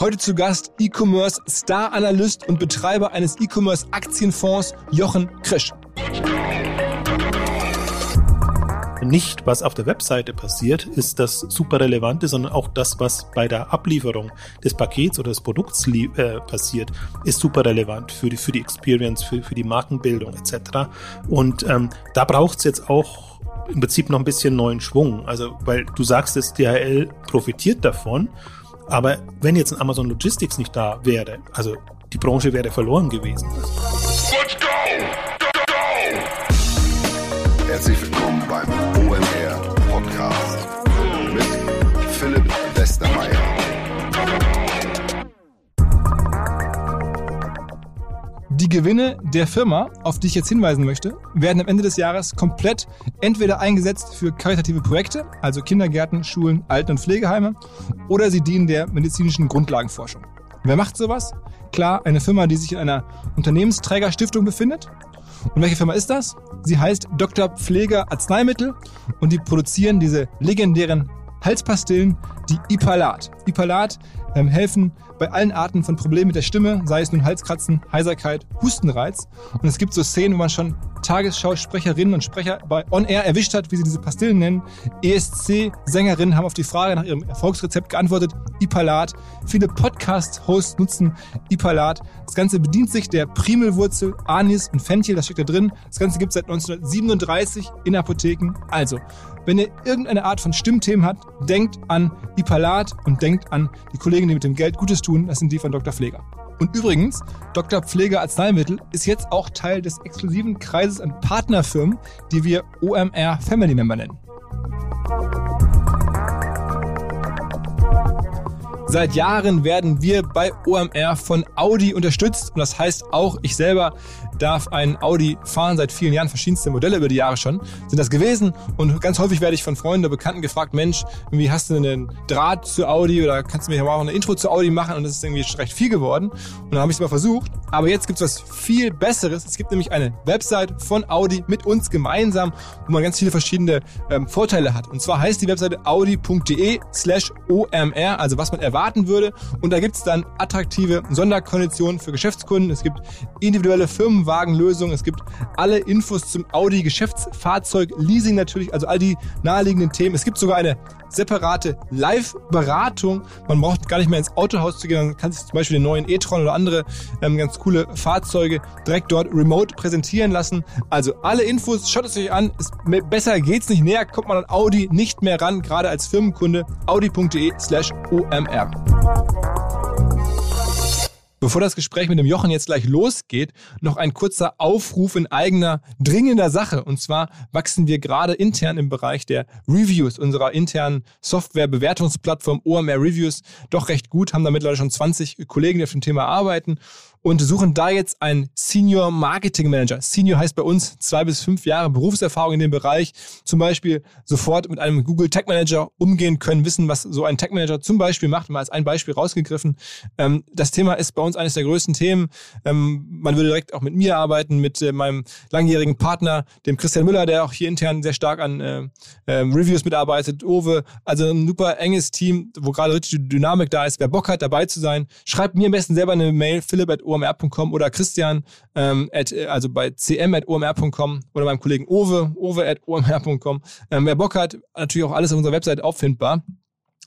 Heute zu Gast E-Commerce Star Analyst und Betreiber eines E-Commerce Aktienfonds Jochen Krisch. Nicht, was auf der Webseite passiert, ist das super relevante, sondern auch das, was bei der Ablieferung des Pakets oder des Produkts äh, passiert, ist super relevant für die, für die Experience, für, für die Markenbildung etc. Und ähm, da braucht es jetzt auch im Prinzip noch ein bisschen neuen Schwung. Also, weil du sagst, dass DHL profitiert davon, aber wenn jetzt ein Amazon Logistics nicht da wäre, also die Branche wäre verloren gewesen. Die Gewinne der Firma, auf die ich jetzt hinweisen möchte, werden am Ende des Jahres komplett entweder eingesetzt für karitative Projekte, also Kindergärten, Schulen, Alten- und Pflegeheime, oder sie dienen der medizinischen Grundlagenforschung. Wer macht sowas? Klar, eine Firma, die sich in einer Unternehmensträgerstiftung befindet. Und welche Firma ist das? Sie heißt Dr. Pfleger Arzneimittel und die produzieren diese legendären Halspastillen, die Ipalat. Ipalat ähm, helfen bei allen Arten von Problemen mit der Stimme, sei es nun Halskratzen, Heiserkeit, Hustenreiz. Und es gibt so Szenen, wo man schon Tagesschausprecherinnen und Sprecher bei On Air erwischt hat, wie sie diese Pastillen nennen. ESC-Sängerinnen haben auf die Frage nach ihrem Erfolgsrezept geantwortet, Ipalat. Viele Podcast-Hosts nutzen Ipalat. Das Ganze bedient sich der Primelwurzel, Anis und Fenchel, das steckt da drin. Das Ganze gibt es seit 1937 in Apotheken. Also, wenn ihr irgendeine Art von Stimmthemen habt, denkt an Ipalat und denkt an die Kollegen, die mit dem Geld Gutes tun. Das sind die von Dr. Pfleger. Und übrigens, Dr. Pfleger Arzneimittel ist jetzt auch Teil des exklusiven Kreises an Partnerfirmen, die wir OMR Family Member nennen. Seit Jahren werden wir bei OMR von Audi unterstützt und das heißt auch, ich selber darf ein Audi fahren, seit vielen Jahren verschiedenste Modelle über die Jahre schon sind das gewesen. Und ganz häufig werde ich von Freunden oder Bekannten gefragt, Mensch, wie hast du einen Draht zu Audi oder kannst du mir auch eine Intro zu Audi machen? Und das ist irgendwie recht viel geworden. Und dann habe ich es mal versucht, aber jetzt gibt es was viel Besseres, es gibt nämlich eine Website von Audi mit uns gemeinsam, wo man ganz viele verschiedene ähm, Vorteile hat. Und zwar heißt die Webseite audi.de slash omr, also was man erwarten würde. Und da gibt es dann attraktive Sonderkonditionen für Geschäftskunden, es gibt individuelle Firmen Firmenwagenlösung. Es gibt alle Infos zum Audi Geschäftsfahrzeug Leasing natürlich, also all die naheliegenden Themen. Es gibt sogar eine separate Live-Beratung. Man braucht gar nicht mehr ins Autohaus zu gehen, man kann sich zum Beispiel den neuen e-tron oder andere ähm, ganz coole Fahrzeuge direkt dort remote präsentieren lassen. Also alle Infos, schaut es euch an. Ist, besser geht's nicht. Näher kommt man an Audi nicht mehr ran, gerade als Firmenkunde. Audi.de slash OMR. Bevor das Gespräch mit dem Jochen jetzt gleich losgeht, noch ein kurzer Aufruf in eigener dringender Sache. Und zwar wachsen wir gerade intern im Bereich der Reviews unserer internen Software-Bewertungsplattform OMR Reviews doch recht gut, haben da mittlerweile schon 20 Kollegen, die auf dem Thema arbeiten und suchen da jetzt einen Senior Marketing Manager. Senior heißt bei uns zwei bis fünf Jahre Berufserfahrung in dem Bereich. Zum Beispiel sofort mit einem Google Tag Manager umgehen können, wissen, was so ein Tag Manager zum Beispiel macht. Mal als ein Beispiel rausgegriffen. Ähm, das Thema ist bei uns eines der größten Themen. Ähm, man würde direkt auch mit mir arbeiten, mit äh, meinem langjährigen Partner, dem Christian Müller, der auch hier intern sehr stark an äh, äh, Reviews mitarbeitet, Owe. Also ein super enges Team, wo gerade richtig Dynamik da ist. Wer Bock hat, dabei zu sein, schreibt mir am besten selber eine Mail, philipp at omr.com oder Christian, ähm, at, also bei cm.omr.com oder meinem Kollegen Owe, owe.omr.com. Ähm, wer Bock hat, natürlich auch alles auf unserer Website auffindbar.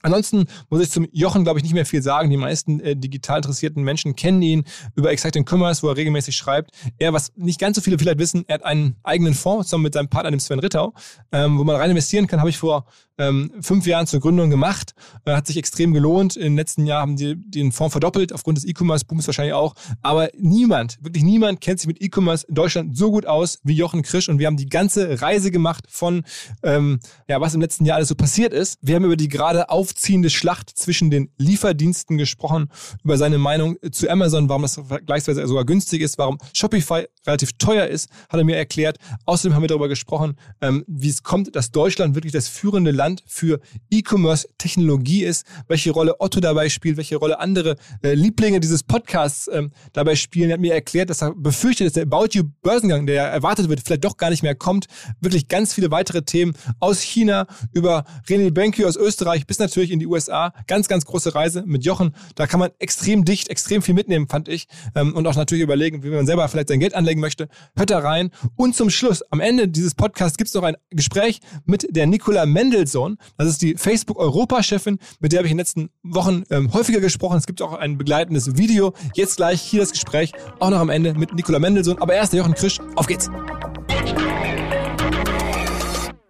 Ansonsten muss ich zum Jochen, glaube ich, nicht mehr viel sagen. Die meisten äh, digital interessierten Menschen kennen ihn über Exciting Commerce, wo er regelmäßig schreibt. Er, was nicht ganz so viele vielleicht wissen, er hat einen eigenen Fonds zusammen mit seinem Partner, dem Sven Rittau, ähm, wo man rein investieren kann, habe ich vor ähm, fünf Jahren zur Gründung gemacht. Äh, hat sich extrem gelohnt. Im letzten Jahr haben die den Fonds verdoppelt, aufgrund des E-Commerce-Booms wahrscheinlich auch. Aber niemand, wirklich niemand kennt sich mit E-Commerce in Deutschland so gut aus wie Jochen Krisch. Und wir haben die ganze Reise gemacht von, ähm, ja, was im letzten Jahr alles so passiert ist. Wir haben über die gerade aufziehende Schlacht zwischen den Lieferdiensten gesprochen, über seine Meinung zu Amazon, warum das vergleichsweise sogar günstig ist, warum Shopify relativ teuer ist, hat er mir erklärt. Außerdem haben wir darüber gesprochen, ähm, wie es kommt, dass Deutschland wirklich das führende Land für E-Commerce-Technologie ist, welche Rolle Otto dabei spielt, welche Rolle andere äh, Lieblinge dieses Podcasts ähm, dabei spielen. Er hat mir erklärt, dass er befürchtet, dass der About You Börsengang, der erwartet wird, vielleicht doch gar nicht mehr kommt. Wirklich ganz viele weitere Themen aus China über René Benke aus Österreich bis natürlich natürlich in die USA. Ganz, ganz große Reise mit Jochen. Da kann man extrem dicht, extrem viel mitnehmen, fand ich. Ähm, und auch natürlich überlegen, wie man selber vielleicht sein Geld anlegen möchte. Hört da rein. Und zum Schluss, am Ende dieses Podcasts gibt es noch ein Gespräch mit der Nicola Mendelssohn. Das ist die Facebook-Europa-Chefin, mit der habe ich in den letzten Wochen ähm, häufiger gesprochen. Es gibt auch ein begleitendes Video. Jetzt gleich hier das Gespräch, auch noch am Ende mit Nicola Mendelssohn. Aber erst der Jochen Krisch. Auf geht's!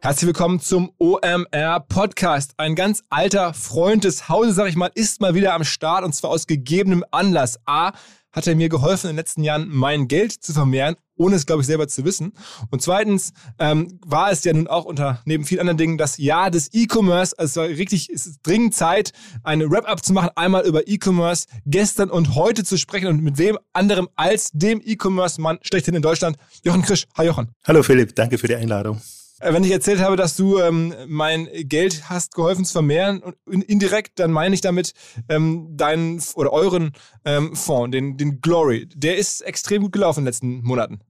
Herzlich willkommen zum OMR Podcast. Ein ganz alter Freund des Hauses, sag ich mal, ist mal wieder am Start und zwar aus gegebenem Anlass. A, hat er mir geholfen, in den letzten Jahren mein Geld zu vermehren, ohne es, glaube ich, selber zu wissen. Und zweitens ähm, war es ja nun auch unter, neben vielen anderen Dingen, das Jahr des E-Commerce. Also es war richtig, es ist dringend Zeit, eine Wrap-up zu machen, einmal über E-Commerce gestern und heute zu sprechen und mit wem anderem als dem E-Commerce-Mann schlechthin in Deutschland, Jochen Krisch. Hi Jochen. Hallo Philipp, danke für die Einladung. Äh, wenn ich erzählt habe, dass du ähm, mein Geld hast geholfen zu vermehren, und indirekt, dann meine ich damit ähm, deinen oder euren ähm, Fonds, den, den Glory. Der ist extrem gut gelaufen in den letzten Monaten.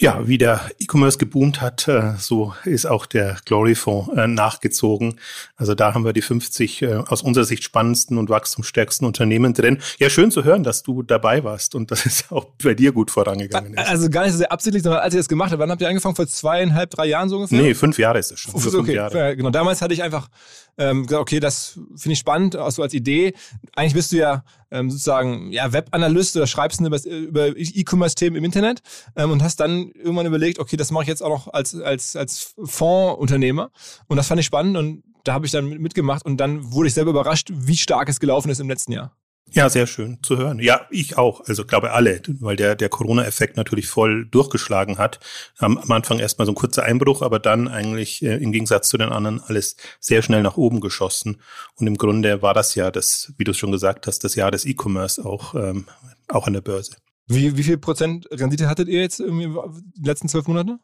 Ja, wie der E-Commerce geboomt hat, äh, so ist auch der Glory-Fonds äh, nachgezogen. Also da haben wir die 50 äh, aus unserer Sicht spannendsten und wachstumsstärksten Unternehmen drin. Ja, schön zu hören, dass du dabei warst und dass es auch bei dir gut vorangegangen ist. Also gar nicht so sehr absichtlich, sondern als ihr das gemacht habt, wann habt ihr angefangen? Vor zweieinhalb, drei Jahren so ungefähr? Nee, fünf Jahre ist es schon. Fünf, okay, Jahre. genau. Damals hatte ich einfach ähm, gesagt, okay, das finde ich spannend, auch so als Idee. Eigentlich bist du ja ähm, sozusagen ja, Webanalyst oder schreibst über, über E-Commerce-Themen im Internet ähm, und hast dann irgendwann überlegt, okay, das mache ich jetzt auch noch als, als, als Fondsunternehmer. Und das fand ich spannend und da habe ich dann mitgemacht und dann wurde ich selber überrascht, wie stark es gelaufen ist im letzten Jahr. Ja, sehr schön zu hören. Ja, ich auch. Also glaube alle, weil der, der Corona-Effekt natürlich voll durchgeschlagen hat. Am, am Anfang erstmal so ein kurzer Einbruch, aber dann eigentlich äh, im Gegensatz zu den anderen alles sehr schnell nach oben geschossen. Und im Grunde war das ja das, wie du es schon gesagt hast, das Jahr des E-Commerce auch, ähm, auch an der Börse. Wie, wie viel Prozent Rendite hattet ihr jetzt in den letzten zwölf Monate?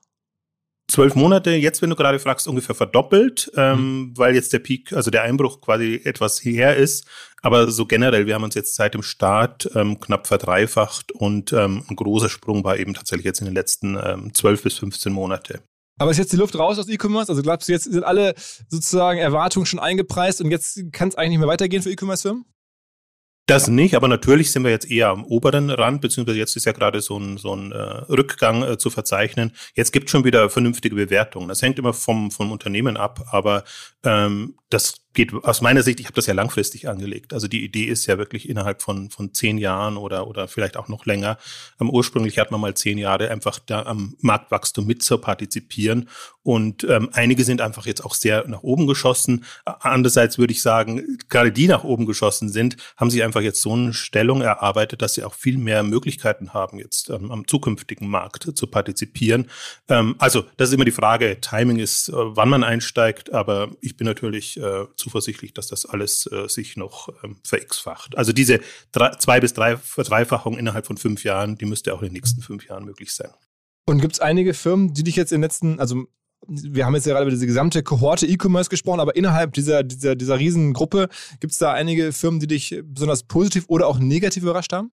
zwölf Monate, jetzt, wenn du gerade fragst, ungefähr verdoppelt, ähm, mhm. weil jetzt der Peak, also der Einbruch quasi etwas her ist. Aber so generell, wir haben uns jetzt seit dem Start ähm, knapp verdreifacht und ähm, ein großer Sprung war eben tatsächlich jetzt in den letzten ähm, 12 bis 15 Monate. Aber ist jetzt die Luft raus aus E-Commerce? Also glaubst du, jetzt sind alle sozusagen Erwartungen schon eingepreist und jetzt kann es eigentlich nicht mehr weitergehen für E-Commerce-Firmen? Das nicht, aber natürlich sind wir jetzt eher am oberen Rand, beziehungsweise jetzt ist ja gerade so ein, so ein äh, Rückgang äh, zu verzeichnen. Jetzt gibt es schon wieder vernünftige Bewertungen. Das hängt immer vom, vom Unternehmen ab, aber ähm, das geht aus meiner Sicht, ich habe das ja langfristig angelegt. Also die Idee ist ja wirklich innerhalb von, von zehn Jahren oder, oder vielleicht auch noch länger. Ähm, ursprünglich hat man mal zehn Jahre einfach da am Marktwachstum mit zu partizipieren. Und ähm, einige sind einfach jetzt auch sehr nach oben geschossen. Andererseits würde ich sagen, gerade die nach oben geschossen sind, haben sich einfach jetzt so eine Stellung erarbeitet, dass sie auch viel mehr Möglichkeiten haben, jetzt ähm, am zukünftigen Markt zu partizipieren. Ähm, also das ist immer die Frage, Timing ist, äh, wann man einsteigt, aber ich bin natürlich äh, zuversichtlich, dass das alles äh, sich noch ähm, ver-x-facht. Also diese drei, zwei bis drei Verdreifachung innerhalb von fünf Jahren, die müsste auch in den nächsten fünf Jahren möglich sein. Und gibt es einige Firmen, die dich jetzt in den letzten, also wir haben jetzt ja gerade über diese gesamte Kohorte E-Commerce gesprochen, aber innerhalb dieser, dieser, dieser Riesengruppe gibt es da einige Firmen, die dich besonders positiv oder auch negativ überrascht haben?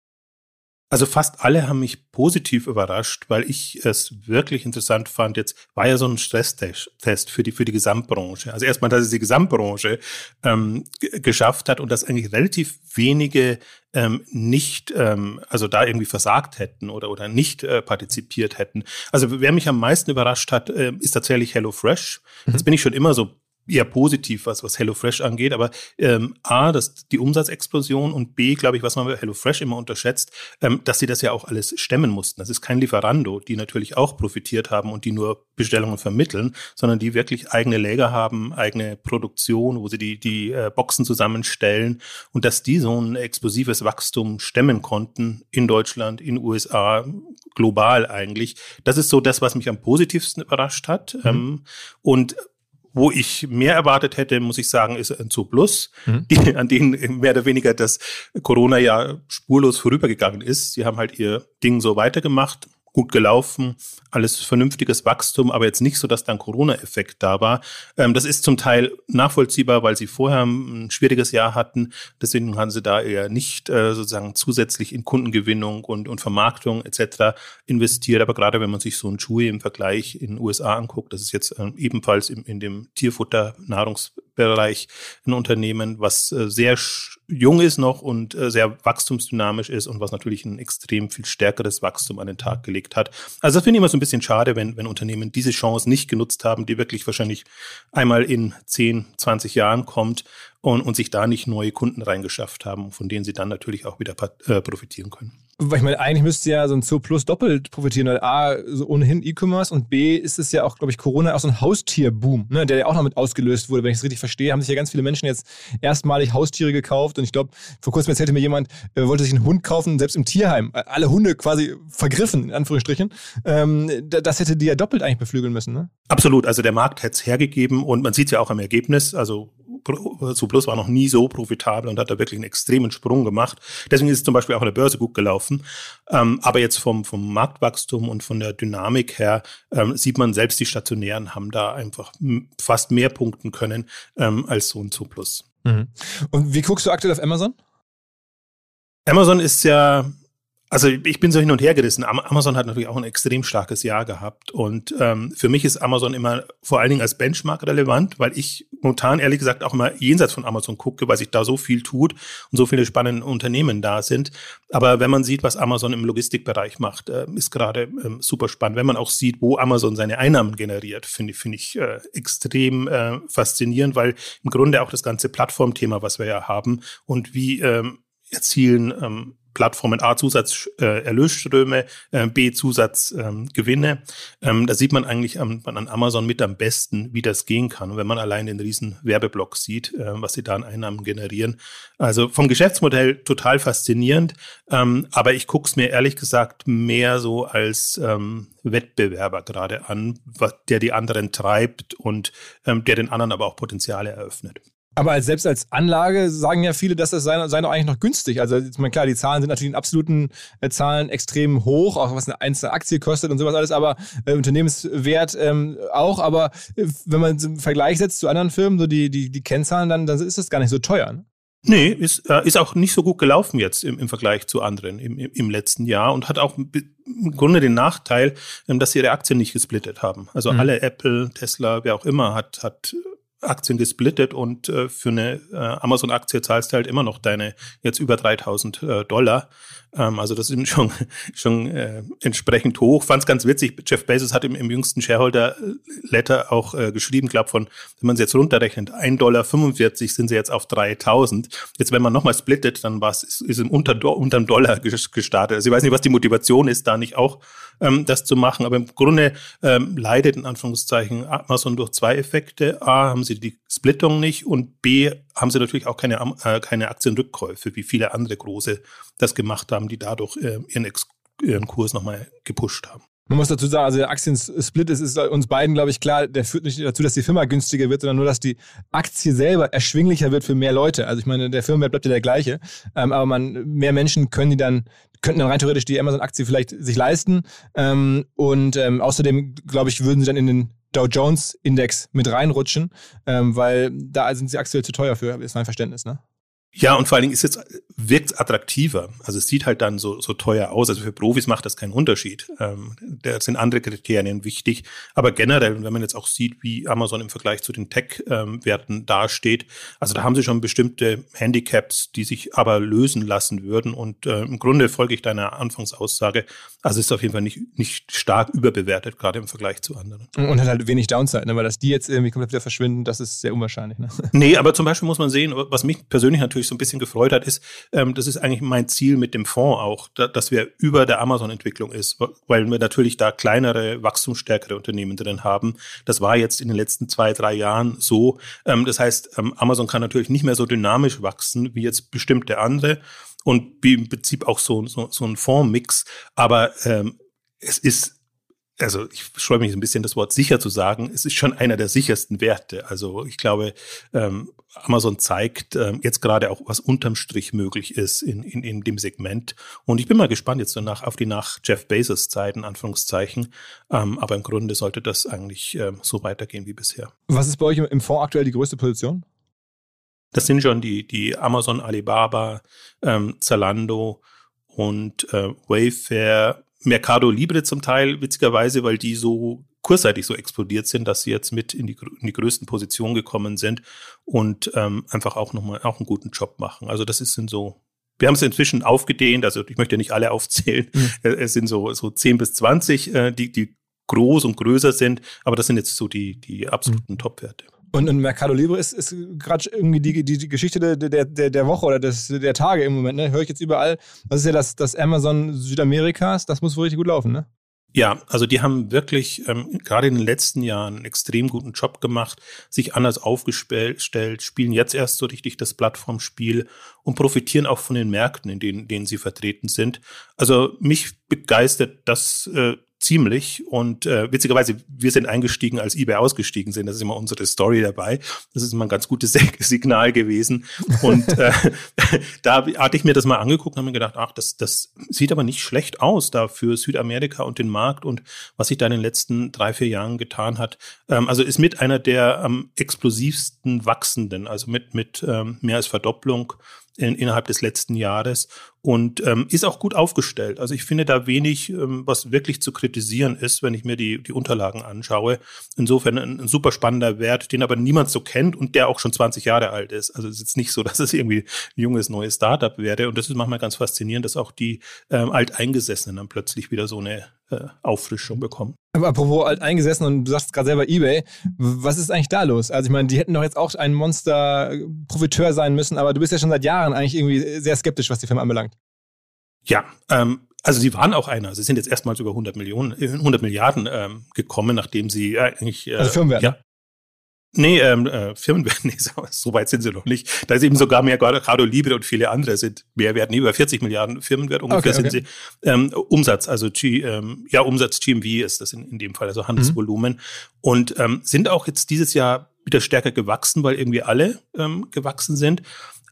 Also fast alle haben mich positiv überrascht, weil ich es wirklich interessant fand. Jetzt war ja so ein Stresstest für die, für die Gesamtbranche. Also erstmal, dass es die Gesamtbranche ähm, geschafft hat und dass eigentlich relativ wenige ähm, nicht, ähm, also da irgendwie versagt hätten oder, oder nicht äh, partizipiert hätten. Also wer mich am meisten überrascht hat, äh, ist tatsächlich HelloFresh. Mhm. Jetzt bin ich schon immer so eher positiv, was, was HelloFresh angeht. Aber ähm, A, das, die Umsatzexplosion und B, glaube ich, was man bei HelloFresh immer unterschätzt, ähm, dass sie das ja auch alles stemmen mussten. Das ist kein Lieferando, die natürlich auch profitiert haben und die nur Bestellungen vermitteln, sondern die wirklich eigene Läger haben, eigene Produktion, wo sie die, die äh, Boxen zusammenstellen und dass die so ein explosives Wachstum stemmen konnten in Deutschland, in USA, global eigentlich. Das ist so das, was mich am positivsten überrascht hat. Mhm. Ähm, und wo ich mehr erwartet hätte, muss ich sagen, ist ein Zooplus, mhm. die, an denen mehr oder weniger das Corona ja spurlos vorübergegangen ist. Sie haben halt ihr Ding so weitergemacht, gut gelaufen, alles vernünftiges Wachstum, aber jetzt nicht so, dass da ein Corona-Effekt da war. Ähm, das ist zum Teil nachvollziehbar, weil sie vorher ein schwieriges Jahr hatten. Deswegen haben sie da eher nicht äh, sozusagen zusätzlich in Kundengewinnung und, und Vermarktung etc. investiert. Aber gerade wenn man sich so ein Chewy im Vergleich in den USA anguckt, das ist jetzt äh, ebenfalls in, in dem Tierfutter, Nahrungsbereich ein Unternehmen, was äh, sehr jung ist noch und äh, sehr wachstumsdynamisch ist und was natürlich ein extrem viel stärkeres Wachstum an den Tag gelegt hat. Also das finde ich immer so ein bisschen schade, wenn, wenn Unternehmen diese Chance nicht genutzt haben, die wirklich wahrscheinlich einmal in 10, 20 Jahren kommt und, und sich da nicht neue Kunden reingeschafft haben, von denen sie dann natürlich auch wieder äh, profitieren können. Weil ich meine, eigentlich müsste ja so ein Zoo Plus doppelt profitieren, weil A, so ohnehin E-Commerce und B, ist es ja auch, glaube ich, Corona auch so ein Haustierboom, ne, der ja auch noch mit ausgelöst wurde. Wenn ich es richtig verstehe, haben sich ja ganz viele Menschen jetzt erstmalig Haustiere gekauft und ich glaube, vor kurzem erzählte mir jemand, er wollte sich einen Hund kaufen, selbst im Tierheim. Alle Hunde quasi vergriffen, in Anführungsstrichen. Ähm, das hätte die ja doppelt eigentlich beflügeln müssen, ne? Absolut. Also der Markt hätte es hergegeben und man sieht es ja auch am Ergebnis. Also Zooplus war noch nie so profitabel und hat da wirklich einen extremen Sprung gemacht. Deswegen ist es zum Beispiel auch an der Börse gut gelaufen. Ähm, aber jetzt vom, vom Marktwachstum und von der Dynamik her ähm, sieht man, selbst die Stationären haben da einfach fast mehr punkten können ähm, als so ein Zooplus. Mhm. Und wie guckst du aktuell auf Amazon? Amazon ist ja also ich bin so hin und her gerissen. Amazon hat natürlich auch ein extrem starkes Jahr gehabt. Und ähm, für mich ist Amazon immer vor allen Dingen als Benchmark relevant, weil ich momentan ehrlich gesagt auch immer jenseits von Amazon gucke, weil sich da so viel tut und so viele spannende Unternehmen da sind. Aber wenn man sieht, was Amazon im Logistikbereich macht, äh, ist gerade ähm, super spannend. Wenn man auch sieht, wo Amazon seine Einnahmen generiert, finde find ich äh, extrem äh, faszinierend, weil im Grunde auch das ganze Plattformthema, was wir ja haben und wie ähm, erzielen ähm, Plattformen A Zusatzerlösströme, äh, äh, B Zusatzgewinne. Ähm, ähm, da sieht man eigentlich an, an, Amazon mit am besten, wie das gehen kann. Wenn man allein den riesen Werbeblock sieht, äh, was sie da an Einnahmen generieren. Also vom Geschäftsmodell total faszinierend. Ähm, aber ich gucke es mir ehrlich gesagt mehr so als ähm, Wettbewerber gerade an, was, der die anderen treibt und ähm, der den anderen aber auch Potenziale eröffnet. Aber als, selbst als Anlage sagen ja viele, dass das sei, sei doch eigentlich noch günstig. Also ich meine, klar, die Zahlen sind natürlich in absoluten äh, Zahlen extrem hoch, auch was eine einzelne Aktie kostet und sowas alles, aber äh, Unternehmenswert ähm, auch. Aber äh, wenn man im Vergleich setzt zu anderen Firmen, so die, die, die Kennzahlen, dann, dann ist das gar nicht so teuer. Ne? Nee, ist, äh, ist auch nicht so gut gelaufen jetzt im, im Vergleich zu anderen im, im letzten Jahr und hat auch im Grunde den Nachteil, ähm, dass sie ihre Aktien nicht gesplittet haben. Also mhm. alle Apple, Tesla, wer auch immer, hat, hat Aktien gesplittet und äh, für eine äh, Amazon-Aktie zahlst du halt immer noch deine jetzt über 3000 äh, Dollar. Ähm, also das sind schon, schon äh, entsprechend hoch. Fand es ganz witzig. Jeff Bezos hat im, im jüngsten Shareholder-Letter auch äh, geschrieben, glaube von, wenn man es jetzt runterrechnet, 1,45 Dollar sind sie jetzt auf 3000. Jetzt, wenn man nochmal splittet, dann war es, ist, ist im unter, unterm Dollar gestartet. Also ich weiß nicht, was die Motivation ist, da nicht auch ähm, das zu machen. Aber im Grunde ähm, leidet in Anführungszeichen Amazon durch zwei Effekte. A, haben sie die Splittung nicht und B, haben sie natürlich auch keine, äh, keine Aktienrückkäufe, wie viele andere große das gemacht haben, die dadurch äh, ihren, ihren Kurs nochmal gepusht haben. Man muss dazu sagen, also der Aktiensplit ist, ist uns beiden, glaube ich, klar, der führt nicht dazu, dass die Firma günstiger wird, sondern nur, dass die Aktie selber erschwinglicher wird für mehr Leute. Also ich meine, der Firmenwert bleibt ja der gleiche, ähm, aber man, mehr Menschen können die dann, könnten dann rein theoretisch die Amazon-Aktie vielleicht sich leisten. Ähm, und ähm, außerdem, glaube ich, würden sie dann in den Dow Jones Index mit reinrutschen, ähm, weil da sind sie aktuell zu teuer für, ist mein Verständnis, ne? Ja, und vor allen Dingen ist jetzt, wirkt attraktiver. Also es sieht halt dann so, so teuer aus. Also für Profis macht das keinen Unterschied. Ähm, da sind andere Kriterien wichtig. Aber generell, wenn man jetzt auch sieht, wie Amazon im Vergleich zu den Tech-Werten ähm, dasteht, also da haben sie schon bestimmte Handicaps, die sich aber lösen lassen würden. Und äh, im Grunde folge ich deiner Anfangsaussage. Also es ist auf jeden Fall nicht, nicht stark überbewertet, gerade im Vergleich zu anderen. Und hat halt wenig Downside, ne? weil dass die jetzt irgendwie komplett wieder verschwinden, das ist sehr unwahrscheinlich. Ne? Nee, aber zum Beispiel muss man sehen, was mich persönlich natürlich mich so ein bisschen gefreut hat, ist, ähm, das ist eigentlich mein Ziel mit dem Fonds auch, da, dass wir über der Amazon-Entwicklung ist, weil wir natürlich da kleinere, wachstumsstärkere Unternehmen drin haben. Das war jetzt in den letzten zwei, drei Jahren so. Ähm, das heißt, ähm, Amazon kann natürlich nicht mehr so dynamisch wachsen wie jetzt bestimmte andere und wie im Prinzip auch so, so, so ein Fondsmix. Aber ähm, es ist also ich freue mich ein bisschen, das Wort sicher zu sagen. Es ist schon einer der sichersten Werte. Also ich glaube, ähm, Amazon zeigt ähm, jetzt gerade auch, was unterm Strich möglich ist in, in, in dem Segment. Und ich bin mal gespannt jetzt danach auf die nach Jeff Bezos Zeiten, Anführungszeichen. Ähm, aber im Grunde sollte das eigentlich ähm, so weitergehen wie bisher. Was ist bei euch im Fonds aktuell die größte Position? Das sind schon die, die Amazon, Alibaba, ähm, Zalando und äh, Wayfair, Mercado Libre zum Teil, witzigerweise, weil die so kursseitig so explodiert sind, dass sie jetzt mit in die, in die größten Positionen gekommen sind und ähm, einfach auch nochmal auch einen guten Job machen. Also das ist sind so, wir haben es inzwischen aufgedehnt, also ich möchte nicht alle aufzählen, mhm. es sind so, so 10 bis 20, äh, die, die groß und größer sind, aber das sind jetzt so die, die absoluten mhm. Top-Werte. Und, und Mercado Libre ist, ist gerade irgendwie die, die, die Geschichte der, der, der Woche oder des, der Tage im Moment. Ne? Höre ich jetzt überall. Das ist ja das, das Amazon Südamerikas. Das muss wohl richtig gut laufen, ne? Ja, also die haben wirklich ähm, gerade in den letzten Jahren einen extrem guten Job gemacht, sich anders aufgestellt, spielen jetzt erst so richtig das Plattformspiel und profitieren auch von den Märkten, in denen, denen sie vertreten sind. Also mich begeistert das äh, ziemlich. Und äh, witzigerweise, wir sind eingestiegen, als eBay ausgestiegen sind. Das ist immer unsere Story dabei. Das ist immer ein ganz gutes Signal gewesen. Und äh, da hatte ich mir das mal angeguckt und habe mir gedacht, ach, das, das sieht aber nicht schlecht aus da für Südamerika und den Markt und was sich da in den letzten drei, vier Jahren getan hat. Ähm, also ist mit einer der am explosivsten wachsenden, also mit, mit ähm, mehr als Verdopplung in, innerhalb des letzten Jahres und ähm, ist auch gut aufgestellt. Also ich finde da wenig, ähm, was wirklich zu kritisieren ist, wenn ich mir die, die Unterlagen anschaue. Insofern ein, ein, super spannender Wert, den aber niemand so kennt und der auch schon 20 Jahre alt ist. Also es ist jetzt nicht so, dass es irgendwie ein junges neues Startup wäre. Und das ist manchmal ganz faszinierend, dass auch die ähm, Alteingesessenen dann plötzlich wieder so eine äh, Auffrischung bekommen. Aber apropos alteingesessen und du sagst gerade selber eBay, was ist eigentlich da los? Also ich meine, die hätten doch jetzt auch ein Monster-Profiteur sein müssen, aber du bist ja schon seit Jahren eigentlich irgendwie sehr skeptisch, was die Firma anbelangt. Ja, ähm, also sie waren auch einer. Sie sind jetzt erstmals über 100 Millionen, 100 Milliarden ähm, gekommen, nachdem sie eigentlich äh, also Firmenwert. Ja, Nee, ähm, äh, Firmenwert, nee, so weit sind sie noch nicht. Da ist eben sogar mehr Mercado Libre und viele andere sind mehr wert, über 40 Milliarden Firmenwert ungefähr okay, okay. sind sie. Ähm, Umsatz, also G, ähm, ja, Umsatz GMV ist das in, in dem Fall, also Handelsvolumen. Mhm. Und ähm, sind auch jetzt dieses Jahr wieder stärker gewachsen, weil irgendwie alle ähm, gewachsen sind.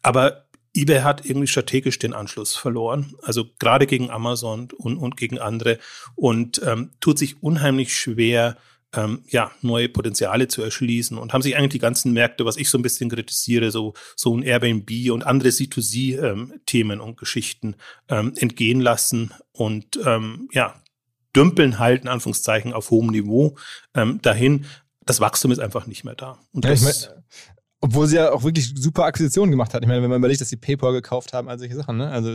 Aber eBay hat irgendwie strategisch den Anschluss verloren, also gerade gegen Amazon und, und gegen andere und ähm, tut sich unheimlich schwer, ähm, ja, neue Potenziale zu erschließen und haben sich eigentlich die ganzen Märkte, was ich so ein bisschen kritisiere, so, so ein Airbnb und andere C2C-Themen ähm, und Geschichten ähm, entgehen lassen und ähm, ja, dümpeln halt in Anführungszeichen auf hohem Niveau ähm, dahin. Das Wachstum ist einfach nicht mehr da. Und ja, das, ich mein, obwohl sie ja auch wirklich super Akquisitionen gemacht hat. Ich meine, wenn man überlegt, dass sie PayPal gekauft haben, all solche Sachen, ne? Also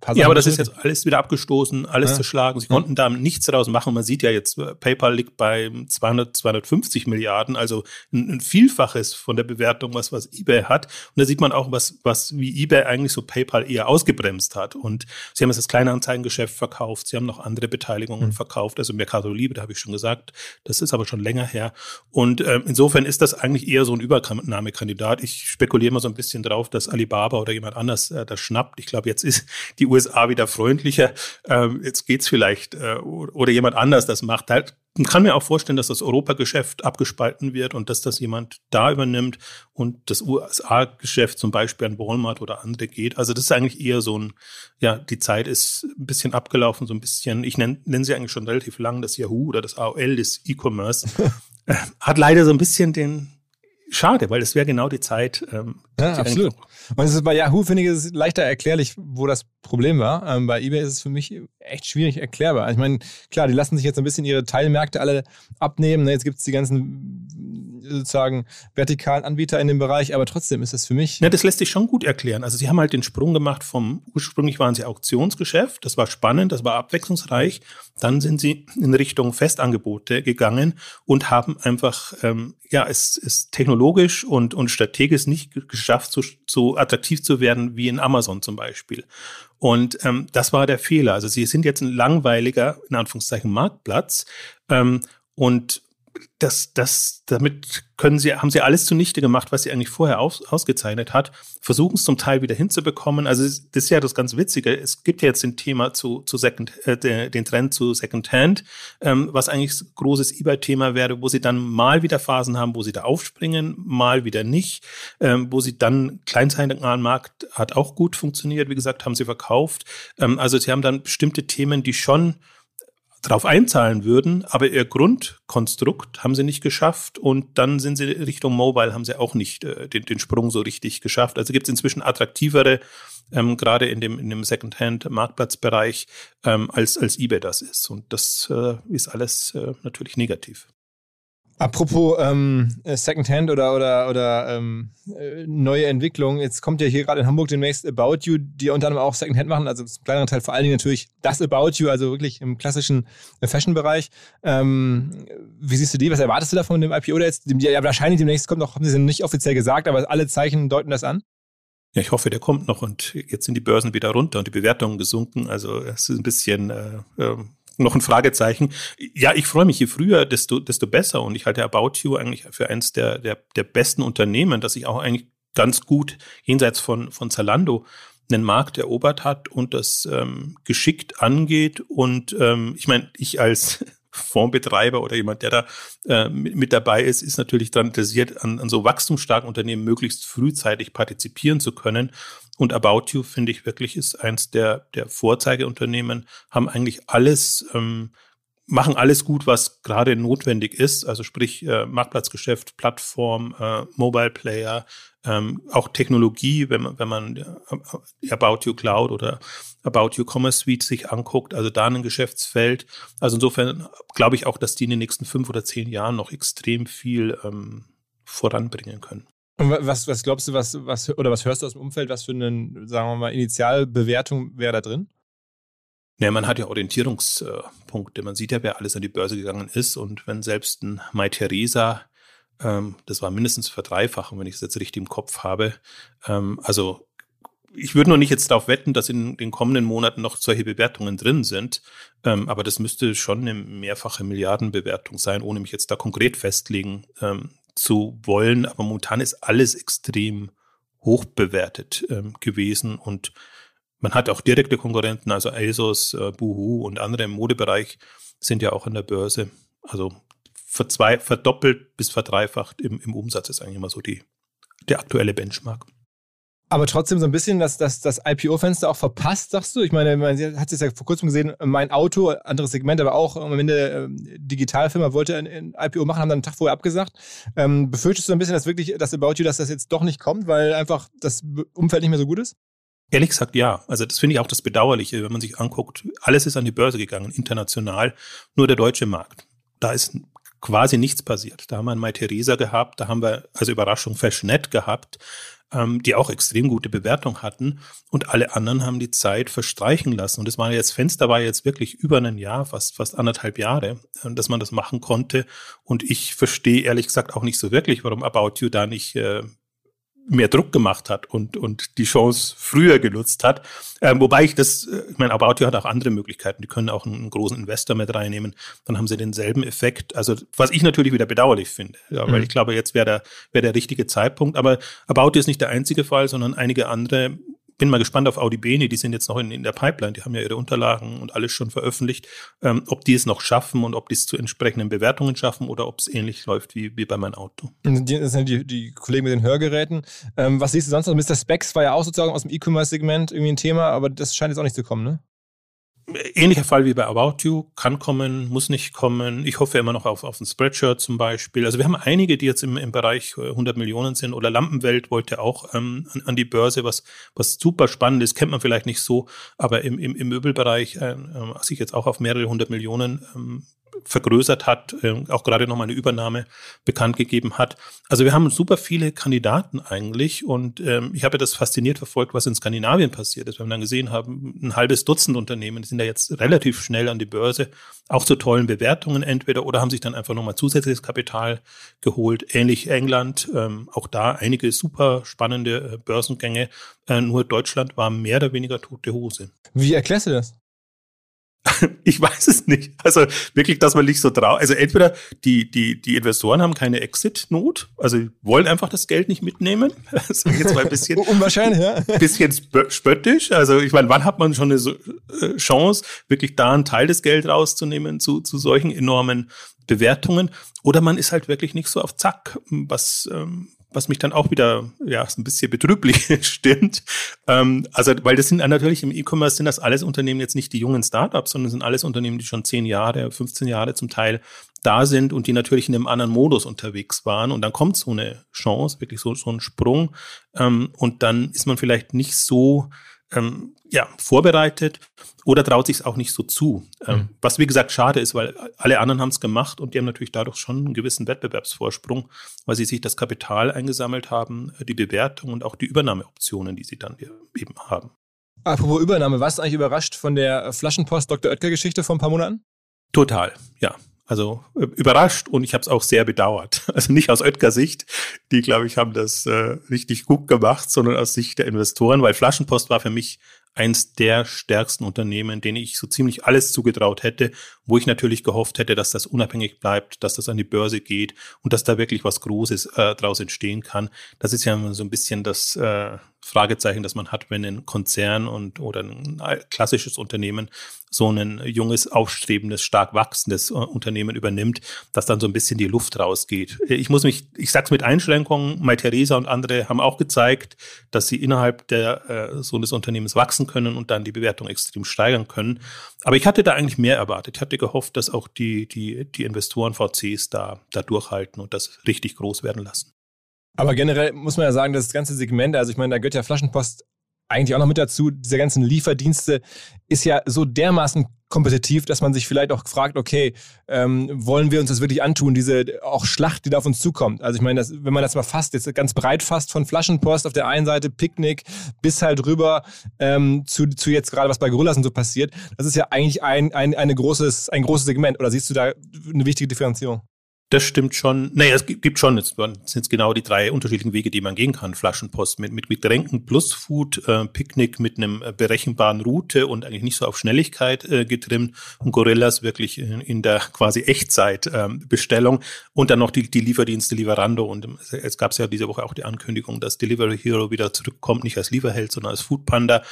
paar Ja, aber das ist jetzt alles wieder abgestoßen, alles ja. zerschlagen. Sie konnten da nichts daraus machen. Man sieht ja jetzt, äh, PayPal liegt bei 200, 250 Milliarden, also ein, ein, Vielfaches von der Bewertung, was, was eBay hat. Und da sieht man auch, was, was wie eBay eigentlich so PayPal eher ausgebremst hat. Und sie haben jetzt das kleine Anzeigengeschäft verkauft. Sie haben noch andere Beteiligungen mhm. verkauft. Also Mercado Libre, da habe ich schon gesagt. Das ist aber schon länger her. Und äh, insofern ist das eigentlich eher so ein Übernahmekandidat Kandidat. Ich spekuliere immer so ein bisschen drauf, dass Alibaba oder jemand anders äh, das schnappt. Ich glaube, jetzt ist die USA wieder freundlicher. Ähm, jetzt geht's vielleicht äh, oder jemand anders das macht. Halt, man kann mir auch vorstellen, dass das Europageschäft abgespalten wird und dass das jemand da übernimmt und das USA-Geschäft zum Beispiel an Walmart oder andere geht. Also das ist eigentlich eher so ein, ja, die Zeit ist ein bisschen abgelaufen, so ein bisschen, ich nenne nenn sie eigentlich schon relativ lang, das Yahoo oder das AOL des E-Commerce. Äh, hat leider so ein bisschen den, schade, weil es wäre genau die Zeit. Ähm, ja, absolut. Und es ist bei Yahoo, finde ich, es leichter erklärlich, wo das Problem war. Ähm, bei eBay ist es für mich echt schwierig erklärbar. Ich meine, klar, die lassen sich jetzt ein bisschen ihre Teilmärkte alle abnehmen. Ne? Jetzt gibt es die ganzen sozusagen vertikalen Anbieter in dem Bereich, aber trotzdem ist das für mich. Ja, das lässt sich schon gut erklären. Also sie haben halt den Sprung gemacht vom, ursprünglich waren sie Auktionsgeschäft, das war spannend, das war abwechslungsreich. Dann sind sie in Richtung Festangebote gegangen und haben einfach, ähm, ja, es ist technologisch und, und strategisch nicht geschafft, so, so attraktiv zu werden wie in Amazon zum Beispiel. Und ähm, das war der Fehler. Also sie sind jetzt ein langweiliger, in Anführungszeichen, Marktplatz. Ähm, und das, das, damit können sie, haben sie alles zunichte gemacht, was sie eigentlich vorher aus, ausgezeichnet hat, versuchen es zum Teil wieder hinzubekommen. Also das ist ja das ganz Witzige. Es gibt ja jetzt den Thema zu, zu Second, äh, den Trend zu Second Hand, ähm, was eigentlich großes eBay-Thema wäre, wo sie dann mal wieder Phasen haben, wo sie da aufspringen, mal wieder nicht, ähm, wo sie dann Kleinsteinmarkt hat auch gut funktioniert, wie gesagt, haben sie verkauft. Ähm, also sie haben dann bestimmte Themen, die schon drauf einzahlen würden, aber ihr Grundkonstrukt haben sie nicht geschafft und dann sind sie Richtung Mobile, haben sie auch nicht äh, den, den Sprung so richtig geschafft. Also gibt es inzwischen attraktivere, ähm, gerade in dem, in dem Secondhand-Marktplatzbereich, ähm, als, als eBay das ist. Und das äh, ist alles äh, natürlich negativ. Apropos ähm, äh, Secondhand oder, oder, oder ähm, äh, neue Entwicklungen, jetzt kommt ja hier gerade in Hamburg demnächst About You, die unter anderem auch Secondhand machen, also zum kleineren Teil vor allen Dingen natürlich das About You, also wirklich im klassischen äh, Fashion-Bereich. Ähm, wie siehst du die? Was erwartest du da von dem IPO, jetzt ja, wahrscheinlich demnächst kommt noch, haben sie es nicht offiziell gesagt, aber alle Zeichen deuten das an? Ja, ich hoffe, der kommt noch und jetzt sind die Börsen wieder runter und die Bewertungen gesunken. Also es ist ein bisschen äh, äh noch ein Fragezeichen. Ja, ich freue mich, je früher, desto, desto besser. Und ich halte About You eigentlich für eines der, der, der besten Unternehmen, das sich auch eigentlich ganz gut jenseits von, von Zalando einen Markt erobert hat und das ähm, geschickt angeht. Und ähm, ich meine, ich als Fondsbetreiber oder jemand, der da äh, mit, dabei ist, ist natürlich daran interessiert, an, an so wachstumsstarken Unternehmen möglichst frühzeitig partizipieren zu können. Und About You, finde ich wirklich, ist eins der, der Vorzeigeunternehmen, haben eigentlich alles, ähm, machen alles gut, was gerade notwendig ist. Also sprich äh, Marktplatzgeschäft, Plattform, äh, Mobile Player, ähm, auch Technologie, wenn man, wenn man äh, About You Cloud oder About You Commerce Suite sich anguckt, also da ein Geschäftsfeld. Also insofern glaube ich auch, dass die in den nächsten fünf oder zehn Jahren noch extrem viel ähm, voranbringen können. Und was, was glaubst du, was, was, oder was hörst du aus dem Umfeld, was für eine, sagen wir mal, Initialbewertung wäre da drin? Ja, man hat ja Orientierungspunkte. Man sieht ja, wer alles an die Börse gegangen ist. Und wenn selbst ein Mai Theresa, ähm, das war mindestens verdreifachen, wenn ich es jetzt richtig im Kopf habe. Ähm, also ich würde noch nicht jetzt darauf wetten, dass in den kommenden Monaten noch solche Bewertungen drin sind. Ähm, aber das müsste schon eine mehrfache Milliardenbewertung sein, ohne mich jetzt da konkret festlegen ähm, zu wollen. Aber momentan ist alles extrem hoch bewertet ähm, gewesen und man hat auch direkte Konkurrenten, also ASOS, äh, Boohoo und andere im Modebereich sind ja auch an der Börse. Also verdoppelt bis verdreifacht im, im Umsatz ist eigentlich immer so die, der aktuelle Benchmark aber trotzdem so ein bisschen das, das, das IPO-Fenster auch verpasst, sagst du? Ich meine, man hat es ja vor kurzem gesehen, mein Auto, anderes Segment, aber auch am Ende äh, Digitalfirma wollte ein, ein, IPO machen, haben dann einen Tag vorher abgesagt. Ähm, befürchtest du ein bisschen, dass wirklich das About You, dass das jetzt doch nicht kommt, weil einfach das Umfeld nicht mehr so gut ist? Ehrlich gesagt, ja. Also das finde ich auch das Bedauerliche, wenn man sich anguckt. Alles ist an die Börse gegangen, international. Nur der deutsche Markt. Da ist quasi nichts passiert. Da haben wir ein Mai Theresa gehabt, da haben wir also Überraschung Fashionet gehabt ähm, die auch extrem gute Bewertung hatten. Und alle anderen haben die Zeit verstreichen lassen. Und das war jetzt, Fenster war jetzt wirklich über ein Jahr, fast, fast anderthalb Jahre, äh, dass man das machen konnte. Und ich verstehe ehrlich gesagt auch nicht so wirklich, warum About You da nicht äh, mehr Druck gemacht hat und, und die Chance früher genutzt hat. Ähm, wobei ich das, äh, ich meine, About You hat auch andere Möglichkeiten. Die können auch einen, großen Investor mit reinnehmen. Dann haben sie denselben Effekt. Also, was ich natürlich wieder bedauerlich finde, ja, weil mhm. ich glaube, jetzt wäre der, wäre der richtige Zeitpunkt. Aber About You ist nicht der einzige Fall, sondern einige andere bin mal gespannt auf Audi Bene, die sind jetzt noch in, in der Pipeline, die haben ja ihre Unterlagen und alles schon veröffentlicht, ähm, ob die es noch schaffen und ob die es zu entsprechenden Bewertungen schaffen oder ob es ähnlich läuft wie, wie bei meinem Auto. Das sind die, die Kollegen mit den Hörgeräten. Ähm, was siehst du sonst noch? Mr. Specs war ja auch sozusagen aus dem E-Commerce-Segment irgendwie ein Thema, aber das scheint jetzt auch nicht zu kommen, ne? Ähnlicher Fall wie bei About You, kann kommen, muss nicht kommen. Ich hoffe immer noch auf, auf ein Spreadshirt zum Beispiel. Also wir haben einige, die jetzt im, im Bereich 100 äh, Millionen sind oder Lampenwelt wollte auch ähm, an, an, die Börse, was, was super spannend ist, kennt man vielleicht nicht so, aber im, im, im Möbelbereich äh, äh, sich jetzt auch auf mehrere hundert Millionen ähm, vergrößert hat, äh, auch gerade nochmal eine Übernahme bekannt gegeben hat. Also wir haben super viele Kandidaten eigentlich und ähm, ich habe das fasziniert verfolgt, was in Skandinavien passiert ist. Wir haben dann gesehen, haben ein halbes Dutzend Unternehmen, die sind da jetzt relativ schnell an die Börse, auch zu tollen Bewertungen entweder oder haben sich dann einfach nochmal zusätzliches Kapital geholt. Ähnlich England, ähm, auch da einige super spannende äh, Börsengänge. Äh, nur Deutschland war mehr oder weniger tote Hose. Wie erklärst du das? ich weiß es nicht. Also wirklich, dass man nicht so traut. Also entweder die, die, die Investoren haben keine Exit-Not, also wollen einfach das Geld nicht mitnehmen. Das ist jetzt mal ein bisschen. Unwahrscheinlich, ja. Bisschen spöttisch. Also ich meine, wann hat man schon eine äh, Chance, wirklich da einen Teil des Geldes rauszunehmen zu, zu solchen enormen Bewertungen? Oder man ist halt wirklich nicht so auf Zack, was, ähm, was mich dann auch wieder ja ein bisschen betrüblich stimmt. Ähm, also weil das sind natürlich im E-Commerce sind das alles Unternehmen jetzt nicht die jungen Startups, sondern sind alles Unternehmen, die schon zehn Jahre, 15 Jahre zum Teil da sind und die natürlich in einem anderen Modus unterwegs waren. Und dann kommt so eine Chance, wirklich so, so ein Sprung. Ähm, und dann ist man vielleicht nicht so ähm, ja, vorbereitet oder traut sich es auch nicht so zu. Ähm, mhm. Was wie gesagt schade ist, weil alle anderen haben es gemacht und die haben natürlich dadurch schon einen gewissen Wettbewerbsvorsprung, weil sie sich das Kapital eingesammelt haben, äh, die Bewertung und auch die Übernahmeoptionen, die sie dann eben haben. Apropos Übernahme, warst du eigentlich überrascht von der Flaschenpost Dr. Oetker-Geschichte vor ein paar Monaten? Total, ja. Also äh, überrascht und ich habe es auch sehr bedauert. Also nicht aus Oetker Sicht, die glaube ich haben das äh, richtig gut gemacht, sondern aus Sicht der Investoren, weil Flaschenpost war für mich eins der stärksten Unternehmen, denen ich so ziemlich alles zugetraut hätte, wo ich natürlich gehofft hätte, dass das unabhängig bleibt, dass das an die Börse geht und dass da wirklich was Großes äh, daraus entstehen kann. Das ist ja so ein bisschen das äh, Fragezeichen, das man hat, wenn ein Konzern und oder ein klassisches Unternehmen so ein junges, aufstrebendes, stark wachsendes äh, Unternehmen übernimmt, dass dann so ein bisschen die Luft rausgeht. Ich muss mich, ich sag's mit Einschränkungen, Mai Theresa und andere haben auch gezeigt, dass sie innerhalb der, äh, so eines Unternehmens wachsen können und dann die Bewertung extrem steigern können. Aber ich hatte da eigentlich mehr erwartet. Ich hatte gehofft, dass auch die, die, die Investoren VCs da, da durchhalten und das richtig groß werden lassen. Aber generell muss man ja sagen, das ganze Segment, also ich meine, da gehört ja Flaschenpost eigentlich auch noch mit dazu, diese ganzen Lieferdienste ist ja so dermaßen kompetitiv, dass man sich vielleicht auch fragt, okay, ähm, wollen wir uns das wirklich antun, diese auch Schlacht, die da auf uns zukommt. Also ich meine, das, wenn man das mal fasst, jetzt ganz breit fasst, von Flaschenpost auf der einen Seite, Picknick, bis halt rüber ähm, zu, zu jetzt gerade, was bei Gorillas und so passiert, das ist ja eigentlich ein, ein, eine großes, ein großes Segment. Oder siehst du da eine wichtige Differenzierung? Das stimmt schon. Naja, es gibt schon, es sind genau die drei unterschiedlichen Wege, die man gehen kann. Flaschenpost mit, mit, Getränken plus Food, äh, Picknick mit einem äh, berechenbaren Route und eigentlich nicht so auf Schnelligkeit äh, getrimmt. Und Gorillas wirklich in, in der quasi Echtzeit ähm, und dann noch die, die Lieferdienste Lieferando. Und es gab ja diese Woche auch die Ankündigung, dass Delivery Hero wieder zurückkommt, nicht als Lieferheld, sondern als Foodpanda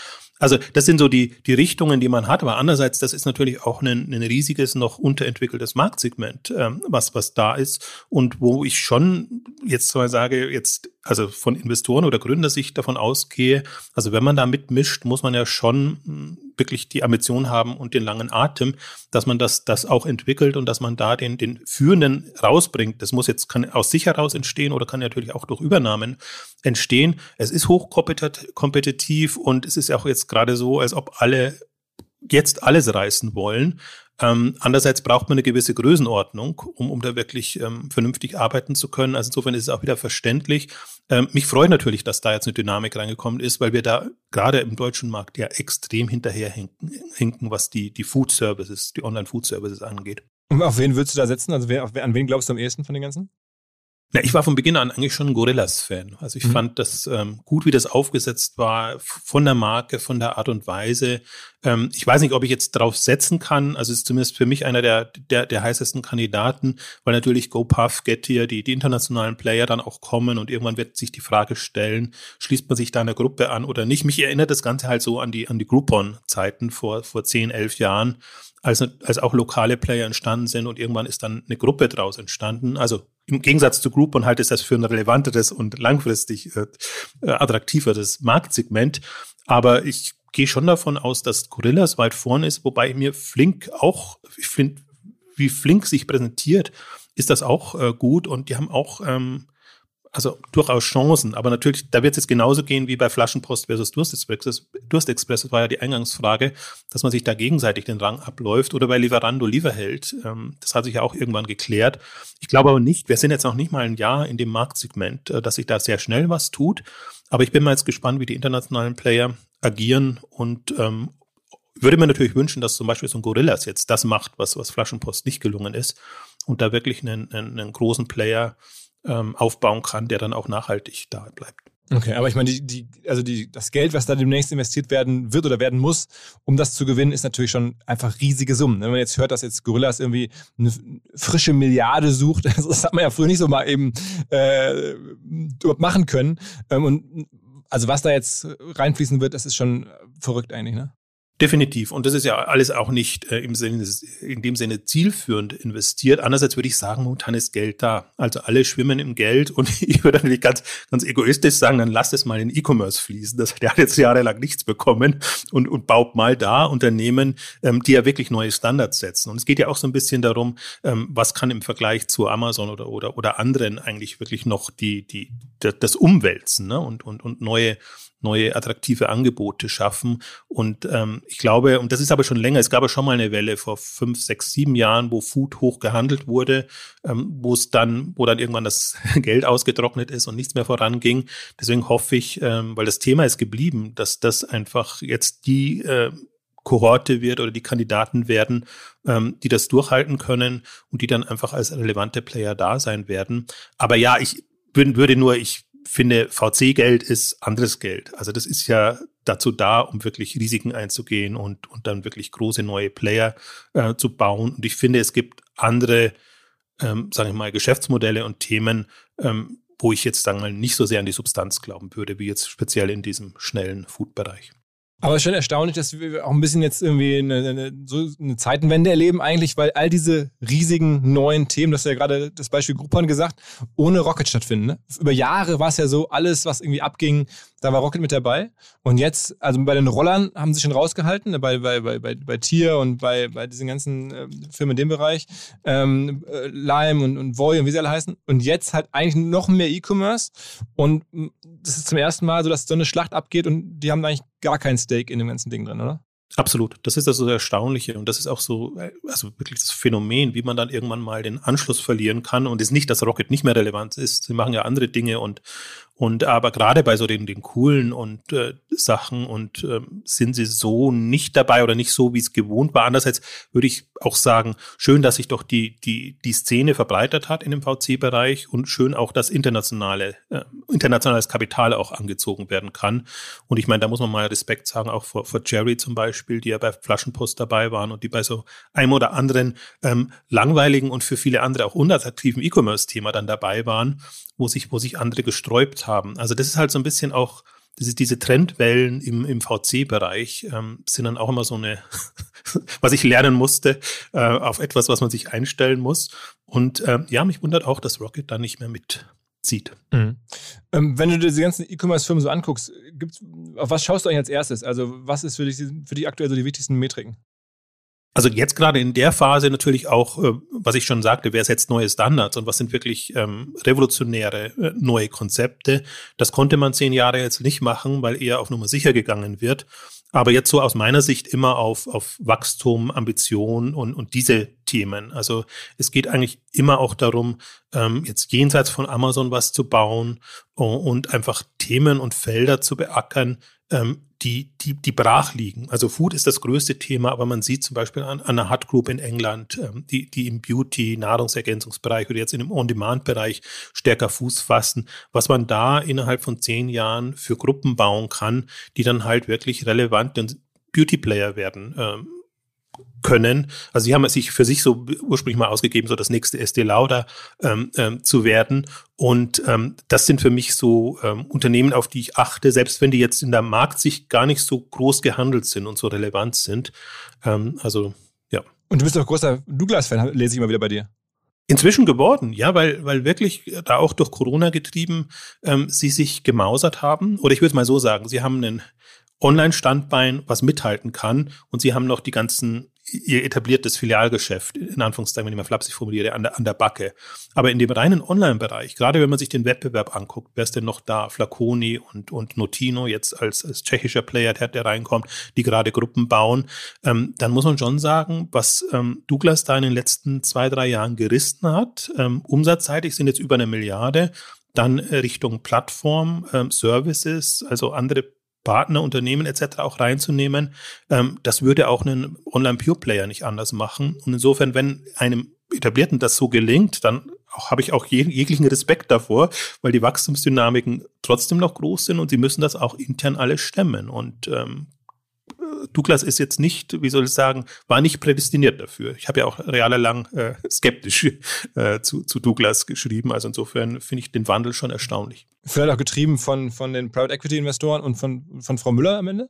also das sind so die, die Richtungen, die man hat. Aber andererseits, das ist natürlich auch ein, ein riesiges, noch unterentwickeltes Marktsegment, ähm, was, was da ist. Und wo ich schon jetzt mal sage, jetzt also von Investoren oder Gründersicht davon ausgehe, also wenn man da mitmischt, muss man ja schon hm, wirklich die Ambition haben und den langen Atem, dass man das, das auch entwickelt und dass man da den, den Führenden rausbringt. Das muss jetzt kann aus sich heraus entstehen oder kann natürlich auch durch Übernahmen entstehen. Es ist hochkompetitiv und es ist auch jetzt gerade so, als ob alle jetzt alles reißen wollen. Ähm, andererseits braucht man eine gewisse Größenordnung, um, um da wirklich ähm, vernünftig arbeiten zu können. Also insofern ist es auch wieder verständlich. Ähm, mich freut natürlich, dass da jetzt eine Dynamik reingekommen ist, weil wir da gerade im deutschen Markt ja extrem hinterherhinken, hinken, was die, die Food Services, die Online-Food Services angeht. Und auf wen würdest du da setzen? Also wer, an wen glaubst du am ehesten von den ganzen? Ja, ich war von Beginn an eigentlich schon ein Gorillas-Fan. Also ich mhm. fand das ähm, gut, wie das aufgesetzt war, von der Marke, von der Art und Weise. Ähm, ich weiß nicht, ob ich jetzt drauf setzen kann. Also es ist zumindest für mich einer der, der, der heißesten Kandidaten, weil natürlich GoPuff, Getir, die, die internationalen Player dann auch kommen und irgendwann wird sich die Frage stellen, schließt man sich da einer Gruppe an oder nicht? Mich erinnert das Ganze halt so an die, an die Groupon-Zeiten vor, vor zehn, elf Jahren als, als auch lokale Player entstanden sind und irgendwann ist dann eine Gruppe draus entstanden. Also im Gegensatz zu Groupon halte ich das für ein relevanteres und langfristig äh, attraktiveres Marktsegment. Aber ich gehe schon davon aus, dass Gorillas weit vorne ist, wobei mir Flink auch, ich finde, wie Flink sich präsentiert, ist das auch äh, gut und die haben auch ähm, also durchaus Chancen. Aber natürlich, da wird es jetzt genauso gehen wie bei Flaschenpost versus Durstexpress. Durstexpress, war ja die Eingangsfrage, dass man sich da gegenseitig den Rang abläuft oder bei Lieferando Lieferheld. Ähm, das hat sich ja auch irgendwann geklärt. Ich glaube aber nicht, wir sind jetzt noch nicht mal ein Jahr in dem Marktsegment, äh, dass sich da sehr schnell was tut. Aber ich bin mal jetzt gespannt, wie die internationalen Player agieren und ähm, würde mir natürlich wünschen, dass zum Beispiel so ein Gorillas jetzt das macht, was, was Flaschenpost nicht gelungen ist und da wirklich einen, einen, einen großen Player ähm, aufbauen kann, der dann auch nachhaltig da bleibt. Okay, aber ich meine, die, die, also die, das Geld, was da demnächst investiert werden wird oder werden muss, um das zu gewinnen, ist natürlich schon einfach riesige Summen. Wenn man jetzt hört, dass jetzt Gorillas irgendwie eine frische Milliarde sucht, das hat man ja früher nicht so mal eben äh, machen können. Ähm, und also was da jetzt reinfließen wird, das ist schon verrückt eigentlich, ne? Definitiv. Und das ist ja alles auch nicht äh, im Sinne, in dem Sinne zielführend investiert. Andererseits würde ich sagen, momentan ist Geld da. Also alle schwimmen im Geld und ich würde natürlich ganz, ganz egoistisch sagen, dann lasst es mal in E-Commerce fließen. Das, der hat jetzt jahrelang nichts bekommen und, und baut mal da Unternehmen, ähm, die ja wirklich neue Standards setzen. Und es geht ja auch so ein bisschen darum, ähm, was kann im Vergleich zu Amazon oder, oder, oder anderen eigentlich wirklich noch die, die, das Umwälzen ne? und, und, und neue, neue attraktive Angebote schaffen. Und ähm, ich glaube, und das ist aber schon länger, es gab ja schon mal eine Welle vor fünf, sechs, sieben Jahren, wo Food hoch gehandelt wurde, ähm, wo es dann, wo dann irgendwann das Geld ausgetrocknet ist und nichts mehr voranging. Deswegen hoffe ich, ähm, weil das Thema ist geblieben, dass das einfach jetzt die äh, Kohorte wird oder die Kandidaten werden, ähm, die das durchhalten können und die dann einfach als relevante Player da sein werden. Aber ja, ich würde nur, ich finde, VC-Geld ist anderes Geld. Also das ist ja dazu da, um wirklich Risiken einzugehen und, und dann wirklich große neue Player äh, zu bauen. Und ich finde, es gibt andere, ähm, sage ich mal, Geschäftsmodelle und Themen, ähm, wo ich jetzt, sagen mal, nicht so sehr an die Substanz glauben würde, wie jetzt speziell in diesem schnellen Food-Bereich. Aber schon erstaunlich, dass wir auch ein bisschen jetzt irgendwie eine, eine, so eine Zeitenwende erleben, eigentlich, weil all diese riesigen neuen Themen, das ist ja gerade das Beispiel Groupon gesagt, ohne Rocket stattfinden. Ne? Über Jahre war es ja so, alles, was irgendwie abging, da war Rocket mit dabei. Und jetzt, also bei den Rollern haben sie schon rausgehalten, ne? bei, bei, bei, bei, bei Tier und bei, bei diesen ganzen äh, Firmen in dem Bereich, ähm, äh, Lime und, und Voy und wie sie alle heißen. Und jetzt halt eigentlich noch mehr E-Commerce. Und das ist zum ersten Mal so, dass so eine Schlacht abgeht und die haben eigentlich gar kein Stake in dem ganzen Ding drin, oder? Absolut. Das ist also das Erstaunliche und das ist auch so, also wirklich das Phänomen, wie man dann irgendwann mal den Anschluss verlieren kann und es ist nicht, dass Rocket nicht mehr relevant ist. Sie machen ja andere Dinge und und aber gerade bei so den, den coolen und äh, Sachen und äh, sind sie so nicht dabei oder nicht so, wie es gewohnt war. Andererseits würde ich auch sagen, schön, dass sich doch die, die, die Szene verbreitert hat in dem VC-Bereich und schön auch, dass internationale, äh, internationales Kapital auch angezogen werden kann. Und ich meine, da muss man mal Respekt sagen, auch vor, vor Jerry zum Beispiel, die ja bei Flaschenpost dabei waren und die bei so einem oder anderen ähm, langweiligen und für viele andere auch unattraktiven E-Commerce-Thema dann dabei waren wo sich, wo sich andere gesträubt haben. Also das ist halt so ein bisschen auch, ist diese Trendwellen im, im VC-Bereich ähm, sind dann auch immer so eine, was ich lernen musste, äh, auf etwas, was man sich einstellen muss. Und äh, ja, mich wundert auch, dass Rocket da nicht mehr mitzieht. Mhm. Ähm, wenn du dir diese ganzen E-Commerce-Firmen so anguckst, auf was schaust du eigentlich als erstes? Also was ist für dich, für dich aktuell so die wichtigsten Metriken? Also jetzt gerade in der Phase natürlich auch, äh, was ich schon sagte, wer setzt neue Standards und was sind wirklich ähm, revolutionäre äh, neue Konzepte. Das konnte man zehn Jahre jetzt nicht machen, weil eher auf Nummer sicher gegangen wird. Aber jetzt so aus meiner Sicht immer auf, auf Wachstum, Ambition und, und diese Themen. Also es geht eigentlich immer auch darum, ähm, jetzt jenseits von Amazon was zu bauen und einfach Themen und Felder zu beackern, ähm, die, die, die brach liegen. Also Food ist das größte Thema, aber man sieht zum Beispiel an, an einer Hut Group in England, ähm, die, die im Beauty, Nahrungsergänzungsbereich oder jetzt in dem On-Demand-Bereich stärker Fuß fassen, was man da innerhalb von zehn Jahren für Gruppen bauen kann, die dann halt wirklich relevant Beauty-Player werden. Ähm, können. Also sie haben sich für sich so ursprünglich mal ausgegeben, so das nächste SD Lauda ähm, ähm, zu werden. Und ähm, das sind für mich so ähm, Unternehmen, auf die ich achte, selbst wenn die jetzt in der Marktsicht gar nicht so groß gehandelt sind und so relevant sind. Ähm, also ja. Und du bist doch großer Douglas-Fan, lese ich mal wieder bei dir. Inzwischen geworden, ja, weil, weil wirklich da auch durch Corona getrieben ähm, sie sich gemausert haben. Oder ich würde es mal so sagen, sie haben einen Online-Standbein, was mithalten kann und sie haben noch die ganzen ihr etabliertes Filialgeschäft, in Anführungszeichen, wenn ich mal flapsig formuliere, an der, an der Backe. Aber in dem reinen Online-Bereich, gerade wenn man sich den Wettbewerb anguckt, wer ist denn noch da? Flaconi und, und Notino jetzt als, als tschechischer Player, der, der reinkommt, die gerade Gruppen bauen, ähm, dann muss man schon sagen, was ähm, Douglas da in den letzten zwei, drei Jahren gerissen hat, ähm, umsatzseitig sind jetzt über eine Milliarde, dann Richtung Plattform, ähm, Services, also andere Partner, Unternehmen etc. auch reinzunehmen. Ähm, das würde auch einen Online-Pure-Player nicht anders machen. Und insofern, wenn einem Etablierten das so gelingt, dann habe ich auch jeglichen Respekt davor, weil die Wachstumsdynamiken trotzdem noch groß sind und sie müssen das auch intern alle stemmen. Und ähm, Douglas ist jetzt nicht, wie soll ich sagen, war nicht prädestiniert dafür. Ich habe ja auch realerlang äh, skeptisch äh, zu, zu Douglas geschrieben. Also insofern finde ich den Wandel schon erstaunlich. Vielleicht auch getrieben von, von den Private Equity Investoren und von, von Frau Müller am Ende?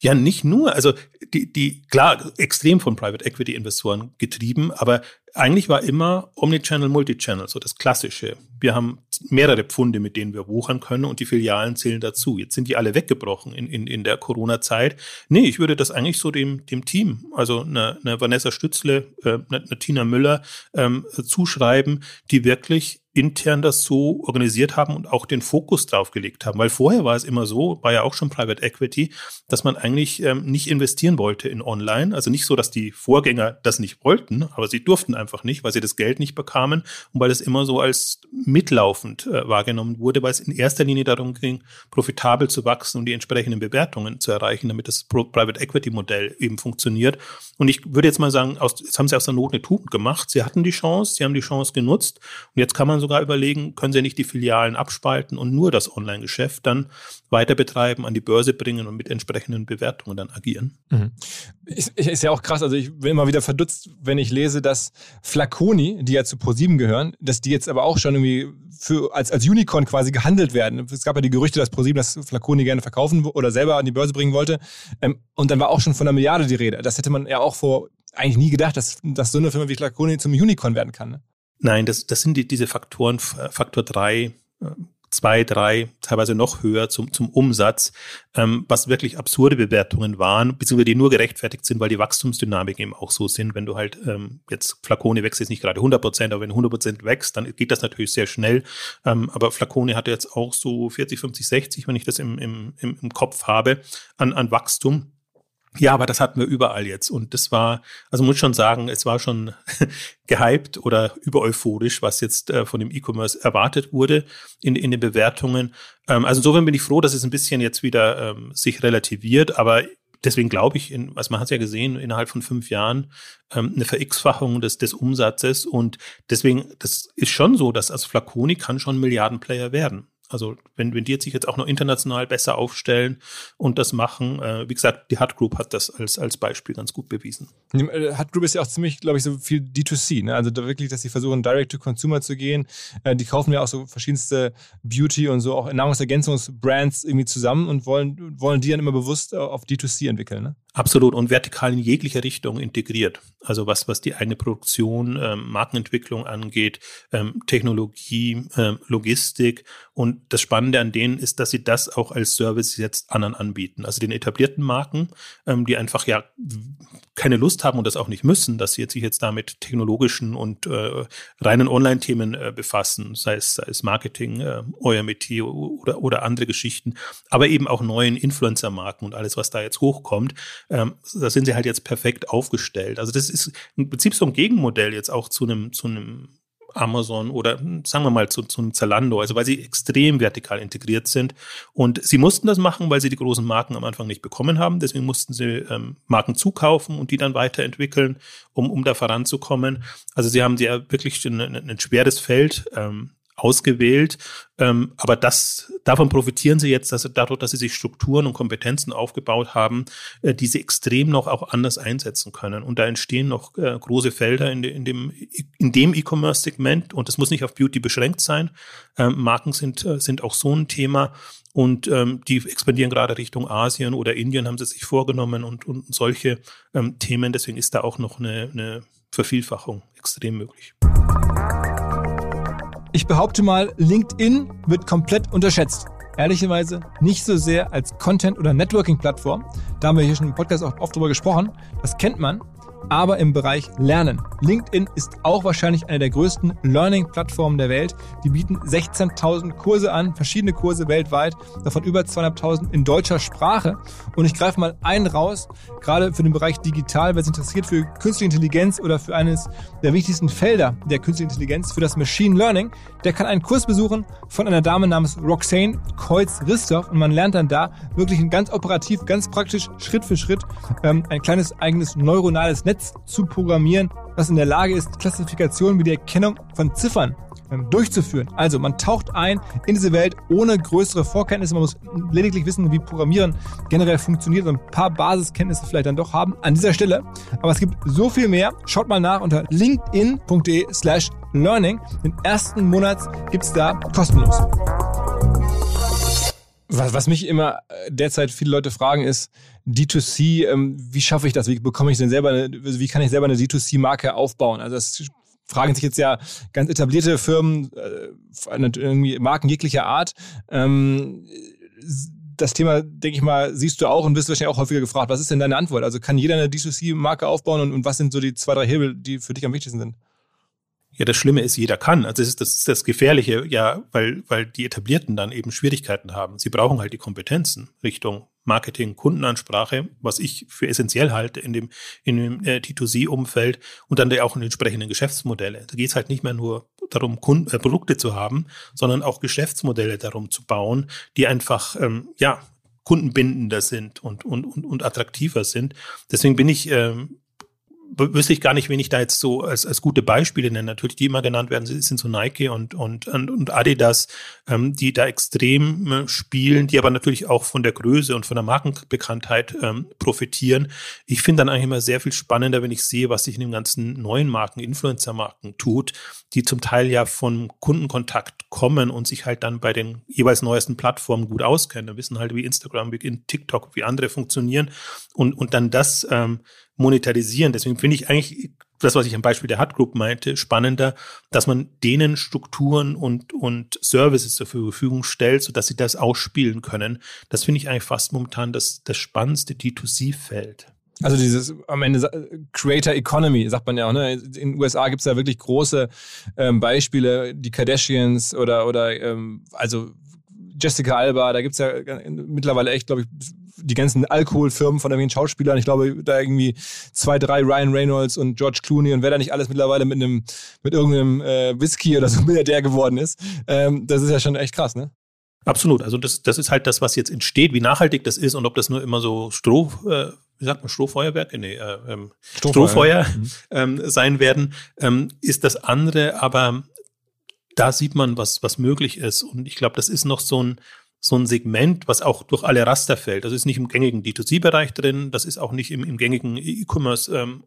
Ja, nicht nur. Also die, die, klar, extrem von Private Equity Investoren getrieben, aber eigentlich war immer Omnichannel, Multichannel, so das Klassische. Wir haben mehrere Pfunde, mit denen wir wuchern können und die Filialen zählen dazu. Jetzt sind die alle weggebrochen in, in, in der Corona-Zeit. Nee, ich würde das eigentlich so dem, dem Team, also eine, eine Vanessa Stützle, äh, eine, eine Tina Müller ähm, zuschreiben, die wirklich intern das so organisiert haben und auch den Fokus drauf gelegt haben. Weil vorher war es immer so, war ja auch schon Private Equity, dass man eigentlich ähm, nicht investieren wollte in Online. Also nicht so, dass die Vorgänger das nicht wollten, aber sie durften einfach nicht, weil sie das Geld nicht bekamen und weil es immer so als mitlaufend äh, wahrgenommen wurde, weil es in erster Linie darum ging, profitabel zu wachsen und die entsprechenden Bewertungen zu erreichen, damit das Private Equity Modell eben funktioniert. Und ich würde jetzt mal sagen, aus, jetzt haben sie aus der Not eine Tugend gemacht. Sie hatten die Chance, sie haben die Chance genutzt und jetzt kann man sogar überlegen, können sie nicht die Filialen abspalten und nur das Online-Geschäft dann weiter betreiben, an die Börse bringen und mit entsprechenden Bewertungen dann agieren. Mhm. Ist, ist, ja auch krass, also ich bin immer wieder verdutzt, wenn ich lese, dass Flaconi, die ja zu ProSieben gehören, dass die jetzt aber auch schon irgendwie für, als, als Unicorn quasi gehandelt werden. Es gab ja die Gerüchte, dass ProSieben das Flaconi gerne verkaufen oder selber an die Börse bringen wollte. Ähm, und dann war auch schon von einer Milliarde die Rede. Das hätte man ja auch vor eigentlich nie gedacht, dass, dass so eine Firma wie Flaconi zum Unicorn werden kann. Ne? Nein, das, das sind die, diese Faktoren, Faktor drei, äh, zwei, drei, teilweise noch höher zum, zum Umsatz, ähm, was wirklich absurde Bewertungen waren, beziehungsweise die nur gerechtfertigt sind, weil die Wachstumsdynamik eben auch so sind. Wenn du halt ähm, jetzt Flacone wächst jetzt nicht gerade 100 Prozent, aber wenn 100 Prozent wächst, dann geht das natürlich sehr schnell. Ähm, aber Flacone hatte jetzt auch so 40, 50, 60, wenn ich das im, im, im Kopf habe, an, an Wachstum. Ja, aber das hatten wir überall jetzt. Und das war, also muss schon sagen, es war schon gehypt oder übereuphorisch, was jetzt äh, von dem E-Commerce erwartet wurde in, in den Bewertungen. Ähm, also insofern bin ich froh, dass es ein bisschen jetzt wieder ähm, sich relativiert, aber deswegen glaube ich, in, also man hat es ja gesehen, innerhalb von fünf Jahren ähm, eine VerX-Fachung des, des Umsatzes und deswegen, das ist schon so, dass als Flaconi kann schon Milliardenplayer werden. Also wenn, wenn die jetzt sich jetzt auch noch international besser aufstellen und das machen, äh, wie gesagt, die Hut Group hat das als, als Beispiel ganz gut bewiesen. Äh, Hut Group ist ja auch ziemlich, glaube ich, so viel D2C, ne? Also da wirklich, dass sie versuchen, direct to consumer zu gehen. Äh, die kaufen ja auch so verschiedenste Beauty und so auch Nahrungsergänzungsbrands irgendwie zusammen und wollen, wollen die dann immer bewusst auf D2C entwickeln, ne? Absolut und vertikal in jeglicher Richtung integriert. Also was, was die eigene Produktion, ähm, Markenentwicklung angeht, ähm, Technologie, ähm, Logistik. Und das Spannende an denen ist, dass sie das auch als Service jetzt anderen anbieten. Also den etablierten Marken, ähm, die einfach ja keine Lust haben und das auch nicht müssen, dass sie jetzt sich jetzt damit technologischen und äh, reinen Online-Themen äh, befassen, sei es, sei es Marketing, äh, OMT oder, oder andere Geschichten, aber eben auch neuen Influencer-Marken und alles, was da jetzt hochkommt ähm, da sind sie halt jetzt perfekt aufgestellt. Also das ist im Prinzip so ein Gegenmodell jetzt auch zu einem, zu einem Amazon oder sagen wir mal zu, zu einem Zalando, also weil sie extrem vertikal integriert sind. Und sie mussten das machen, weil sie die großen Marken am Anfang nicht bekommen haben. Deswegen mussten sie ähm, Marken zukaufen und die dann weiterentwickeln, um, um da voranzukommen. Also sie haben ja wirklich ein, ein schweres Feld. Ähm, ausgewählt. Ähm, aber das, davon profitieren sie jetzt, dass dadurch, dass sie sich Strukturen und Kompetenzen aufgebaut haben, äh, die sie extrem noch auch anders einsetzen können. Und da entstehen noch äh, große Felder in, de, in dem in dem E-Commerce-Segment. Und das muss nicht auf Beauty beschränkt sein. Ähm, Marken sind, äh, sind auch so ein Thema. Und ähm, die expandieren gerade Richtung Asien oder Indien, haben sie sich vorgenommen und, und solche ähm, Themen. Deswegen ist da auch noch eine, eine Vervielfachung extrem möglich. Ich behaupte mal, LinkedIn wird komplett unterschätzt. Ehrlicherweise nicht so sehr als Content- oder Networking-Plattform. Da haben wir hier schon im Podcast auch oft drüber gesprochen. Das kennt man aber im Bereich Lernen. LinkedIn ist auch wahrscheinlich eine der größten Learning-Plattformen der Welt. Die bieten 16.000 Kurse an, verschiedene Kurse weltweit, davon über 200.000 in deutscher Sprache. Und ich greife mal einen raus, gerade für den Bereich digital, wer sich interessiert für künstliche Intelligenz oder für eines der wichtigsten Felder der künstlichen Intelligenz, für das Machine Learning, der kann einen Kurs besuchen von einer Dame namens Roxane Kreuz-Ristoff und man lernt dann da wirklich ganz operativ, ganz praktisch, Schritt für Schritt ähm, ein kleines eigenes neuronales Netz Netz zu programmieren, das in der Lage ist, Klassifikationen wie die Erkennung von Ziffern ähm, durchzuführen. Also man taucht ein in diese Welt ohne größere Vorkenntnisse. Man muss lediglich wissen, wie Programmieren generell funktioniert und ein paar Basiskenntnisse vielleicht dann doch haben an dieser Stelle. Aber es gibt so viel mehr. Schaut mal nach unter linkedin.de slash learning. Den ersten Monat gibt es da kostenlos. Was, was mich immer äh, derzeit viele Leute fragen ist, D2C, ähm, wie schaffe ich das? Wie bekomme ich denn selber eine, wie kann ich selber eine D2C-Marke aufbauen? Also das fragen sich jetzt ja ganz etablierte Firmen, äh, Marken jeglicher Art. Ähm, das Thema, denke ich mal, siehst du auch und wirst wahrscheinlich auch häufiger gefragt. Was ist denn deine Antwort? Also kann jeder eine D2C-Marke aufbauen und, und was sind so die zwei, drei Hebel, die für dich am wichtigsten sind? Ja, das Schlimme ist, jeder kann. Also das ist das, ist das Gefährliche, ja, weil, weil die Etablierten dann eben Schwierigkeiten haben. Sie brauchen halt die Kompetenzen Richtung Marketing, Kundenansprache, was ich für essentiell halte in dem, in dem äh, T2C-Umfeld und dann auch in den entsprechenden Geschäftsmodelle. Da geht es halt nicht mehr nur darum, Kunden, äh, Produkte zu haben, sondern auch Geschäftsmodelle darum zu bauen, die einfach, ähm, ja, kundenbindender sind und, und, und, und attraktiver sind. Deswegen bin ich ähm, wüsste ich gar nicht, wen ich da jetzt so als, als gute Beispiele nenne. Natürlich, die immer genannt werden, sind so Nike und, und, und Adidas, ähm, die da extrem äh, spielen, die aber natürlich auch von der Größe und von der Markenbekanntheit ähm, profitieren. Ich finde dann eigentlich immer sehr viel spannender, wenn ich sehe, was sich in den ganzen neuen Marken, Influencer-Marken tut, die zum Teil ja von Kundenkontakt kommen und sich halt dann bei den jeweils neuesten Plattformen gut auskennen, wissen halt, wie Instagram, wie TikTok, wie andere funktionieren und, und dann das ähm, monetarisieren. Deswegen finde ich eigentlich das, was ich am Beispiel der Hut Group meinte, spannender, dass man denen Strukturen und, und Services zur Verfügung stellt, sodass sie das ausspielen können. Das finde ich eigentlich fast momentan das, das spannendste D2C-Feld. Also dieses am Ende Creator Economy, sagt man ja auch. Ne? In den USA gibt es ja wirklich große ähm, Beispiele, die Kardashians oder, oder ähm, also Jessica Alba, da gibt es ja mittlerweile echt, glaube ich, die ganzen Alkoholfirmen von irgendwelchen Schauspielern. Ich glaube, da irgendwie zwei, drei Ryan Reynolds und George Clooney und wer da nicht alles mittlerweile mit einem, mit irgendeinem äh, Whisky oder so Milliardär geworden ist. Ähm, das ist ja schon echt krass, ne? Absolut. Also das, das ist halt das, was jetzt entsteht, wie nachhaltig das ist und ob das nur immer so Stroh, äh, wie sagt man, Strohfeuerwerke? Nee, äh, ähm, Strohfeuer, Strohfeuer mhm. ähm, sein werden, ähm, ist das andere, aber da sieht man, was, was möglich ist. Und ich glaube, das ist noch so ein, so ein Segment, was auch durch alle Raster fällt. Das ist nicht im gängigen D2C-Bereich drin, das ist auch nicht im, im gängigen E-Commerce ähm,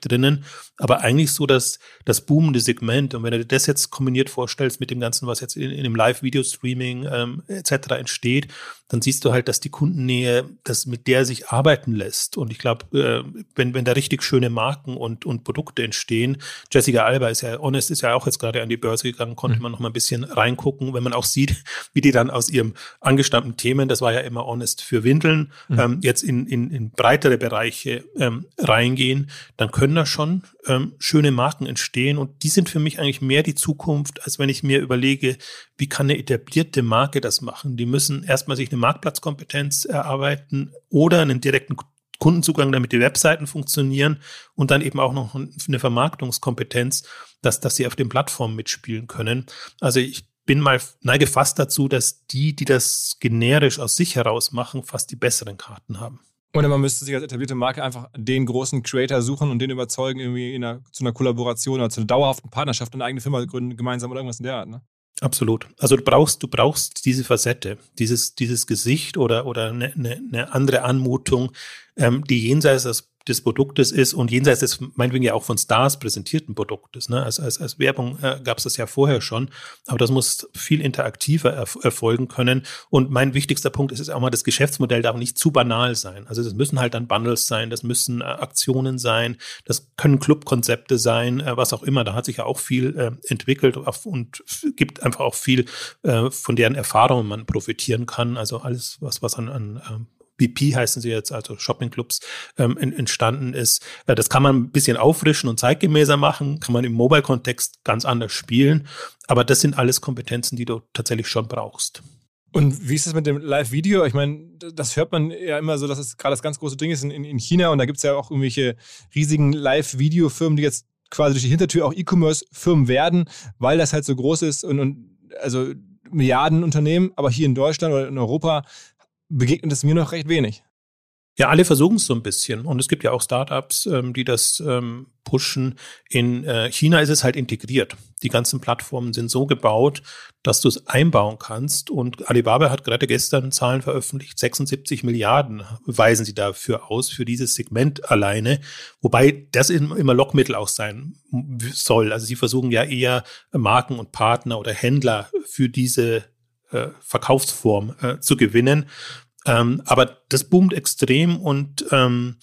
drinnen, aber eigentlich so das, das boomende Segment. Und wenn du dir das jetzt kombiniert vorstellst mit dem Ganzen, was jetzt in, in dem Live-Video-Streaming ähm, etc. entsteht, dann siehst du halt, dass die Kundennähe, das mit der sich arbeiten lässt. Und ich glaube, äh, wenn, wenn da richtig schöne Marken und, und Produkte entstehen, Jessica Alba ist ja, Honest ist ja auch jetzt gerade an die Börse gegangen, konnte mhm. man noch mal ein bisschen reingucken, wenn man auch sieht, wie die dann aus ihrem angestammten Themen, das war ja immer Honest für Windeln, mhm. ähm, jetzt in, in, in breitere Bereiche ähm, reingehen, dann können da schon ähm, schöne Marken entstehen. Und die sind für mich eigentlich mehr die Zukunft, als wenn ich mir überlege, wie kann eine etablierte Marke das machen? Die müssen erstmal sich eine Marktplatzkompetenz erarbeiten oder einen direkten Kundenzugang, damit die Webseiten funktionieren und dann eben auch noch eine Vermarktungskompetenz, dass, dass sie auf den Plattformen mitspielen können. Also ich bin mal neige fast dazu, dass die, die das generisch aus sich heraus machen, fast die besseren Karten haben. Oder man müsste sich als etablierte Marke einfach den großen Creator suchen und den überzeugen, irgendwie einer, zu einer Kollaboration oder zu einer dauerhaften Partnerschaft eine eigene Firma gründen, gemeinsam oder irgendwas in der Art. Ne? Absolut. Also du brauchst, du brauchst diese Facette, dieses, dieses Gesicht oder, oder eine, eine, eine andere Anmutung, ähm, die jenseits des des Produktes ist und jenseits des meinetwegen ja auch von Stars präsentierten Produktes. Ne? Als, als, als Werbung äh, gab es das ja vorher schon, aber das muss viel interaktiver erf erfolgen können. Und mein wichtigster Punkt ist, ist auch mal, das Geschäftsmodell darf nicht zu banal sein. Also das müssen halt dann Bundles sein, das müssen äh, Aktionen sein, das können Clubkonzepte sein, äh, was auch immer. Da hat sich ja auch viel äh, entwickelt und gibt einfach auch viel, äh, von deren Erfahrungen man profitieren kann. Also alles, was, was an, an ähm, BP heißen sie jetzt, also Shoppingclubs, ähm, entstanden ist. Äh, das kann man ein bisschen auffrischen und zeitgemäßer machen, kann man im Mobile-Kontext ganz anders spielen. Aber das sind alles Kompetenzen, die du tatsächlich schon brauchst. Und wie ist es mit dem Live-Video? Ich meine, das hört man ja immer so, dass es gerade das ganz große Ding ist in, in China und da gibt es ja auch irgendwelche riesigen Live-Video-Firmen, die jetzt quasi durch die Hintertür auch E-Commerce-Firmen werden, weil das halt so groß ist und, und also Milliardenunternehmen, aber hier in Deutschland oder in Europa begegnet es mir noch recht wenig. Ja, alle versuchen es so ein bisschen. Und es gibt ja auch Startups, ähm, die das ähm, pushen. In äh, China ist es halt integriert. Die ganzen Plattformen sind so gebaut, dass du es einbauen kannst. Und Alibaba hat gerade gestern Zahlen veröffentlicht. 76 Milliarden weisen sie dafür aus, für dieses Segment alleine. Wobei das immer Lockmittel auch sein soll. Also sie versuchen ja eher Marken und Partner oder Händler für diese äh, Verkaufsform äh, zu gewinnen. Ähm, aber das boomt extrem und ähm,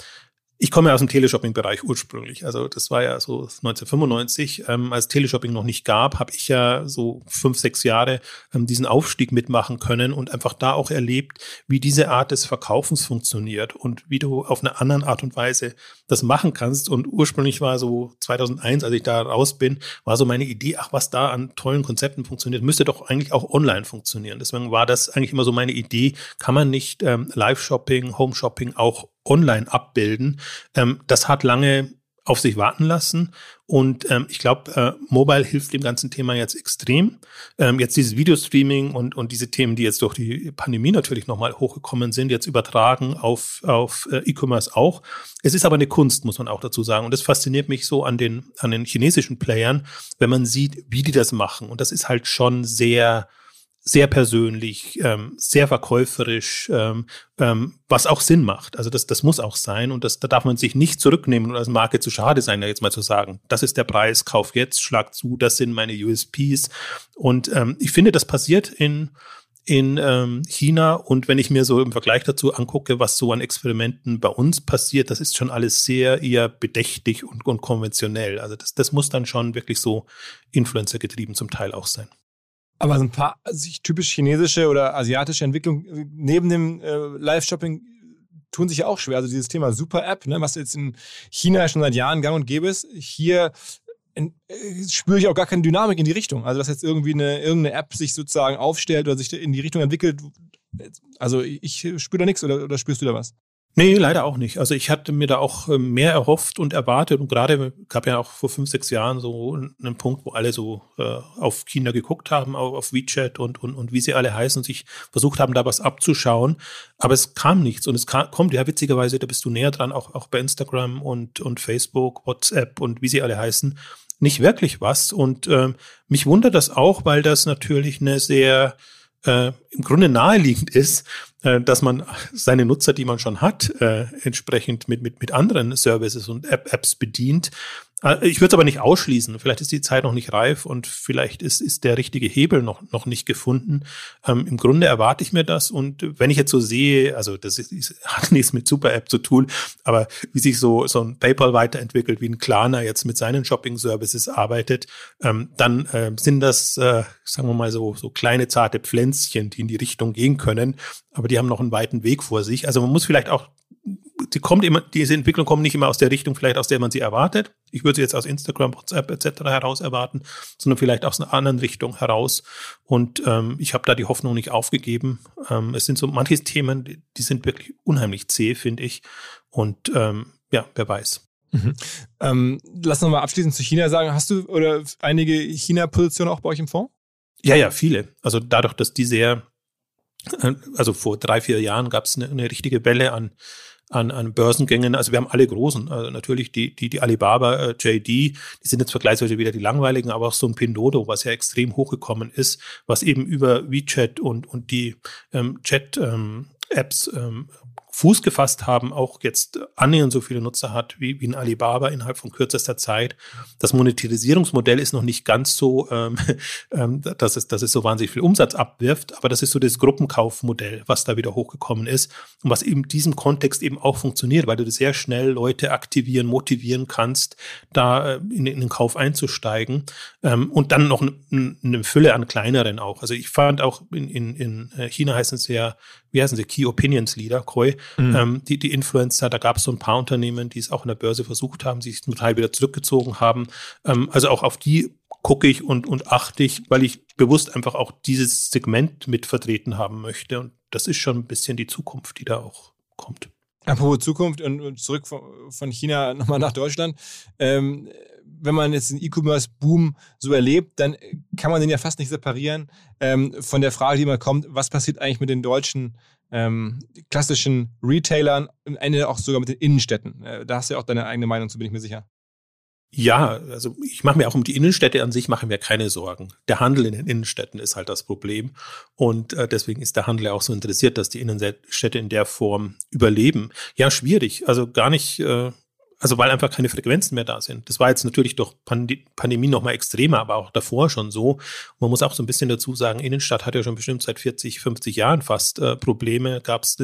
ich komme ja aus dem Teleshopping-Bereich ursprünglich. Also das war ja so 1995, ähm, als Teleshopping noch nicht gab, habe ich ja so fünf, sechs Jahre ähm, diesen Aufstieg mitmachen können und einfach da auch erlebt, wie diese Art des Verkaufens funktioniert und wie du auf eine andere Art und Weise das machen kannst. Und ursprünglich war so 2001, als ich da raus bin, war so meine Idee, ach, was da an tollen Konzepten funktioniert, müsste doch eigentlich auch online funktionieren. Deswegen war das eigentlich immer so meine Idee, kann man nicht ähm, Live-Shopping, Home-Shopping auch online abbilden. Ähm, das hat lange auf sich warten lassen. Und ähm, ich glaube, äh, Mobile hilft dem ganzen Thema jetzt extrem. Ähm, jetzt dieses Videostreaming und, und diese Themen, die jetzt durch die Pandemie natürlich nochmal hochgekommen sind, jetzt übertragen auf, auf äh, E-Commerce auch. Es ist aber eine Kunst, muss man auch dazu sagen. Und das fasziniert mich so an den, an den chinesischen Playern, wenn man sieht, wie die das machen. Und das ist halt schon sehr, sehr persönlich, ähm, sehr verkäuferisch, ähm, ähm, was auch Sinn macht. Also das, das muss auch sein und das, da darf man sich nicht zurücknehmen und als Marke zu schade sein, da jetzt mal zu sagen, das ist der Preis, kauf jetzt, schlag zu, das sind meine USPs. Und ähm, ich finde, das passiert in in ähm, China und wenn ich mir so im Vergleich dazu angucke, was so an Experimenten bei uns passiert, das ist schon alles sehr eher bedächtig und, und konventionell. Also das, das muss dann schon wirklich so Influencer getrieben zum Teil auch sein. Aber so ein paar sich typisch chinesische oder asiatische Entwicklungen neben dem äh, Live-Shopping tun sich ja auch schwer. Also dieses Thema Super-App, ne, was jetzt in China schon seit Jahren gang und gäbe ist, hier in, äh, spüre ich auch gar keine Dynamik in die Richtung. Also dass jetzt irgendwie eine irgendeine App sich sozusagen aufstellt oder sich in die Richtung entwickelt. Also ich spüre da nichts oder, oder spürst du da was? Nee, leider auch nicht. Also ich hatte mir da auch ähm, mehr erhofft und erwartet und gerade gab ja auch vor fünf, sechs Jahren so einen Punkt, wo alle so äh, auf China geguckt haben, auf WeChat und, und, und wie sie alle heißen und sich versucht haben, da was abzuschauen. Aber es kam nichts und es kam, kommt ja witzigerweise, da bist du näher dran, auch, auch bei Instagram und, und Facebook, WhatsApp und wie sie alle heißen, nicht wirklich was. Und äh, mich wundert das auch, weil das natürlich eine sehr äh, im Grunde naheliegend ist, äh, dass man seine Nutzer, die man schon hat, äh, entsprechend mit, mit, mit anderen Services und App Apps bedient. Äh, ich würde es aber nicht ausschließen. Vielleicht ist die Zeit noch nicht reif und vielleicht ist, ist der richtige Hebel noch, noch nicht gefunden. Ähm, Im Grunde erwarte ich mir das. Und wenn ich jetzt so sehe, also das ist, ist, hat nichts mit Super-App zu tun, aber wie sich so, so ein PayPal weiterentwickelt, wie ein Klarna jetzt mit seinen Shopping-Services arbeitet, ähm, dann äh, sind das, äh, sagen wir mal so, so kleine zarte Pflänzchen, die in die Richtung gehen können. Aber die haben noch einen weiten Weg vor sich. Also man muss vielleicht auch die kommt immer, diese Entwicklung kommt nicht immer aus der Richtung, vielleicht aus der man sie erwartet. Ich würde sie jetzt aus Instagram, WhatsApp etc. heraus erwarten, sondern vielleicht aus einer anderen Richtung heraus. Und ähm, ich habe da die Hoffnung nicht aufgegeben. Ähm, es sind so manche Themen, die, die sind wirklich unheimlich zäh, finde ich. Und ähm, ja, wer weiß. Mhm. Ähm, lass noch mal abschließend zu China sagen. Hast du oder einige China-Positionen auch bei euch im Fonds? Ja, ja, viele. Also dadurch, dass die sehr, äh, also vor drei, vier Jahren gab es eine, eine richtige Welle an an, an Börsengängen. Also wir haben alle großen, also natürlich die, die, die Alibaba, äh, JD, die sind jetzt vergleichsweise wieder die langweiligen, aber auch so ein Pindodo, was ja extrem hochgekommen ist, was eben über WeChat und, und die ähm, Chat-Apps ähm, ähm, Fuß gefasst haben, auch jetzt annähernd so viele Nutzer hat wie, wie ein Alibaba innerhalb von kürzester Zeit. Das Monetarisierungsmodell ist noch nicht ganz so, ähm, ähm, dass, es, dass es so wahnsinnig viel Umsatz abwirft, aber das ist so das Gruppenkaufmodell, was da wieder hochgekommen ist und was in diesem Kontext eben auch funktioniert, weil du sehr schnell Leute aktivieren, motivieren kannst, da äh, in, in den Kauf einzusteigen ähm, und dann noch eine, eine Fülle an kleineren auch. Also ich fand auch in, in, in äh, China heißen es ja wie heißen sie, Key Opinions Leader, Koi, mhm. ähm, die, die Influencer, da gab es so ein paar Unternehmen, die es auch in der Börse versucht haben, sich zum Teil wieder zurückgezogen haben. Ähm, also auch auf die gucke ich und, und achte ich, weil ich bewusst einfach auch dieses Segment mit vertreten haben möchte. Und das ist schon ein bisschen die Zukunft, die da auch kommt. Apropos Zukunft und zurück von China nochmal nach Deutschland. Ähm, wenn man jetzt den E-Commerce-Boom so erlebt, dann kann man den ja fast nicht separieren ähm, von der Frage, die immer kommt, was passiert eigentlich mit den deutschen ähm, klassischen Retailern, am Ende auch sogar mit den Innenstädten. Äh, da hast du ja auch deine eigene Meinung zu, bin ich mir sicher. Ja, also ich mache mir auch um die Innenstädte an sich mache mir keine Sorgen. Der Handel in den Innenstädten ist halt das Problem und äh, deswegen ist der Handel ja auch so interessiert, dass die Innenstädte in der Form überleben. Ja, schwierig, also gar nicht, äh, also weil einfach keine Frequenzen mehr da sind. Das war jetzt natürlich durch Pand Pandemie noch mal extremer, aber auch davor schon so. Man muss auch so ein bisschen dazu sagen, Innenstadt hat ja schon bestimmt seit 40, 50 Jahren fast äh, Probleme. Gab es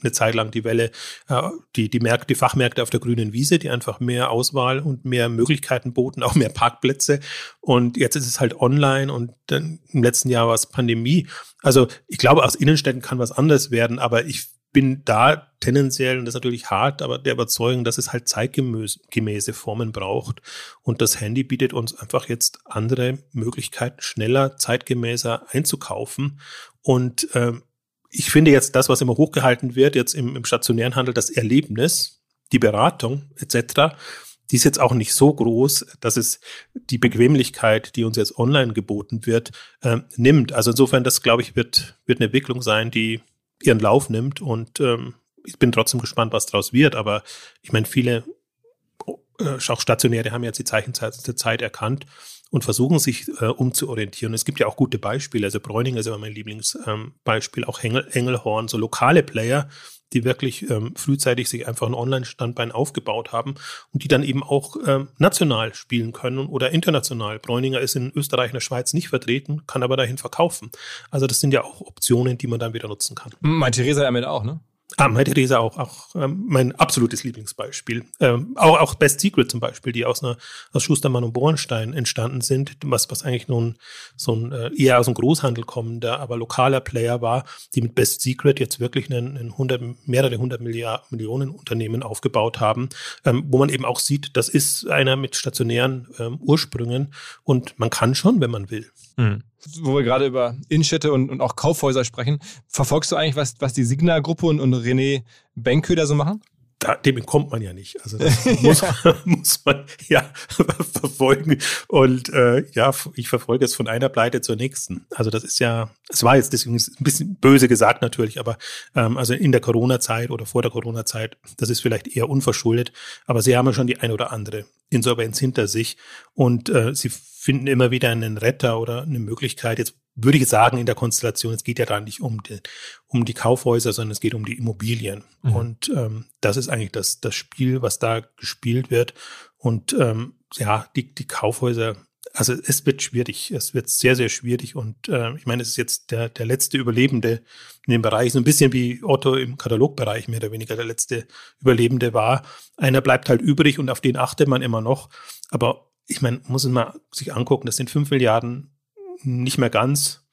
eine Zeit lang die Welle, äh, die, die, Märkte, die Fachmärkte auf der grünen Wiese, die einfach mehr Auswahl und mehr Möglichkeiten boten, auch mehr Parkplätze. Und jetzt ist es halt online und dann im letzten Jahr war es Pandemie. Also ich glaube, aus Innenstädten kann was anderes werden, aber ich bin da tendenziell, und das ist natürlich hart, aber der Überzeugung, dass es halt zeitgemäße Formen braucht. Und das Handy bietet uns einfach jetzt andere Möglichkeiten, schneller, zeitgemäßer einzukaufen. Und ähm, ich finde jetzt das, was immer hochgehalten wird, jetzt im, im stationären Handel, das Erlebnis, die Beratung etc., die ist jetzt auch nicht so groß, dass es die Bequemlichkeit, die uns jetzt online geboten wird, äh, nimmt. Also insofern, das glaube ich, wird, wird eine Entwicklung sein, die ihren Lauf nimmt und ähm, ich bin trotzdem gespannt, was daraus wird. Aber ich meine, viele äh, auch Stationäre haben jetzt die Zeichenzeit der Zeit erkannt und versuchen sich äh, umzuorientieren. Es gibt ja auch gute Beispiele. Also Bräuninger ist immer mein Lieblingsbeispiel, ähm, auch Engel, Engelhorn, so lokale Player, die wirklich ähm, frühzeitig sich einfach ein Online-Standbein aufgebaut haben und die dann eben auch ähm, national spielen können oder international. Bräuninger ist in Österreich und der Schweiz nicht vertreten, kann aber dahin verkaufen. Also das sind ja auch Optionen, die man dann wieder nutzen kann. Mein Theresa damit auch, ne? Ah, Mutter Teresa auch, auch ähm, mein absolutes Lieblingsbeispiel. Ähm, auch, auch Best Secret zum Beispiel, die aus einer aus Schustermann und Bornstein entstanden sind, was, was eigentlich nun so ein äh, eher aus dem Großhandel kommender, aber lokaler Player war, die mit Best Secret jetzt wirklich einen, einen 100, mehrere hundert Millionen Unternehmen aufgebaut haben, ähm, wo man eben auch sieht, das ist einer mit stationären ähm, Ursprüngen und man kann schon, wenn man will. Mhm wo wir gerade über Innenstädte und, und auch Kaufhäuser sprechen, verfolgst du eigentlich, was, was die Signa-Gruppe und, und René Benköder so machen? Da, dem entkommt man ja nicht. Also das muss, muss man ja verfolgen. Und äh, ja, ich verfolge es von einer Pleite zur nächsten. Also das ist ja, es war jetzt deswegen ein bisschen böse gesagt natürlich, aber ähm, also in der Corona-Zeit oder vor der Corona-Zeit, das ist vielleicht eher unverschuldet, aber sie haben ja schon die ein oder andere Insolvenz hinter sich und äh, sie finden immer wieder einen Retter oder eine Möglichkeit. Jetzt würde ich sagen, in der Konstellation, es geht ja da nicht um die, um die Kaufhäuser, sondern es geht um die Immobilien. Mhm. Und ähm, das ist eigentlich das, das Spiel, was da gespielt wird. Und ähm, ja, die, die Kaufhäuser, also es wird schwierig, es wird sehr, sehr schwierig. Und äh, ich meine, es ist jetzt der, der letzte Überlebende in dem Bereich, so ein bisschen wie Otto im Katalogbereich mehr oder weniger der letzte Überlebende war. Einer bleibt halt übrig und auf den achtet man immer noch. Aber ich meine, muss man mal sich angucken, das sind fünf Milliarden nicht mehr ganz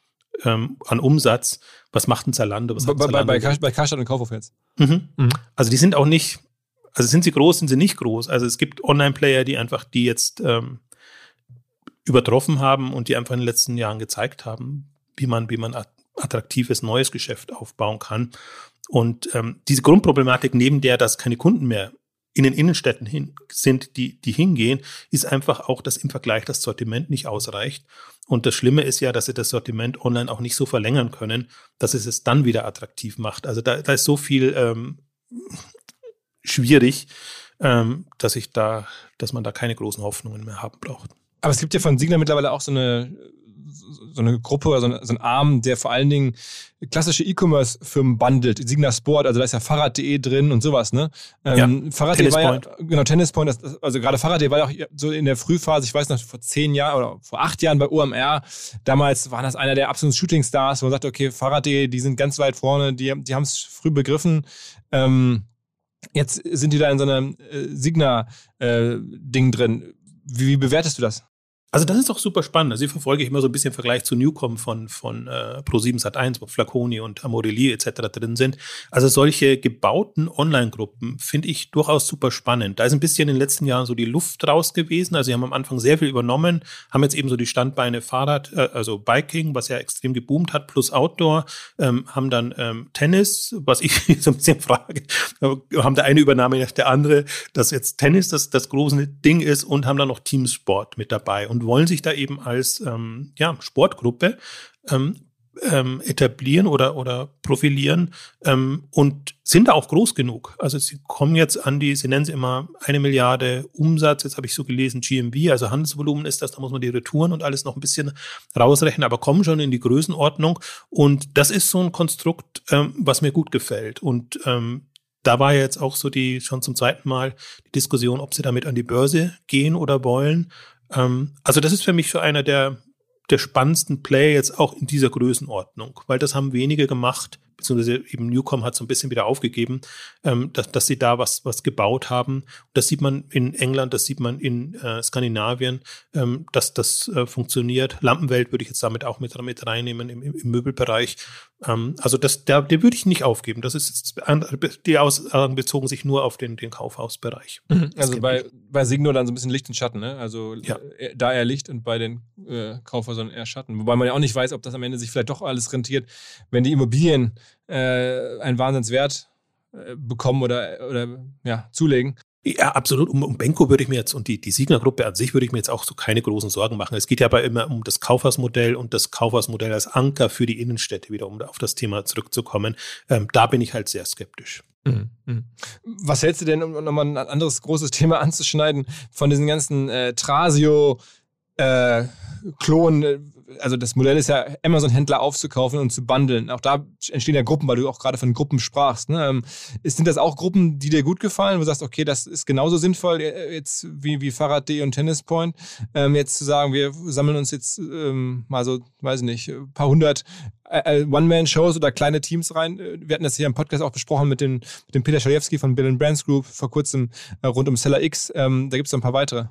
ähm, an Umsatz. Was macht ein Zalando? Was bei, Zalando? Bei, bei, bei Karstadt und Kaufhof jetzt. Mhm. Mhm. Also die sind auch nicht, also sind sie groß, sind sie nicht groß. Also es gibt Online-Player, die einfach die jetzt ähm, übertroffen haben und die einfach in den letzten Jahren gezeigt haben, wie man, wie man attraktives neues Geschäft aufbauen kann. Und ähm, diese Grundproblematik, neben der, dass keine Kunden mehr in den Innenstädten hin, sind, die, die hingehen, ist einfach auch, dass im Vergleich das Sortiment nicht ausreicht. Und das Schlimme ist ja, dass sie das Sortiment online auch nicht so verlängern können, dass es es dann wieder attraktiv macht. Also da, da ist so viel ähm, schwierig, ähm, dass ich da, dass man da keine großen Hoffnungen mehr haben braucht. Aber es gibt ja von Signer mittlerweile auch so eine so eine Gruppe oder so, ein, so ein Arm, der vor allen Dingen klassische E-Commerce-Firmen bundelt. Signa Sport, also da ist ja Fahrrad.de drin und sowas, ne? Ähm, ja, Fahrrad.de war ja, genau, Tennispoint, das, also gerade Fahrrad.de war ja auch so in der Frühphase, ich weiß noch, vor zehn Jahren oder vor acht Jahren bei OMR, damals waren das einer der absoluten Shooting-Stars, wo man sagt, okay, Fahrrad.de, die sind ganz weit vorne, die, die haben es früh begriffen. Ähm, jetzt sind die da in so einem äh, Signa-Ding äh, drin. Wie, wie bewertest du das? Also das ist doch super spannend. Also hier verfolge ich immer so ein bisschen im Vergleich zu Newcom von, von äh, Pro7 Sat1, wo Flaconi und Amorelie etc. drin sind. Also solche gebauten Online-Gruppen finde ich durchaus super spannend. Da ist ein bisschen in den letzten Jahren so die Luft raus gewesen. Also sie haben am Anfang sehr viel übernommen, haben jetzt eben so die Standbeine Fahrrad, äh, also Biking, was ja extrem geboomt hat, plus Outdoor, ähm, haben dann ähm, Tennis, was ich so ein bisschen frage, haben der eine Übernahme nach der andere, dass jetzt Tennis das, das große Ding ist und haben dann noch Teamsport mit dabei. Und und wollen sich da eben als ähm, ja, Sportgruppe ähm, ähm, etablieren oder, oder profilieren ähm, und sind da auch groß genug. Also sie kommen jetzt an die, sie nennen es immer eine Milliarde Umsatz, jetzt habe ich so gelesen, GMV, also Handelsvolumen ist das, da muss man die Retouren und alles noch ein bisschen rausrechnen, aber kommen schon in die Größenordnung. Und das ist so ein Konstrukt, ähm, was mir gut gefällt. Und ähm, da war jetzt auch so die schon zum zweiten Mal die Diskussion, ob sie damit an die Börse gehen oder wollen. Ähm, also das ist für mich so einer der der spannendsten Player jetzt auch in dieser Größenordnung, weil das haben wenige gemacht, beziehungsweise eben Newcom hat so ein bisschen wieder aufgegeben, ähm, dass, dass sie da was, was gebaut haben. Das sieht man in England, das sieht man in äh, Skandinavien, ähm, dass das äh, funktioniert. Lampenwelt würde ich jetzt damit auch mit, mit reinnehmen im, im Möbelbereich. Ähm, also das, der, der würde ich nicht aufgeben. Das ist jetzt, die Aussagen bezogen sich nur auf den, den Kaufhausbereich. Mhm. Also bei, bei Signor dann so ein bisschen Licht und Schatten, ne? Also ja. Äh, da eher Licht und bei den äh, Kaufhäusern eher Schatten. Wobei man ja auch nicht weiß, ob das am Ende sich vielleicht doch alles rentiert, wenn die Immobilien äh, einen Wahnsinnswert äh, bekommen oder, oder ja, zulegen. Ja, absolut. Um, um Benko würde ich mir jetzt und die, die Signer-Gruppe an sich würde ich mir jetzt auch so keine großen Sorgen machen. Es geht ja aber immer um das Kaufhausmodell und das Kaufhausmodell als Anker für die Innenstädte, wieder um auf das Thema zurückzukommen. Ähm, da bin ich halt sehr skeptisch. Mhm, mhm. Was hältst du denn, um nochmal ein anderes großes Thema anzuschneiden, von diesen ganzen äh, Trasio, äh, Klon, also das Modell ist ja, Amazon-Händler aufzukaufen und zu bundeln. Auch da entstehen ja Gruppen, weil du auch gerade von Gruppen sprachst. Ne? Ähm, sind das auch Gruppen, die dir gut gefallen, wo du sagst, okay, das ist genauso sinnvoll äh, jetzt wie, wie Fahrrad.de und Tennispoint, ähm, jetzt zu sagen, wir sammeln uns jetzt ähm, mal so, weiß ich nicht, ein paar hundert äh, äh, One-Man-Shows oder kleine Teams rein. Wir hatten das hier im Podcast auch besprochen mit, den, mit dem Peter Schalewski von Bill Brands Group vor kurzem äh, rund um Seller X. Ähm, da gibt es ein paar weitere.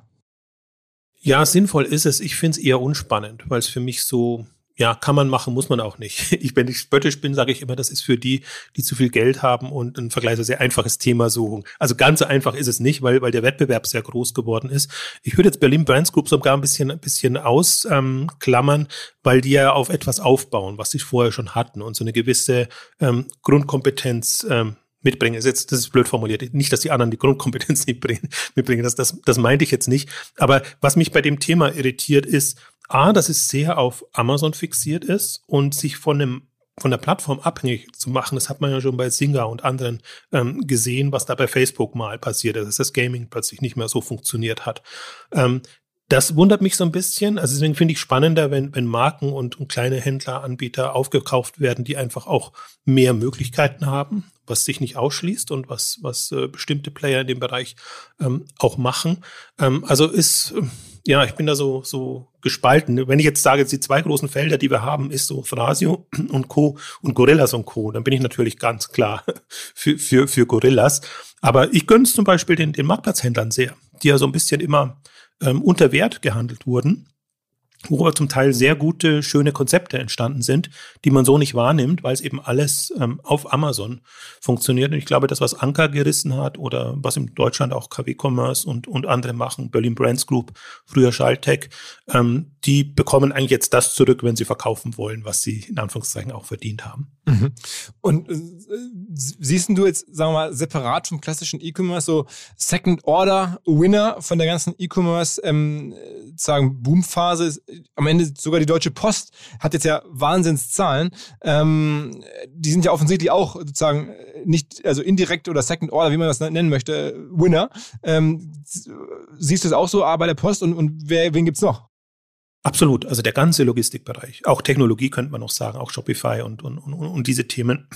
Ja, sinnvoll ist es. Ich finde es eher unspannend, weil es für mich so, ja, kann man machen, muss man auch nicht. Ich, wenn ich spöttisch bin, sage ich immer, das ist für die, die zu viel Geld haben und ein vergleichsweise einfaches Thema suchen. Also ganz so einfach ist es nicht, weil, weil der Wettbewerb sehr groß geworden ist. Ich würde jetzt Berlin Brands Group sogar ein bisschen, ein bisschen ausklammern, ähm, weil die ja auf etwas aufbauen, was sie vorher schon hatten und so eine gewisse ähm, Grundkompetenz ähm, mitbringen. Das ist jetzt, das ist blöd formuliert. Nicht, dass die anderen die Grundkompetenz nicht bringen, mitbringen. Das, das, das meinte ich jetzt nicht. Aber was mich bei dem Thema irritiert ist, A, dass es sehr auf Amazon fixiert ist und sich von einem von der Plattform abhängig zu machen. Das hat man ja schon bei Singer und anderen ähm, gesehen, was da bei Facebook mal passiert ist, dass das Gaming plötzlich nicht mehr so funktioniert hat. Ähm, das wundert mich so ein bisschen. Also deswegen finde ich spannender, wenn, wenn Marken und, und kleine Händler, Anbieter aufgekauft werden, die einfach auch mehr Möglichkeiten haben was sich nicht ausschließt und was, was äh, bestimmte Player in dem Bereich ähm, auch machen. Ähm, also ist, äh, ja, ich bin da so, so gespalten. Wenn ich jetzt sage, die zwei großen Felder, die wir haben, ist so Thrasio und Co. und Gorillas und Co., dann bin ich natürlich ganz klar für, für, für Gorillas. Aber ich gönne es zum Beispiel den, den Marktplatzhändlern sehr, die ja so ein bisschen immer ähm, unter Wert gehandelt wurden wo zum Teil sehr gute, schöne Konzepte entstanden sind, die man so nicht wahrnimmt, weil es eben alles ähm, auf Amazon funktioniert. Und ich glaube, das, was Anker gerissen hat oder was in Deutschland auch KW Commerce und, und andere machen, Berlin Brands Group, früher Schalltech, ähm, die bekommen eigentlich jetzt das zurück, wenn sie verkaufen wollen, was sie in Anführungszeichen auch verdient haben. Mhm. Und äh, siehst du jetzt, sagen wir mal, separat vom klassischen E-Commerce so Second Order Winner von der ganzen E-Commerce, ähm, sagen Boomphase? Am Ende sogar die Deutsche Post hat jetzt ja Wahnsinnszahlen. Ähm, die sind ja offensichtlich auch sozusagen nicht, also indirekt oder Second Order, wie man das nennen möchte, Winner. Ähm, siehst du es auch so ah, bei der Post und, und wer, wen gibt's noch? Absolut, also der ganze Logistikbereich, auch Technologie könnte man noch sagen, auch Shopify und, und, und, und diese Themen,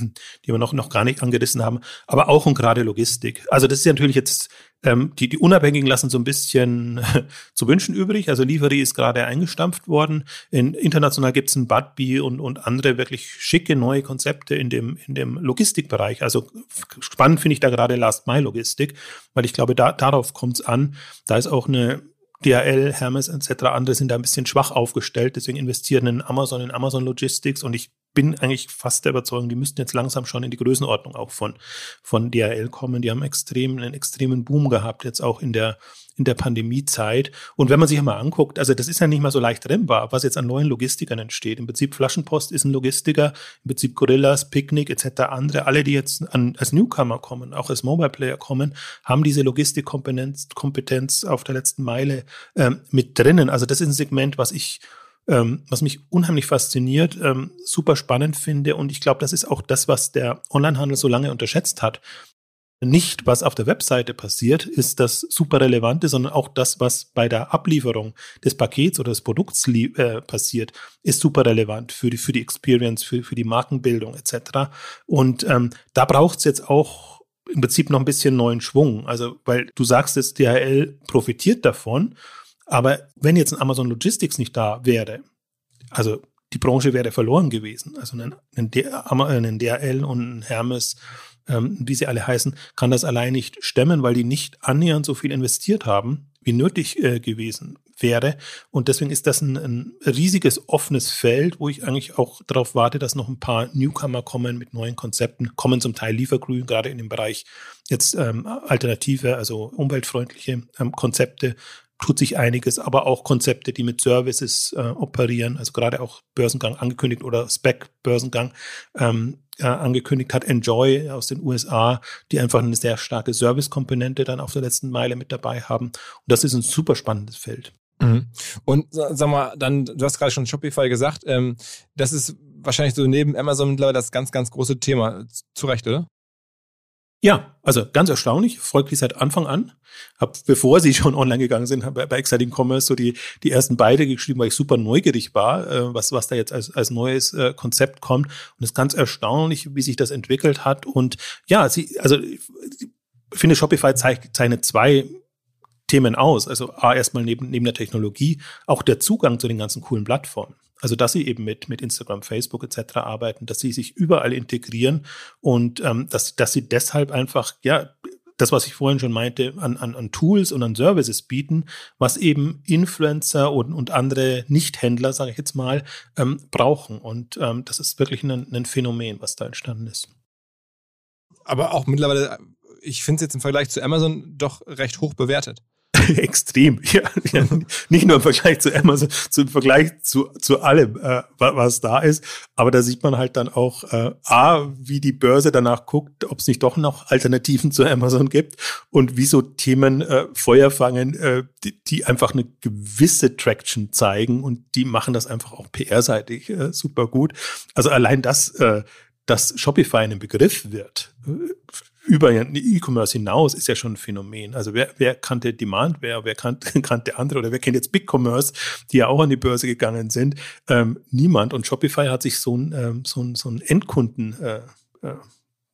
die wir noch, noch gar nicht angerissen haben, aber auch und gerade Logistik. Also das ist ja natürlich jetzt, ähm, die, die Unabhängigen lassen so ein bisschen zu wünschen übrig. Also Liefery ist gerade eingestampft worden. In, international gibt es ein Budbee und, und andere wirklich schicke neue Konzepte in dem, in dem Logistikbereich. Also spannend finde ich da gerade Last Mile Logistik, weil ich glaube, da, darauf kommt es an. Da ist auch eine DHL, Hermes etc. andere sind da ein bisschen schwach aufgestellt, deswegen investieren in Amazon, in Amazon Logistics und ich bin eigentlich fast der Überzeugung, die müssten jetzt langsam schon in die Größenordnung auch von, von DHL kommen. Die haben extrem, einen extremen Boom gehabt, jetzt auch in der, in der Pandemiezeit. Und wenn man sich mal anguckt, also das ist ja nicht mal so leicht trennbar, was jetzt an neuen Logistikern entsteht. Im Prinzip Flaschenpost ist ein Logistiker, im Prinzip Gorillas, Picnic etc. andere, alle, die jetzt an, als Newcomer kommen, auch als Mobile Player kommen, haben diese Logistikkompetenz Kompetenz auf der letzten Meile ähm, mit drinnen. Also das ist ein Segment, was ich ähm, was mich unheimlich fasziniert, ähm, super spannend finde. Und ich glaube, das ist auch das, was der Onlinehandel so lange unterschätzt hat. Nicht, was auf der Webseite passiert, ist das super relevante, sondern auch das, was bei der Ablieferung des Pakets oder des Produkts äh, passiert, ist super relevant für die, für die Experience, für, für die Markenbildung etc. Und ähm, da braucht es jetzt auch im Prinzip noch ein bisschen neuen Schwung. Also, weil du sagst jetzt, DHL profitiert davon, aber wenn jetzt ein Amazon Logistics nicht da wäre, also die Branche wäre verloren gewesen. Also ein, ein, ein und ein Hermes, ähm, wie sie alle heißen, kann das allein nicht stemmen, weil die nicht annähernd so viel investiert haben, wie nötig äh, gewesen wäre. Und deswegen ist das ein, ein, riesiges offenes Feld, wo ich eigentlich auch darauf warte, dass noch ein paar Newcomer kommen mit neuen Konzepten, kommen zum Teil Liefergrün, gerade in dem Bereich jetzt ähm, alternative, also umweltfreundliche ähm, Konzepte tut sich einiges, aber auch Konzepte, die mit Services äh, operieren, also gerade auch Börsengang angekündigt oder Spec-Börsengang ähm, äh, angekündigt hat, Enjoy aus den USA, die einfach eine sehr starke Service-Komponente dann auf der letzten Meile mit dabei haben. Und das ist ein super spannendes Feld. Mhm. Und sag mal, dann, du hast gerade schon Shopify gesagt, ähm, das ist wahrscheinlich so neben Amazon mittlerweile das ganz, ganz große Thema. Zu Recht, oder? Ja, also ganz erstaunlich, folgt die seit Anfang an. Hab, bevor sie schon online gegangen sind, habe bei Exciting Commerce so die, die ersten beide geschrieben, weil ich super neugierig war, äh, was, was da jetzt als, als neues äh, Konzept kommt. Und es ist ganz erstaunlich, wie sich das entwickelt hat. Und ja, sie, also ich finde, Shopify zeichnet zwei Themen aus. Also A, erstmal neben, neben der Technologie, auch der Zugang zu den ganzen coolen Plattformen. Also dass sie eben mit, mit Instagram, Facebook etc. arbeiten, dass sie sich überall integrieren und ähm, dass, dass sie deshalb einfach, ja, das, was ich vorhin schon meinte, an, an, an Tools und an Services bieten, was eben Influencer und, und andere Nichthändler, sage ich jetzt mal, ähm, brauchen. Und ähm, das ist wirklich ein, ein Phänomen, was da entstanden ist. Aber auch mittlerweile, ich finde es jetzt im Vergleich zu Amazon doch recht hoch bewertet. Extrem, ja, ja, Nicht nur im Vergleich zu Amazon, zum Vergleich zu, zu allem, äh, was da ist. Aber da sieht man halt dann auch, äh, A, wie die Börse danach guckt, ob es nicht doch noch Alternativen zu Amazon gibt und wie so Themen äh, Feuer fangen, äh, die, die einfach eine gewisse Traction zeigen und die machen das einfach auch PR-seitig äh, super gut. Also allein das, äh, dass Shopify ein Begriff wird, äh, über E-Commerce hinaus ist ja schon ein Phänomen. Also wer, wer kannte Demand, wer, wer kannte, kannte andere oder wer kennt jetzt Big Commerce, die ja auch an die Börse gegangen sind? Ähm, niemand. Und Shopify hat sich so ein, ähm, so ein, so ein Endkunden äh, äh,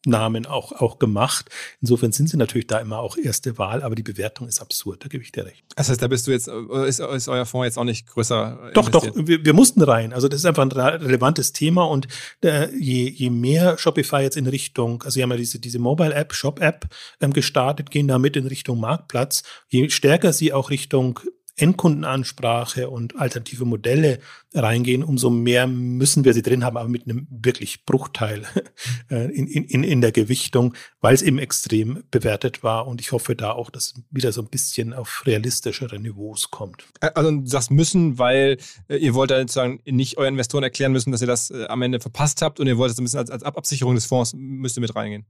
Namen auch, auch gemacht. Insofern sind sie natürlich da immer auch erste Wahl, aber die Bewertung ist absurd, da gebe ich dir recht. Das heißt, da bist du jetzt, ist, ist euer Fonds jetzt auch nicht größer? Doch, investiert? doch, wir, wir, mussten rein. Also das ist einfach ein relevantes Thema und äh, je, je mehr Shopify jetzt in Richtung, also sie haben ja diese, diese Mobile-App, Shop-App ähm, gestartet, gehen damit in Richtung Marktplatz, je stärker sie auch Richtung Endkundenansprache und alternative Modelle reingehen, umso mehr müssen wir sie drin haben, aber mit einem wirklich Bruchteil äh, in, in, in der Gewichtung, weil es eben extrem bewertet war. Und ich hoffe da auch, dass es wieder so ein bisschen auf realistischere Niveaus kommt. Also das müssen, weil äh, ihr wollt da sozusagen nicht euren Investoren erklären müssen, dass ihr das äh, am Ende verpasst habt und ihr wollt das ein bisschen als, als Absicherung des Fonds müsst ihr mit reingehen.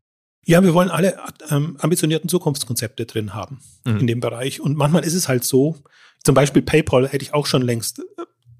Ja, wir wollen alle ähm, ambitionierten Zukunftskonzepte drin haben mhm. in dem Bereich. Und manchmal ist es halt so, zum Beispiel PayPal hätte ich auch schon längst äh,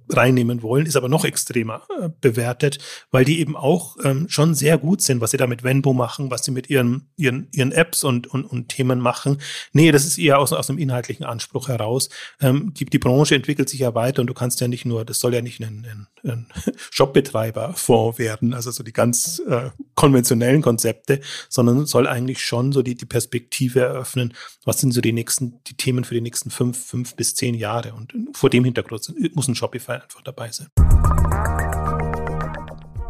reinnehmen wollen, ist aber noch extremer äh, bewertet, weil die eben auch ähm, schon sehr gut sind, was sie da mit Venbo machen, was sie mit ihren, ihren, ihren Apps und, und, und Themen machen. Nee, das ist eher aus, aus einem inhaltlichen Anspruch heraus. Ähm, die, die Branche entwickelt sich ja weiter und du kannst ja nicht nur, das soll ja nicht ein, ein, ein Shopbetreiberfonds werden, also so die ganz äh, konventionellen Konzepte, sondern soll eigentlich schon so die, die Perspektive eröffnen, was sind so die nächsten, die Themen für die nächsten fünf, fünf bis zehn Jahre. Und vor dem Hintergrund muss ein Shopify einfach dabei sein.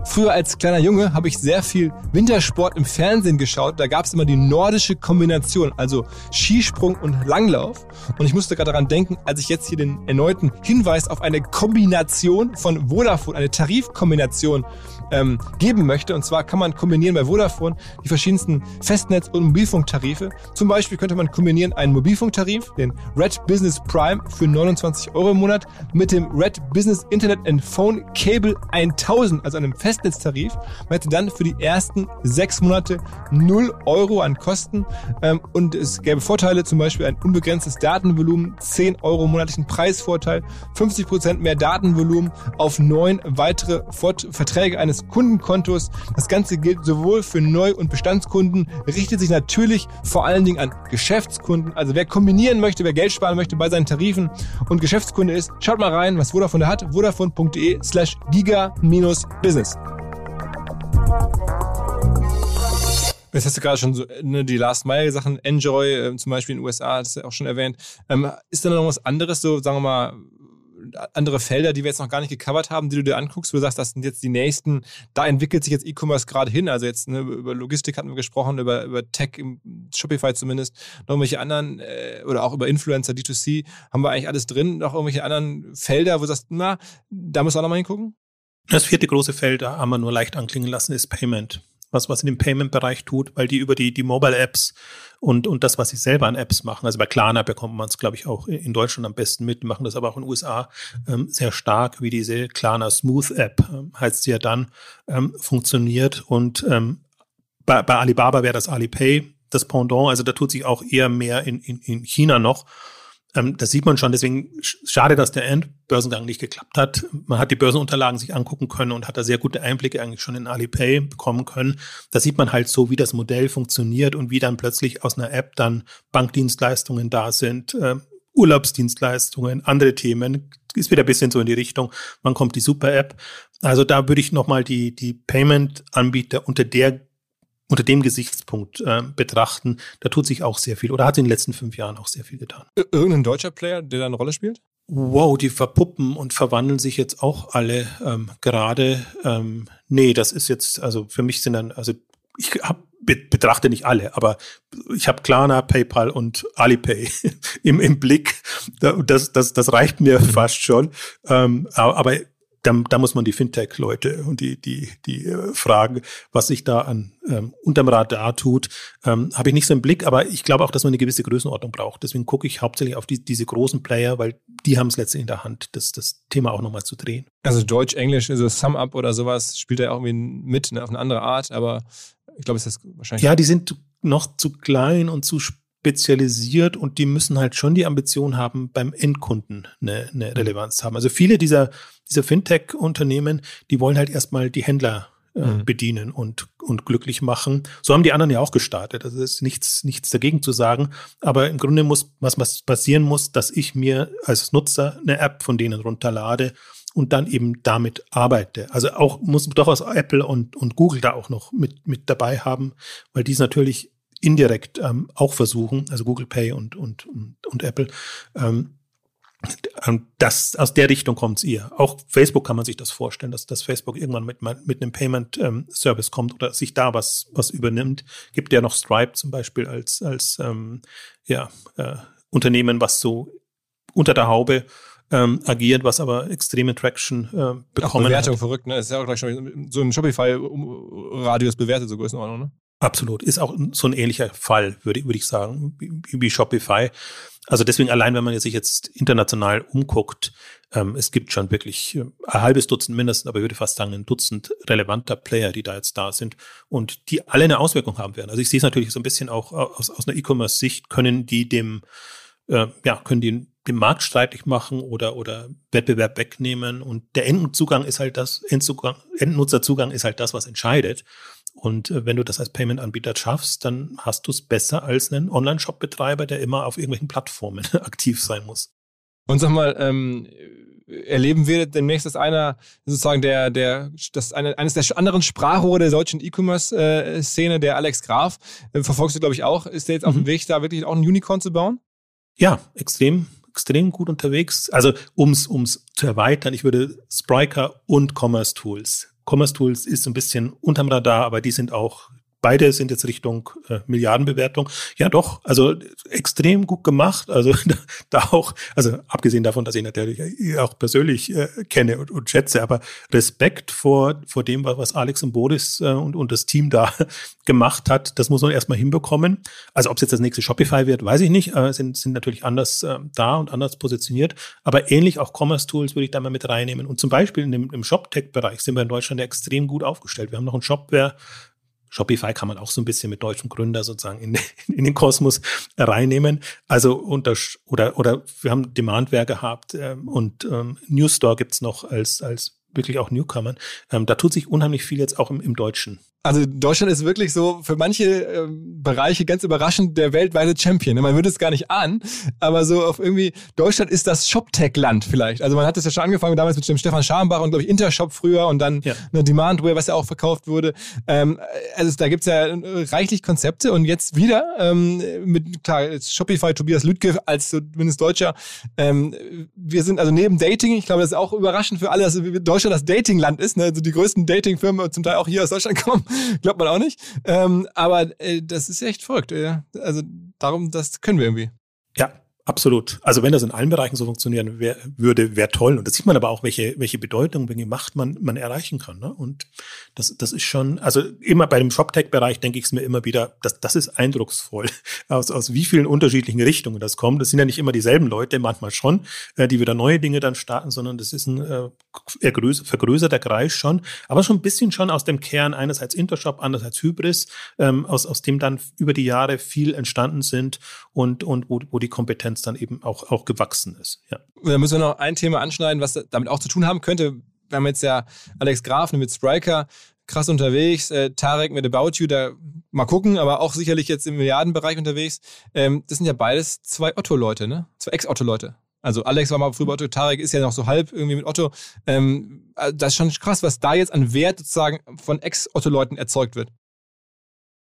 Früher als kleiner Junge habe ich sehr viel Wintersport im Fernsehen geschaut. Da gab es immer die nordische Kombination, also Skisprung und Langlauf. Und ich musste gerade daran denken, als ich jetzt hier den erneuten Hinweis auf eine Kombination von Vodafone, eine Tarifkombination ähm, geben möchte. Und zwar kann man kombinieren bei Vodafone die verschiedensten Festnetz- und Mobilfunktarife. Zum Beispiel könnte man kombinieren einen Mobilfunktarif, den Red Business Prime für 29 Euro im Monat, mit dem Red Business Internet and Phone Cable 1000, also einem Festnetztarif. Man hätte dann für die ersten sechs Monate 0 Euro an Kosten ähm, und es gäbe Vorteile, zum Beispiel ein unbegrenztes Datenvolumen, 10 Euro monatlichen Preisvorteil, 50 Prozent mehr Datenvolumen auf neun weitere Fort Verträge eines Kundenkontos. Das Ganze gilt sowohl für Neu- und Bestandskunden, richtet sich natürlich vor allen Dingen an Geschäftskunden. Also wer kombinieren möchte, wer Geld sparen möchte bei seinen Tarifen und Geschäftskunde ist, schaut mal rein, was Vodafone da hat. Vodafone.de slash giga-business. Jetzt hast du gerade schon so ne, die Last-Mile-Sachen, Enjoy äh, zum Beispiel in den USA, das ist ja auch schon erwähnt. Ähm, ist da noch was anderes, so sagen wir mal, andere Felder, die wir jetzt noch gar nicht gecovert haben, die du dir anguckst, wo du sagst, das sind jetzt die nächsten, da entwickelt sich jetzt E-Commerce gerade hin. Also jetzt ne, über Logistik hatten wir gesprochen, über, über Tech, Shopify zumindest, noch irgendwelche anderen äh, oder auch über Influencer, D2C, haben wir eigentlich alles drin, noch irgendwelche anderen Felder, wo du sagst, na, da muss auch noch mal hingucken? Das vierte große Feld, da haben wir nur leicht anklingen lassen, ist Payment was, was in dem Payment-Bereich tut, weil die über die, die Mobile-Apps und, und das, was sie selber an Apps machen, also bei Klarna bekommt man es, glaube ich, auch in Deutschland am besten mit, machen das aber auch in den USA ähm, sehr stark, wie diese Klarna Smooth App, ähm, heißt sie ja dann, ähm, funktioniert. Und ähm, bei, bei Alibaba wäre das Alipay das Pendant, also da tut sich auch eher mehr in, in, in China noch ähm, das sieht man schon, deswegen schade, dass der Endbörsengang nicht geklappt hat. Man hat die Börsenunterlagen sich angucken können und hat da sehr gute Einblicke eigentlich schon in Alipay bekommen können. Da sieht man halt so, wie das Modell funktioniert und wie dann plötzlich aus einer App dann Bankdienstleistungen da sind, äh, Urlaubsdienstleistungen, andere Themen. Ist wieder ein bisschen so in die Richtung, wann kommt die Super-App. Also da würde ich nochmal die, die Payment-Anbieter unter der unter dem Gesichtspunkt äh, betrachten, da tut sich auch sehr viel oder hat in den letzten fünf Jahren auch sehr viel getan. Irgendein deutscher Player, der da eine Rolle spielt? Wow, die verpuppen und verwandeln sich jetzt auch alle ähm, gerade. Ähm, nee, das ist jetzt, also für mich sind dann, also ich hab, betrachte nicht alle, aber ich habe Klarna, PayPal und Alipay im, im Blick. Das, das, das reicht mir mhm. fast schon. Ähm, aber da, da muss man die Fintech-Leute und die, die, die äh, fragen, was sich da an ähm, unterm Radar tut, ähm, habe ich nicht so im Blick, aber ich glaube auch, dass man eine gewisse Größenordnung braucht. Deswegen gucke ich hauptsächlich auf die, diese großen Player, weil die haben es letztendlich in der Hand, das, das Thema auch nochmal zu drehen. Also Deutsch, Englisch, also Sum Up oder sowas spielt da auch irgendwie mit, ne, auf eine andere Art, aber ich glaube, es ist wahrscheinlich. Ja, die sind noch zu klein und zu spezialisiert und die müssen halt schon die Ambition haben, beim Endkunden eine, eine Relevanz haben. Also viele dieser diese Fintech-Unternehmen, die wollen halt erstmal die Händler äh, mhm. bedienen und, und glücklich machen. So haben die anderen ja auch gestartet. Also ist nichts, nichts dagegen zu sagen. Aber im Grunde muss, was, was passieren muss, dass ich mir als Nutzer eine App von denen runterlade und dann eben damit arbeite. Also auch muss durchaus Apple und, und Google da auch noch mit, mit dabei haben, weil die es natürlich indirekt ähm, auch versuchen, also Google Pay und, und, und, und Apple, ähm, das, aus der Richtung kommt es ihr. Auch Facebook kann man sich das vorstellen, dass, dass Facebook irgendwann mit, mit einem Payment-Service ähm, kommt oder sich da was, was übernimmt. Gibt ja noch Stripe zum Beispiel als, als ähm, ja, äh, Unternehmen, was so unter der Haube ähm, agiert, was aber extreme Traction äh, bekommen Ach, Bewertung hat. verrückt, ne? Ist ja auch gleich schon so ein Shopify-Radius bewertet, so Größenordnung, ne? Absolut. Ist auch so ein ähnlicher Fall, würde, würde ich sagen, wie, Shopify. Also deswegen allein, wenn man sich jetzt international umguckt, ähm, es gibt schon wirklich äh, ein halbes Dutzend mindestens, aber ich würde fast sagen ein Dutzend relevanter Player, die da jetzt da sind und die alle eine Auswirkung haben werden. Also ich sehe es natürlich so ein bisschen auch aus, aus einer E-Commerce-Sicht, können die dem, äh, ja, können die den Markt streitig machen oder, oder Wettbewerb wegnehmen und der Endzugang ist halt das, Endzugang, Endnutzerzugang ist halt das, was entscheidet. Und äh, wenn du das als Payment-Anbieter schaffst, dann hast du es besser als einen Online-Shop-Betreiber, der immer auf irgendwelchen Plattformen aktiv sein muss. Und sag mal, ähm, erleben wir demnächst, dass einer sozusagen der, der, das eine, eines der anderen Sprachrohre der deutschen E-Commerce-Szene, der Alex Graf, äh, verfolgst du, glaube ich, auch. Ist der jetzt mhm. auf dem mhm. Weg, da wirklich auch ein Unicorn zu bauen? Ja, extrem, extrem gut unterwegs. Also, ums, ums zu erweitern, ich würde Spriker und Commerce Tools Commerce Tools ist so ein bisschen unterm Radar, aber die sind auch beide sind jetzt Richtung äh, Milliardenbewertung. Ja, doch, also extrem gut gemacht. Also da auch, also abgesehen davon, dass ich natürlich auch persönlich äh, kenne und, und, schätze, aber Respekt vor, vor dem, was Alex und Boris äh, und, und das Team da gemacht hat, das muss man erstmal hinbekommen. Also ob es jetzt das nächste Shopify wird, weiß ich nicht, äh, sind, sind natürlich anders äh, da und anders positioniert. Aber ähnlich auch Commerce Tools würde ich da mal mit reinnehmen. Und zum Beispiel in dem, im Shop-Tech-Bereich sind wir in Deutschland extrem gut aufgestellt. Wir haben noch einen Shopware Shopify kann man auch so ein bisschen mit deutschem Gründer sozusagen in, in den Kosmos reinnehmen. Also unter, oder, oder wir haben Demandware gehabt ähm, und ähm, Newstore gibt's noch als, als wirklich auch Newcomern. Ähm, da tut sich unheimlich viel jetzt auch im, im Deutschen. Also Deutschland ist wirklich so für manche ähm, Bereiche ganz überraschend der weltweite Champion. Man würde es gar nicht ahnen, aber so auf irgendwie Deutschland ist das ShopTech-Land vielleicht. Also man hat es ja schon angefangen damals mit dem Stefan Scharnbach und glaube ich Intershop früher und dann ja. eine Demandware, was ja auch verkauft wurde. Ähm, also da gibt's ja äh, reichlich Konzepte und jetzt wieder ähm, mit klar Shopify Tobias Lüdke als zumindest Deutscher. Ähm, wir sind also neben Dating, ich glaube, das ist auch überraschend für alle, dass Deutschland das Dating-Land ist. Ne? Also die größten Dating-Firmen zum Teil auch hier aus Deutschland kommen. Glaubt man auch nicht. Ähm, aber äh, das ist echt verrückt. Äh. Also darum, das können wir irgendwie. Ja, Absolut. Also wenn das in allen Bereichen so funktionieren wär, würde, wäre toll. Und da sieht man aber auch, welche, welche Bedeutung, welche Macht man, man erreichen kann. Ne? Und das, das ist schon, also immer bei dem ShopTech-Bereich denke ich es mir immer wieder, das, das ist eindrucksvoll, aus, aus wie vielen unterschiedlichen Richtungen das kommt. Das sind ja nicht immer dieselben Leute, manchmal schon, äh, die wieder neue Dinge dann starten, sondern das ist ein äh, vergrößerter Kreis schon, aber schon ein bisschen schon aus dem Kern, einerseits Intershop, andererseits Hybris, ähm, aus, aus dem dann über die Jahre viel entstanden sind und, und wo, wo die Kompetenz Konkurrenz dann eben auch, auch gewachsen ist. Ja. Da müssen wir noch ein Thema anschneiden, was damit auch zu tun haben könnte. Wir haben jetzt ja Alex Graf mit Spriker krass unterwegs, äh, Tarek mit About You, da mal gucken, aber auch sicherlich jetzt im Milliardenbereich unterwegs. Ähm, das sind ja beides zwei Otto-Leute, ne? Zwei Ex-Otto-Leute. Also Alex war mal früher bei Otto, Tarek ist ja noch so halb irgendwie mit Otto. Ähm, äh, das ist schon krass, was da jetzt an Wert sozusagen von Ex-Otto-Leuten erzeugt wird.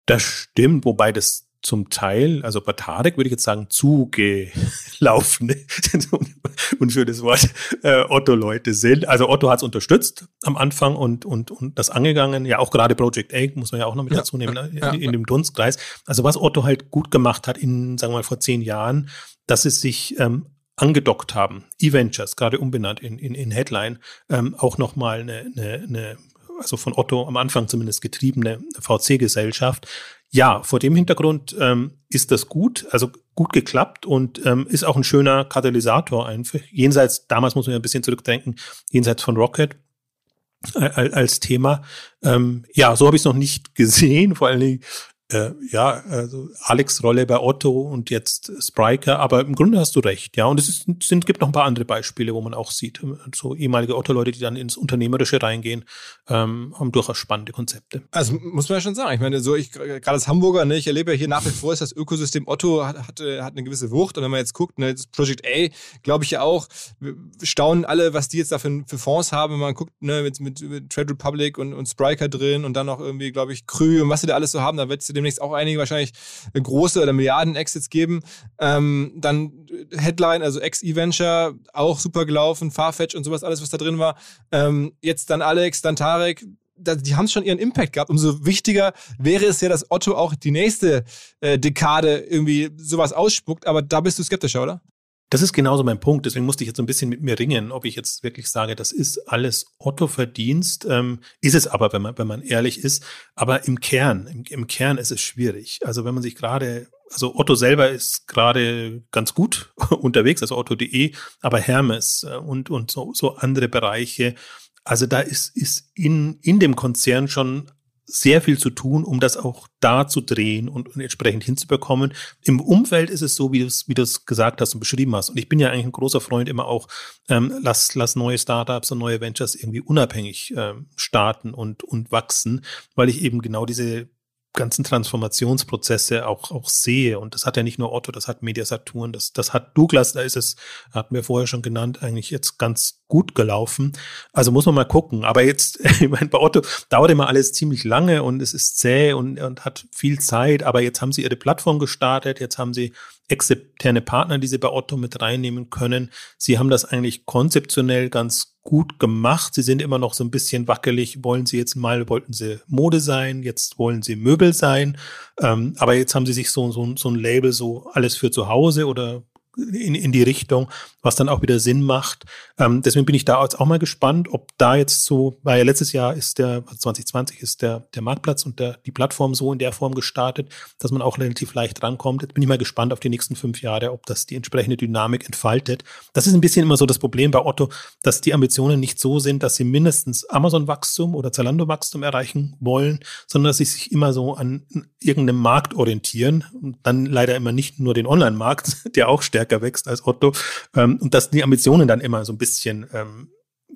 Das stimmt, wobei das zum Teil, also bei Tarek würde ich jetzt sagen, zugelaufen, unschönes Wort, äh, Otto-Leute sind. Also Otto hat es unterstützt am Anfang und, und, und das angegangen. Ja, auch gerade Project A muss man ja auch noch mit ja, dazu nehmen, ne? ja, in, in, dem Dunstkreis. Also was Otto halt gut gemacht hat in, sagen wir mal, vor zehn Jahren, dass es sich ähm, angedockt haben, E-Ventures, gerade umbenannt in, in, in Headline, ähm, auch nochmal eine, eine, eine also von Otto am Anfang zumindest getriebene VC-Gesellschaft, ja, vor dem Hintergrund ähm, ist das gut, also gut geklappt und ähm, ist auch ein schöner Katalysator einfach. Jenseits, damals muss man ja ein bisschen zurückdenken, jenseits von Rocket äh, als Thema. Ähm, ja, so habe ich es noch nicht gesehen, vor allen Dingen äh, ja, also Alex Rolle bei Otto und jetzt Spriker, aber im Grunde hast du recht, ja. Und es ist, sind, gibt noch ein paar andere Beispiele, wo man auch sieht, ähm, so ehemalige Otto-Leute, die dann ins Unternehmerische reingehen, ähm, haben durchaus spannende Konzepte. Also muss man ja schon sagen. Ich meine, so ich gerade als Hamburger, ne, ich erlebe ja hier nach wie vor, ist das Ökosystem Otto hat, hat, hat eine gewisse Wucht. Und wenn man jetzt guckt, ne, das Project A, glaube ich ja auch, staunen alle, was die jetzt da für, für Fonds haben. Wenn man guckt, ne, mit, mit, mit Trade Republic und, und Spriker drin und dann noch irgendwie, glaube ich, Krü und was sie da alles so haben, da wird demnächst auch einige wahrscheinlich große oder Milliarden-Exits geben. Ähm, dann Headline, also Ex-E-Venture, auch super gelaufen, Farfetch und sowas, alles, was da drin war. Ähm, jetzt dann Alex, dann Tarek, die haben schon ihren Impact gehabt. Umso wichtiger wäre es ja, dass Otto auch die nächste äh, Dekade irgendwie sowas ausspuckt. Aber da bist du skeptischer, oder? Das ist genauso mein Punkt. Deswegen musste ich jetzt so ein bisschen mit mir ringen, ob ich jetzt wirklich sage, das ist alles Otto-Verdienst. Ähm, ist es aber, wenn man, wenn man ehrlich ist. Aber im Kern, im, im Kern ist es schwierig. Also wenn man sich gerade, also Otto selber ist gerade ganz gut unterwegs, also Otto.de, aber Hermes äh, und, und so, so andere Bereiche. Also da ist, ist in, in dem Konzern schon sehr viel zu tun, um das auch da zu drehen und, entsprechend hinzubekommen. Im Umfeld ist es so, wie du es wie du es gesagt hast und beschrieben hast. Und ich bin ja eigentlich ein großer Freund immer auch, ähm, lass, lass neue Startups und neue Ventures irgendwie unabhängig ähm, starten und, und wachsen, weil ich eben genau diese ganzen Transformationsprozesse auch, auch sehe. Und das hat ja nicht nur Otto, das hat Media das, das hat Douglas, da ist es, hatten wir vorher schon genannt, eigentlich jetzt ganz gut gelaufen. Also muss man mal gucken. Aber jetzt, ich meine, bei Otto dauert immer alles ziemlich lange und es ist zäh und, und hat viel Zeit. Aber jetzt haben sie ihre Plattform gestartet, jetzt haben sie externe Partner, die sie bei Otto mit reinnehmen können. Sie haben das eigentlich konzeptionell ganz gut gemacht. Sie sind immer noch so ein bisschen wackelig. Wollen sie jetzt mal, wollten sie Mode sein, jetzt wollen sie Möbel sein. Ähm, aber jetzt haben sie sich so, so, so ein Label, so alles für zu Hause oder in, in die Richtung, was dann auch wieder Sinn macht. Ähm, deswegen bin ich da jetzt auch mal gespannt, ob da jetzt so, weil letztes Jahr ist der, 2020 also ist der, der Marktplatz und der, die Plattform so in der Form gestartet, dass man auch relativ leicht rankommt. Jetzt bin ich mal gespannt auf die nächsten fünf Jahre, ob das die entsprechende Dynamik entfaltet. Das ist ein bisschen immer so das Problem bei Otto, dass die Ambitionen nicht so sind, dass sie mindestens Amazon-Wachstum oder Zalando-Wachstum erreichen wollen, sondern dass sie sich immer so an irgendeinem Markt orientieren und dann leider immer nicht nur den Online-Markt, der auch stärker wächst als Otto, ähm, und dass die Ambitionen dann immer so ein bisschen ähm,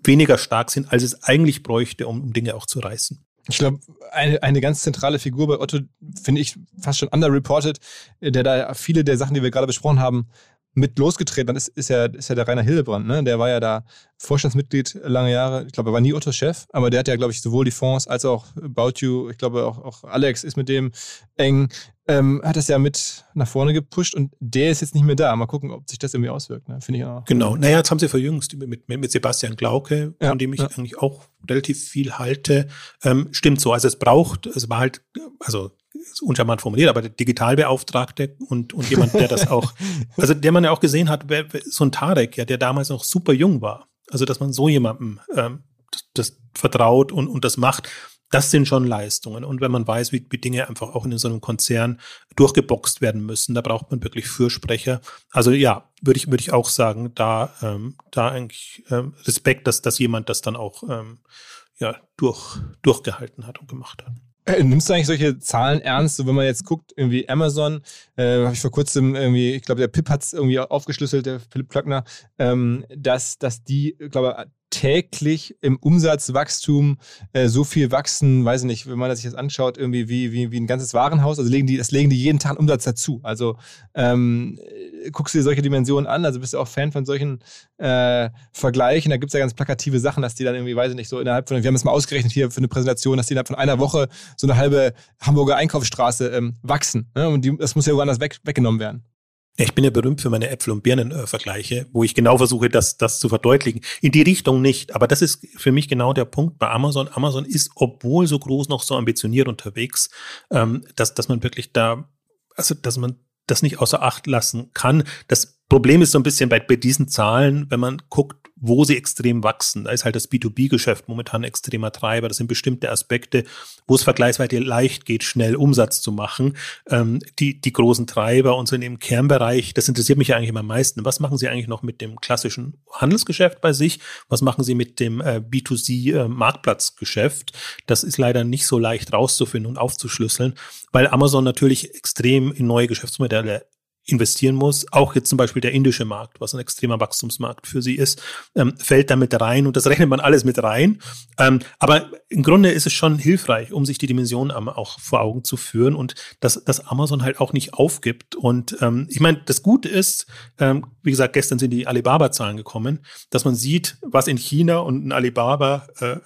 weniger stark sind, als es eigentlich bräuchte, um, um Dinge auch zu reißen. Ich glaube, eine, eine ganz zentrale Figur bei Otto, finde ich fast schon underreported, der da viele der Sachen, die wir gerade besprochen haben, mit losgetreten hat, ist, ist, ja, ist ja der Rainer Hildebrand. Ne? Der war ja da Vorstandsmitglied lange Jahre. Ich glaube, er war nie Otto Chef, aber der hat ja, glaube ich, sowohl die Fonds als auch About You, ich glaube auch, auch Alex ist mit dem eng, ähm, hat das ja mit nach vorne gepusht und der ist jetzt nicht mehr da. Mal gucken, ob sich das irgendwie auswirkt. Ne? Finde ich auch. Genau. Naja, jetzt haben sie verjüngst mit, mit Sebastian Glauke, ja, von dem ich ja. eigentlich auch relativ viel halte. Ähm, stimmt so. Also es braucht, es war halt, also uncharmant formuliert, aber der Digitalbeauftragte und, und jemand, der das auch, also der man ja auch gesehen hat, so ein Tarek, ja, der damals noch super jung war. Also, dass man so jemandem ähm, das, das vertraut und, und das macht, das sind schon Leistungen. Und wenn man weiß, wie, wie Dinge einfach auch in so einem Konzern durchgeboxt werden müssen, da braucht man wirklich Fürsprecher. Also ja, würde ich, würde ich auch sagen, da, ähm, da eigentlich ähm, Respekt, dass, dass jemand das dann auch ähm, ja, durch, durchgehalten hat und gemacht hat. Äh, nimmst du eigentlich solche Zahlen ernst? So, wenn man jetzt guckt, irgendwie Amazon, äh, habe ich vor kurzem irgendwie, ich glaube, der Pip hat es irgendwie aufgeschlüsselt, der Philipp Plöckner, ähm, dass, dass die, glaube täglich im Umsatzwachstum äh, so viel wachsen, weiß ich nicht, wenn man sich das anschaut, irgendwie wie, wie, wie ein ganzes Warenhaus, also legen die, das legen die jeden Tag einen Umsatz dazu. Also ähm, guckst du dir solche Dimensionen an, also bist du auch Fan von solchen äh, Vergleichen, da gibt es ja ganz plakative Sachen, dass die dann irgendwie, weiß ich nicht, so innerhalb von, wir haben es mal ausgerechnet hier für eine Präsentation, dass die innerhalb von einer Woche so eine halbe Hamburger Einkaufsstraße ähm, wachsen. Ne? Und die, das muss ja woanders weg, weggenommen werden. Ich bin ja berühmt für meine Äpfel- und Birnen-Vergleiche, wo ich genau versuche, das, das zu verdeutlichen. In die Richtung nicht, aber das ist für mich genau der Punkt bei Amazon. Amazon ist, obwohl so groß, noch so ambitioniert unterwegs, ähm, dass, dass man wirklich da, also dass man das nicht außer Acht lassen kann. Das Problem ist so ein bisschen bei, bei diesen Zahlen, wenn man guckt, wo sie extrem wachsen. Da ist halt das B2B-Geschäft momentan extremer Treiber. Das sind bestimmte Aspekte, wo es vergleichsweise leicht geht, schnell Umsatz zu machen. Ähm, die, die großen Treiber und so in dem Kernbereich, das interessiert mich ja eigentlich immer am meisten. Was machen Sie eigentlich noch mit dem klassischen Handelsgeschäft bei sich? Was machen Sie mit dem äh, B2C-Marktplatzgeschäft? Äh, das ist leider nicht so leicht rauszufinden und aufzuschlüsseln, weil Amazon natürlich extrem in neue Geschäftsmodelle investieren muss. Auch jetzt zum Beispiel der indische Markt, was ein extremer Wachstumsmarkt für sie ist, ähm, fällt da mit rein und das rechnet man alles mit rein. Ähm, aber im Grunde ist es schon hilfreich, um sich die Dimension auch vor Augen zu führen und dass, dass Amazon halt auch nicht aufgibt. Und ähm, ich meine, das Gute ist, ähm, wie gesagt, gestern sind die Alibaba-Zahlen gekommen, dass man sieht, was in China und in Alibaba äh,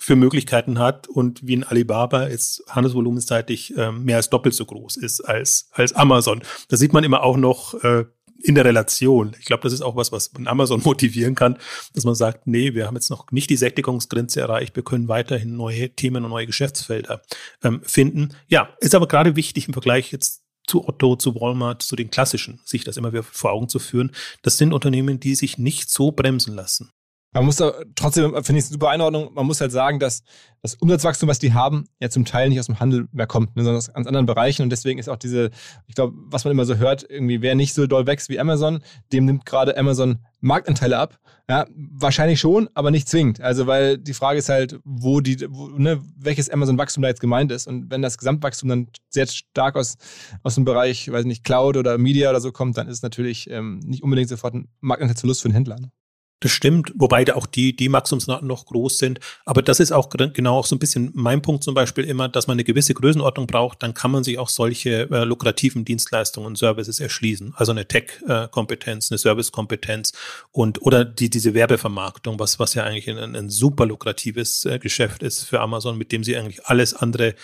für Möglichkeiten hat und wie ein Alibaba jetzt handelsvolumenseitig äh, mehr als doppelt so groß ist als, als Amazon. Da sieht man immer auch noch äh, in der Relation. Ich glaube, das ist auch was, was Amazon motivieren kann, dass man sagt, nee, wir haben jetzt noch nicht die Sättigungsgrenze erreicht, wir können weiterhin neue Themen und neue Geschäftsfelder ähm, finden. Ja, ist aber gerade wichtig im Vergleich jetzt zu Otto, zu Walmart, zu den klassischen, sich das immer wieder vor Augen zu führen. Das sind Unternehmen, die sich nicht so bremsen lassen. Man muss da trotzdem, finde ich, eine super Einordnung. Man muss halt sagen, dass das Umsatzwachstum, was die haben, ja zum Teil nicht aus dem Handel mehr kommt, ne, sondern aus ganz anderen Bereichen. Und deswegen ist auch diese, ich glaube, was man immer so hört, irgendwie, wer nicht so doll wächst wie Amazon, dem nimmt gerade Amazon Marktanteile ab. Ja, wahrscheinlich schon, aber nicht zwingend. Also, weil die Frage ist halt, wo die, wo, ne, welches Amazon-Wachstum da jetzt gemeint ist. Und wenn das Gesamtwachstum dann sehr stark aus, aus dem Bereich, weiß nicht, Cloud oder Media oder so kommt, dann ist es natürlich ähm, nicht unbedingt sofort ein Marktanteilsverlust für den Händler. Ne? Das stimmt, wobei da auch die, die Maximumsraten noch groß sind. Aber das ist auch genau auch so ein bisschen mein Punkt zum Beispiel immer, dass man eine gewisse Größenordnung braucht, dann kann man sich auch solche äh, lukrativen Dienstleistungen und Services erschließen. Also eine Tech-Kompetenz, eine Service-Kompetenz und oder die, diese Werbevermarktung, was, was ja eigentlich ein, ein super lukratives äh, Geschäft ist für Amazon, mit dem sie eigentlich alles andere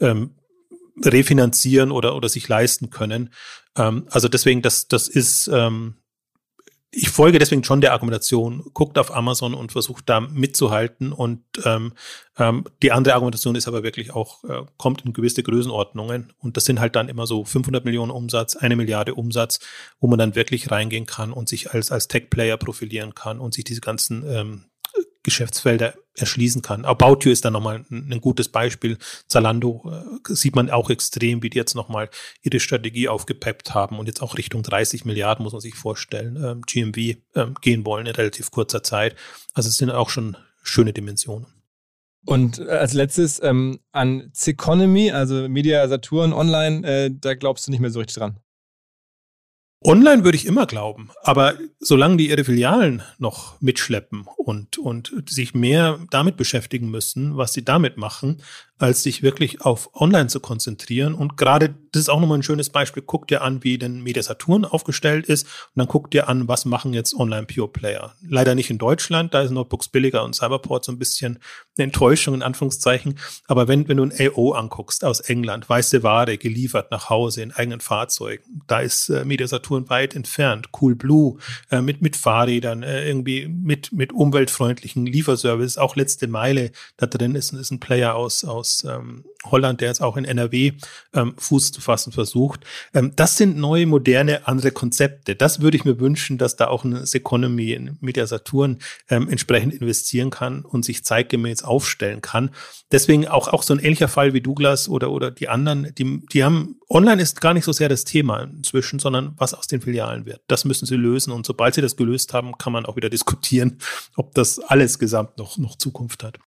ähm, refinanzieren oder, oder sich leisten können. Ähm, also deswegen, das, das ist, ähm, ich folge deswegen schon der Argumentation, guckt auf Amazon und versucht da mitzuhalten. Und ähm, ähm, die andere Argumentation ist aber wirklich auch, äh, kommt in gewisse Größenordnungen. Und das sind halt dann immer so 500 Millionen Umsatz, eine Milliarde Umsatz, wo man dann wirklich reingehen kann und sich als, als Tech-Player profilieren kann und sich diese ganzen ähm, Geschäftsfelder erschließen kann. About You ist dann nochmal ein, gutes Beispiel. Zalando äh, sieht man auch extrem, wie die jetzt nochmal ihre Strategie aufgepeppt haben und jetzt auch Richtung 30 Milliarden, muss man sich vorstellen, ähm, GMV ähm, gehen wollen in relativ kurzer Zeit. Also es sind auch schon schöne Dimensionen. Und als letztes ähm, an Ceconomy, also Media Saturn Online, äh, da glaubst du nicht mehr so richtig dran. Online würde ich immer glauben, aber solange die ihre Filialen noch mitschleppen und, und sich mehr damit beschäftigen müssen, was sie damit machen, als sich wirklich auf Online zu konzentrieren. Und gerade, das ist auch nochmal ein schönes Beispiel, guckt dir an, wie denn Media Saturn aufgestellt ist und dann guckt dir an, was machen jetzt Online Pure Player. Leider nicht in Deutschland, da ist Notebooks billiger und Cyberport so ein bisschen eine Enttäuschung in Anführungszeichen. Aber wenn, wenn du ein AO anguckst aus England, weiße Ware geliefert nach Hause in eigenen Fahrzeugen, da ist äh, Media Saturn weit entfernt. Cool Blue äh, mit, mit Fahrrädern, äh, irgendwie mit, mit umweltfreundlichen Lieferservice, auch letzte Meile da drin ist, ist ein Player aus, aus aus ähm, Holland, der jetzt auch in NRW ähm, Fuß zu fassen versucht. Ähm, das sind neue, moderne, andere Konzepte. Das würde ich mir wünschen, dass da auch eine Economy in Media Saturn ähm, entsprechend investieren kann und sich zeitgemäß aufstellen kann. Deswegen auch, auch so ein ähnlicher Fall wie Douglas oder, oder die anderen, die, die haben, online ist gar nicht so sehr das Thema inzwischen, sondern was aus den Filialen wird. Das müssen sie lösen und sobald sie das gelöst haben, kann man auch wieder diskutieren, ob das alles gesamt noch, noch Zukunft hat.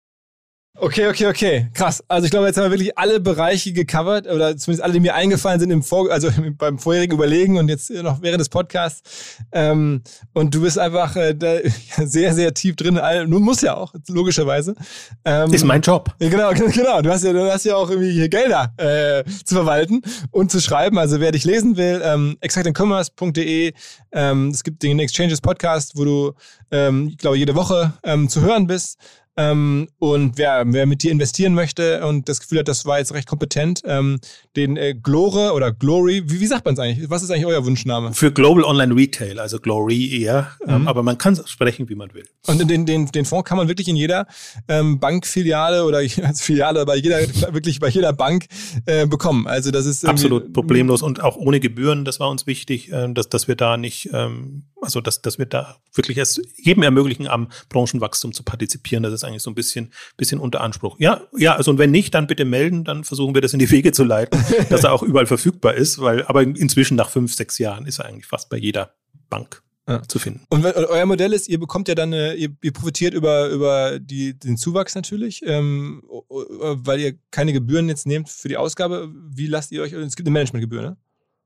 Okay, okay, okay. Krass. Also ich glaube, jetzt haben wir wirklich alle Bereiche gecovert oder zumindest alle, die mir eingefallen sind im Vor also beim vorherigen Überlegen und jetzt noch während des Podcasts. Ähm, und du bist einfach äh, sehr, sehr tief drin. Du musst ja auch, logischerweise. Ähm, ist mein Job. Genau, genau. Du hast ja, du hast ja auch irgendwie hier Gelder äh, zu verwalten und zu schreiben. Also wer dich lesen will, ähm, exactingcommerce.de. Ähm, es gibt den Exchanges Podcast, wo du, ähm, ich glaube, jede Woche ähm, zu hören bist. Ähm, und wer, wer mit dir investieren möchte und das Gefühl hat, das war jetzt recht kompetent, ähm, den äh, Glore oder Glory, wie, wie sagt man es eigentlich? Was ist eigentlich euer Wunschname? Für Global Online Retail, also Glory eher, ähm, mhm. aber man kann es sprechen, wie man will. Und den, den, den Fonds kann man wirklich in jeder ähm, Bankfiliale oder als Filiale bei jeder, wirklich bei jeder Bank äh, bekommen. Also das ist absolut problemlos und auch ohne Gebühren, das war uns wichtig, äh, dass, dass wir da nicht, ähm, also dass, dass wir da wirklich es jedem ermöglichen, am Branchenwachstum zu partizipieren. Das ist eigentlich so ein bisschen, bisschen unter Anspruch. Ja, ja, also und wenn nicht, dann bitte melden, dann versuchen wir das in die Wege zu leiten, dass er auch überall verfügbar ist, weil, aber inzwischen nach fünf, sechs Jahren ist er eigentlich fast bei jeder Bank ja. zu finden. Und euer Modell ist, ihr bekommt ja dann, eine, ihr, ihr profitiert über, über die, den Zuwachs natürlich, ähm, weil ihr keine Gebühren jetzt nehmt für die Ausgabe. Wie lasst ihr euch, es gibt eine Managementgebühr, ne?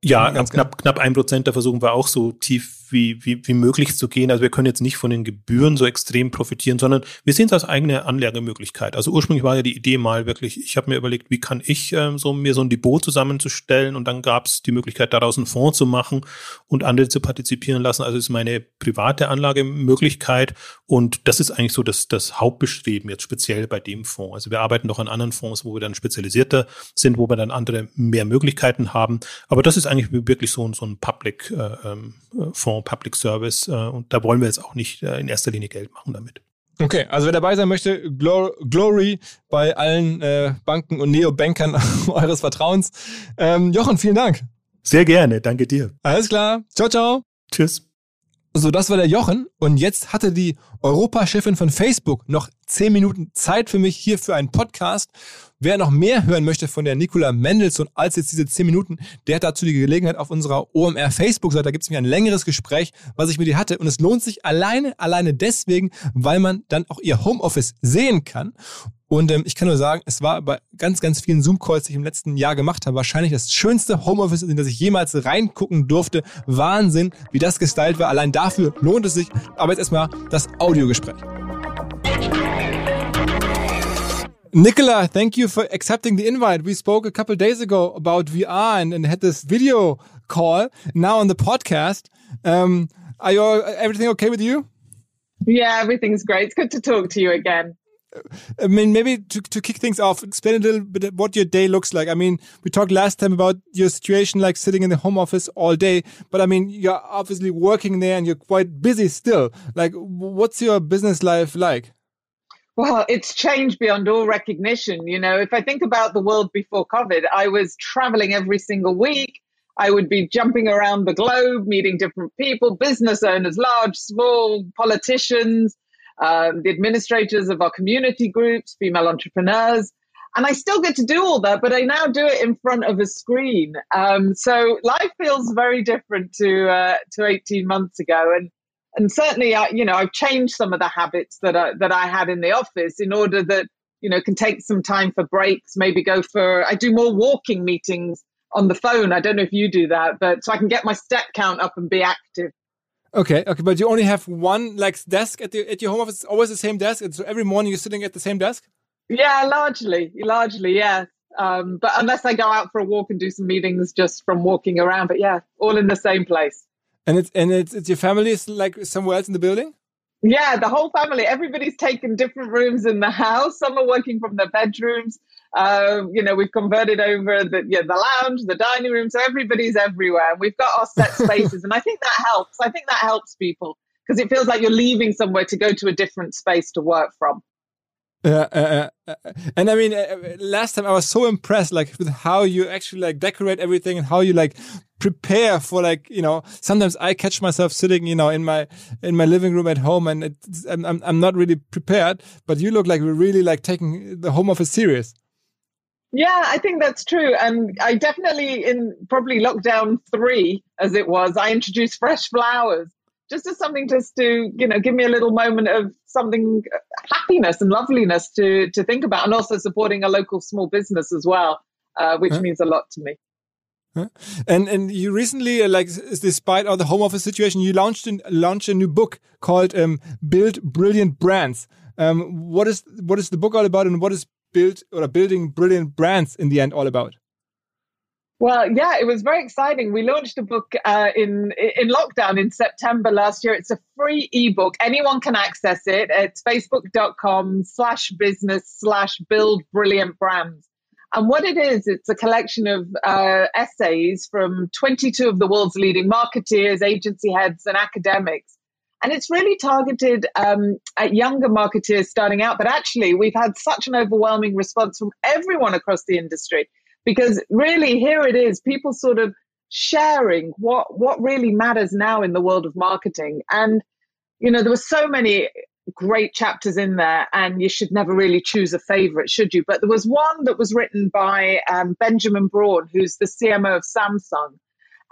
Ja, ganz knapp, knapp ein Prozent, da versuchen wir auch so tief wie, wie, wie möglich zu gehen. Also wir können jetzt nicht von den Gebühren so extrem profitieren, sondern wir sehen es als eigene Anlagemöglichkeit. Also ursprünglich war ja die Idee mal wirklich, ich habe mir überlegt, wie kann ich ähm, so mir so ein Depot zusammenzustellen und dann gab es die Möglichkeit, daraus einen Fonds zu machen und andere zu partizipieren lassen. Also ist meine private Anlagemöglichkeit und das ist eigentlich so das, das Hauptbestreben jetzt speziell bei dem Fonds. Also wir arbeiten doch an anderen Fonds, wo wir dann spezialisierter sind, wo wir dann andere mehr Möglichkeiten haben. Aber das ist eigentlich wirklich so, so ein Public äh, ähm, Public Service. Äh, und da wollen wir jetzt auch nicht äh, in erster Linie Geld machen damit. Okay, also wer dabei sein möchte, Glor Glory bei allen äh, Banken und Neobankern eures Vertrauens. Ähm, Jochen, vielen Dank. Sehr gerne, danke dir. Alles klar. Ciao, ciao. Tschüss. So, das war der Jochen. Und jetzt hatte die Europachefin von Facebook noch zehn Minuten Zeit für mich hier für einen Podcast. Wer noch mehr hören möchte von der Nicola Mendelssohn als jetzt diese 10 Minuten, der hat dazu die Gelegenheit auf unserer OMR Facebook-Seite. Da gibt es mir ein längeres Gespräch, was ich mit ihr hatte. Und es lohnt sich alleine, alleine deswegen, weil man dann auch ihr Homeoffice sehen kann. Und ähm, ich kann nur sagen, es war bei ganz, ganz vielen Zoom-Calls, die ich im letzten Jahr gemacht habe, wahrscheinlich das schönste Homeoffice, in das ich jemals reingucken durfte. Wahnsinn, wie das gestylt war. Allein dafür lohnt es sich. Aber jetzt erstmal das Audiogespräch. Nicola, thank you for accepting the invite. We spoke a couple days ago about VR and, and had this video call. Now on the podcast, um, are you everything okay with you? Yeah, everything's great. It's good to talk to you again. I mean, maybe to, to kick things off, explain a little bit what your day looks like. I mean, we talked last time about your situation, like sitting in the home office all day, but I mean, you're obviously working there and you're quite busy still. Like, what's your business life like? Well, it's changed beyond all recognition. You know, if I think about the world before COVID, I was traveling every single week. I would be jumping around the globe, meeting different people, business owners, large, small, politicians, um, the administrators of our community groups, female entrepreneurs. And I still get to do all that, but I now do it in front of a screen. Um, so life feels very different to uh, to 18 months ago. And and certainly, I, you know, I've changed some of the habits that I, that I had in the office in order that you know can take some time for breaks. Maybe go for I do more walking meetings on the phone. I don't know if you do that, but so I can get my step count up and be active. Okay, okay, but you only have one like desk at the at your home office. It's always the same desk, and so every morning you're sitting at the same desk. Yeah, largely, largely, yeah. Um, but unless I go out for a walk and do some meetings just from walking around, but yeah, all in the same place. And it's and it's, it's your family is like somewhere else in the building. Yeah, the whole family. Everybody's taken different rooms in the house. Some are working from their bedrooms. Uh, you know, we've converted over the yeah, the lounge, the dining room, so everybody's everywhere. We've got our set spaces, and I think that helps. I think that helps people because it feels like you're leaving somewhere to go to a different space to work from. Uh, uh, uh, and I mean, uh, last time I was so impressed, like with how you actually like decorate everything and how you like prepare for like you know. Sometimes I catch myself sitting, you know, in my in my living room at home, and I'm, I'm I'm not really prepared. But you look like we're really like taking the home office serious. Yeah, I think that's true. And I definitely, in probably lockdown three, as it was, I introduced fresh flowers just as something just to you know give me a little moment of something uh, happiness and loveliness to to think about and also supporting a local small business as well uh, which huh? means a lot to me huh? and and you recently uh, like despite all the home office situation you launched in, launched a new book called um, build brilliant brands um, what is what is the book all about and what is build or building brilliant brands in the end all about well, yeah, it was very exciting. We launched a book uh, in in lockdown in September last year. It's a free ebook. Anyone can access it. It's facebook.com slash business slash build brilliant brands. And what it is, it's a collection of uh, essays from 22 of the world's leading marketeers, agency heads, and academics. And it's really targeted um, at younger marketers starting out. But actually, we've had such an overwhelming response from everyone across the industry because really here it is people sort of sharing what what really matters now in the world of marketing and you know there were so many great chapters in there and you should never really choose a favorite should you but there was one that was written by um, benjamin braun who's the cmo of samsung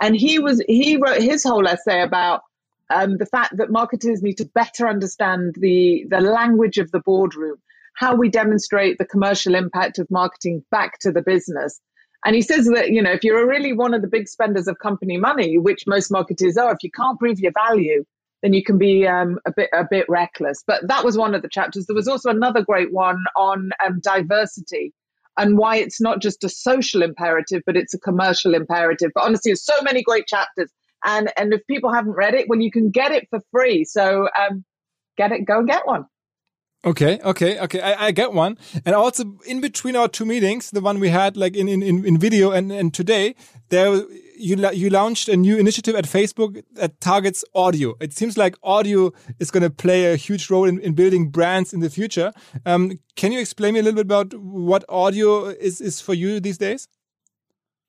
and he was he wrote his whole essay about um, the fact that marketers need to better understand the the language of the boardroom how we demonstrate the commercial impact of marketing back to the business. And he says that, you know, if you're really one of the big spenders of company money, which most marketers are, if you can't prove your value, then you can be um, a bit a bit reckless. But that was one of the chapters. There was also another great one on um, diversity and why it's not just a social imperative, but it's a commercial imperative. But honestly, there's so many great chapters. And and if people haven't read it, well, you can get it for free. So um, get it, go and get one. Okay, okay, okay. I, I get one. And also in between our two meetings, the one we had like in, in, in video and, and today, there you you launched a new initiative at Facebook that targets audio. It seems like audio is going to play a huge role in, in building brands in the future. Um, can you explain me a little bit about what audio is, is for you these days?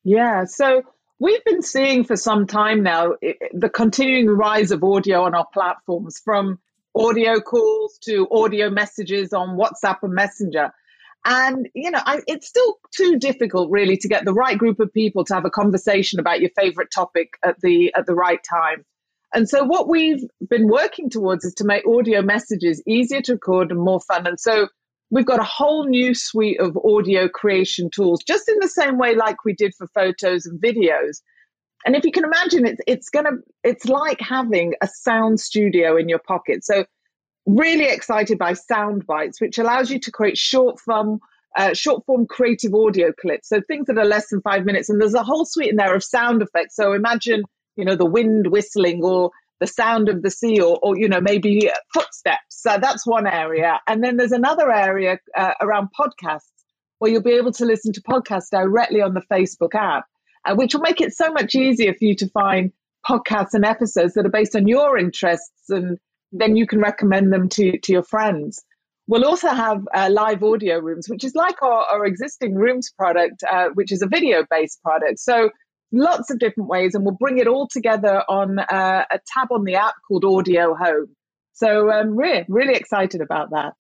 Yeah, so we've been seeing for some time now the continuing rise of audio on our platforms from audio calls to audio messages on WhatsApp and Messenger. And, you know, I, it's still too difficult really to get the right group of people to have a conversation about your favorite topic at the, at the right time. And so what we've been working towards is to make audio messages easier to record and more fun. And so we've got a whole new suite of audio creation tools, just in the same way like we did for photos and videos. And if you can imagine, it's it's gonna it's like having a sound studio in your pocket. So really excited by sound bites, which allows you to create short form uh, short form creative audio clips. So things that are less than five minutes, and there's a whole suite in there of sound effects. So imagine you know the wind whistling or the sound of the sea or, or you know, maybe footsteps. So that's one area. And then there's another area uh, around podcasts where you'll be able to listen to podcasts directly on the Facebook app, uh, which will make it so much easier for you to find podcasts and episodes that are based on your interests and then you can recommend them to, to your friends. We'll also have uh, live audio rooms, which is like our, our existing rooms product, uh, which is a video based product. So lots of different ways, and we'll bring it all together on uh, a tab on the app called Audio Home. So um, really, really excited about that.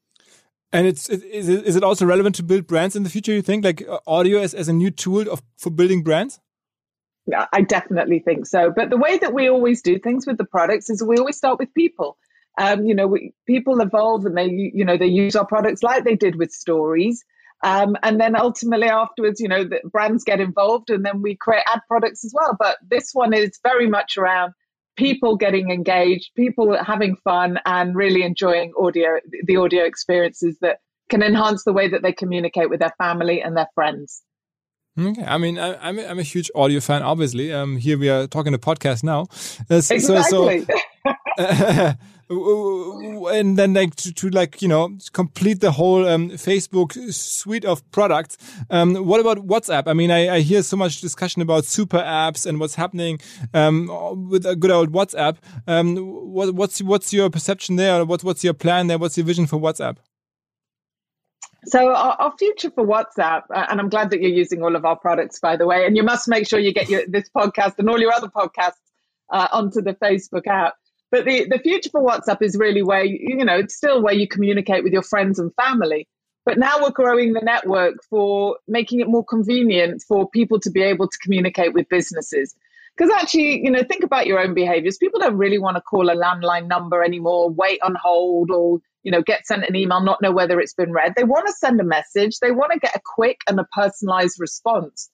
And it's is it, is it also relevant to build brands in the future? You think like uh, audio as, as a new tool of, for building brands? Yeah, I definitely think so. But the way that we always do things with the products is we always start with people. Um, you know, we, people evolve and they, you know, they use our products like they did with stories. Um, and then ultimately afterwards, you know, the brands get involved and then we create ad products as well. But this one is very much around people getting engaged, people having fun and really enjoying audio, the audio experiences that can enhance the way that they communicate with their family and their friends. Okay, I mean, I, am a, I'm a huge audio fan. Obviously, um, here we are talking a podcast now. Uh, so, exactly. So, uh, and then like to, to, like you know complete the whole um, Facebook suite of products. Um, what about WhatsApp? I mean, I, I, hear so much discussion about super apps and what's happening um, with a good old WhatsApp. Um, what, what's what's your perception there? What, what's your plan there? What's your vision for WhatsApp? So our, our, future for WhatsApp, uh, and I'm glad that you're using all of our products, by the way, and you must make sure you get your, this podcast and all your other podcasts uh, onto the Facebook app. But the, the future for WhatsApp is really where, you, know, it's still where you communicate with your friends and family. But now we're growing the network for making it more convenient for people to be able to communicate with businesses. Because actually, you know, think about your own behaviors. People don't really want to call a landline number anymore, wait on hold, or you know, get sent an email, not know whether it's been read. They want to send a message. They want to get a quick and a personalized response.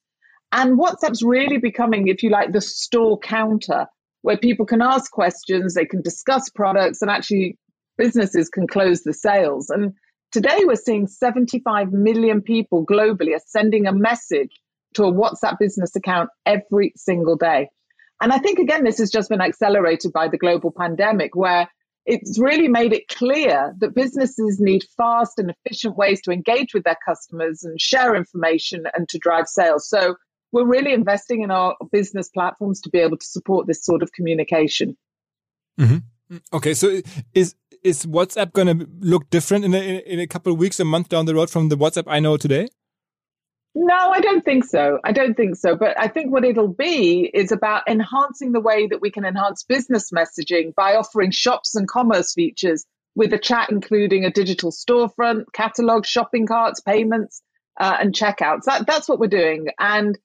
And WhatsApp's really becoming, if you like, the store counter where people can ask questions, they can discuss products, and actually businesses can close the sales. And today we're seeing 75 million people globally are sending a message to a WhatsApp business account every single day. And I think, again, this has just been accelerated by the global pandemic, where it's really made it clear that businesses need fast and efficient ways to engage with their customers and share information and to drive sales. So we're really investing in our business platforms to be able to support this sort of communication. Mm-hmm. Okay, so is is WhatsApp going to look different in a, in a couple of weeks, a month down the road from the WhatsApp I know today? No, I don't think so. I don't think so. But I think what it'll be is about enhancing the way that we can enhance business messaging by offering shops and commerce features with a chat including a digital storefront, catalog, shopping carts, payments, uh, and checkouts. That, that's what we're doing. And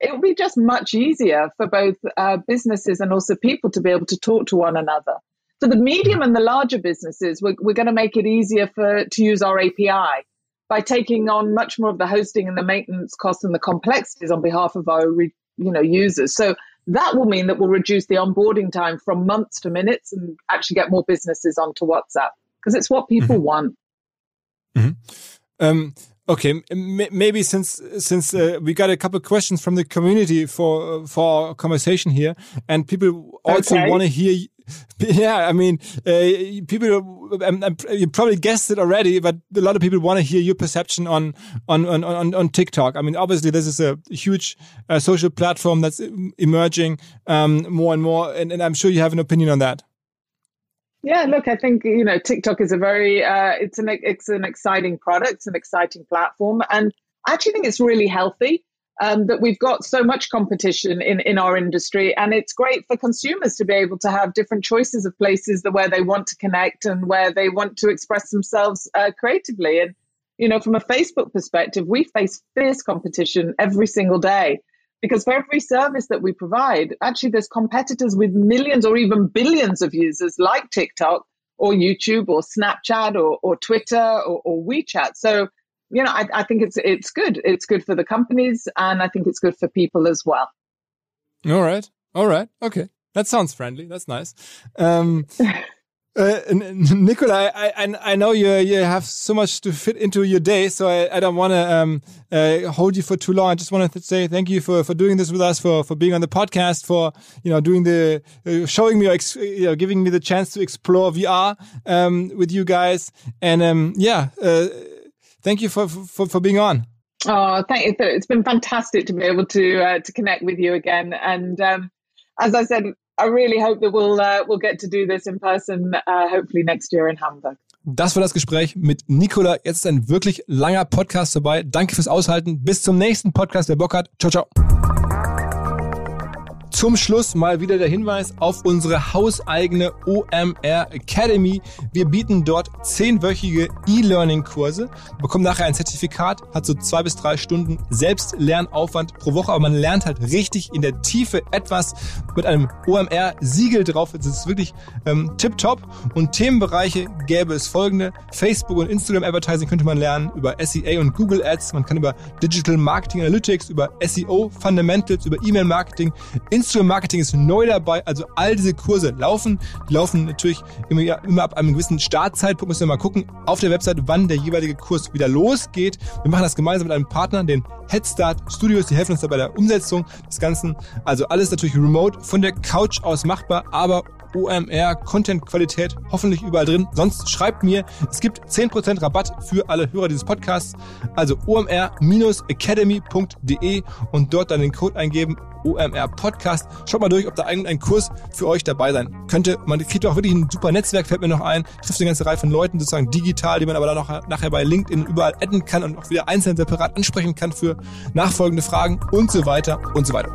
it will be just much easier for both uh, businesses and also people to be able to talk to one another. For the medium and the larger businesses, we're, we're going to make it easier for to use our API by taking on much more of the hosting and the maintenance costs and the complexities on behalf of our you know users. So that will mean that we'll reduce the onboarding time from months to minutes and actually get more businesses onto WhatsApp because it's what people mm-hmm. want. Mm-hmm. Um, okay, maybe since since uh, we got a couple of questions from the community for for our conversation here, and people also okay. want to hear Yeah, I mean, uh, people. Um, um, you probably guessed it already, but a lot of people want to hear your perception on on on on, on TikTok. I mean, obviously, this is a huge uh, social platform that's emerging um, more and more, and, and, I'm sure you have an opinion on that. Yeah, look, I think you know TikTok is a very uh, it's an it's an exciting product, an exciting platform, and I actually think it's really healthy um, that we've got so much competition in, in our industry. And it's great for consumers to be able to have different choices of places that where they want to connect and where they want to express themselves uh, creatively. And, you know, from a Facebook perspective, we face fierce competition every single day because for every service that we provide, actually there's competitors with millions or even billions of users like TikTok or YouTube or Snapchat or, or Twitter or, or WeChat. So you know, I, I think it's it's good. It's good for the companies, and I think it's good for people as well. All right, all right, okay. That sounds friendly. That's nice. Um, Uh, Nicola, I, I, I know you you have so much to fit into your day, so I, I don't want to um, uh, hold you for too long. I just want to say thank you for, for doing this with us, for, for being on the podcast, for you know doing the uh, showing me, you know, giving me the chance to explore VR um, with you guys, and um, yeah, uh, thank you for, for for being on. Oh, thank you. It's been fantastic to be able to uh, to connect with you again, and um, as I said, I really hope that we'll uh, we'll get to do this in person, uh, hopefully next year in Hamburg. Das war das Gespräch mit Nicola. Jetzt ist ein wirklich langer Podcast dabei. Danke fürs Aushalten. Bis zum nächsten Podcast. Wer Bock hat. Ciao, ciao. Zum Schluss mal wieder der Hinweis auf unsere hauseigene OMR Academy. Wir bieten dort zehnwöchige E-Learning-Kurse, bekommen nachher ein Zertifikat, hat so zwei bis drei Stunden Selbstlernaufwand pro Woche, aber man lernt halt richtig in der Tiefe etwas mit einem OMR-Siegel drauf. Das ist wirklich ähm, tipptopp. Und Themenbereiche gäbe es folgende. Facebook und Instagram Advertising könnte man lernen über SEA und Google Ads. Man kann über Digital Marketing Analytics, über SEO Fundamentals, über E-Mail Marketing, Instagram Marketing ist neu dabei. Also all diese Kurse laufen. Die laufen natürlich immer, immer ab einem gewissen Startzeitpunkt. Müssen wir mal gucken auf der Website, wann der jeweilige Kurs wieder losgeht. Wir machen das gemeinsam mit einem Partner, den Headstart Studios. Die helfen uns dabei der Umsetzung des Ganzen. Also alles natürlich remote von der Couch aus machbar, aber OMR, Content-Qualität hoffentlich überall drin. Sonst schreibt mir, es gibt 10% Rabatt für alle Hörer dieses Podcasts. Also omr-academy.de und dort dann den Code eingeben, OMR Podcast. Schaut mal durch, ob da irgendein Kurs für euch dabei sein könnte. Man kriegt auch wirklich ein super Netzwerk, fällt mir noch ein. Trifft eine ganze Reihe von Leuten sozusagen digital, die man aber dann auch nachher bei LinkedIn überall adden kann und auch wieder einzeln separat ansprechen kann für nachfolgende Fragen und so weiter und so weiter.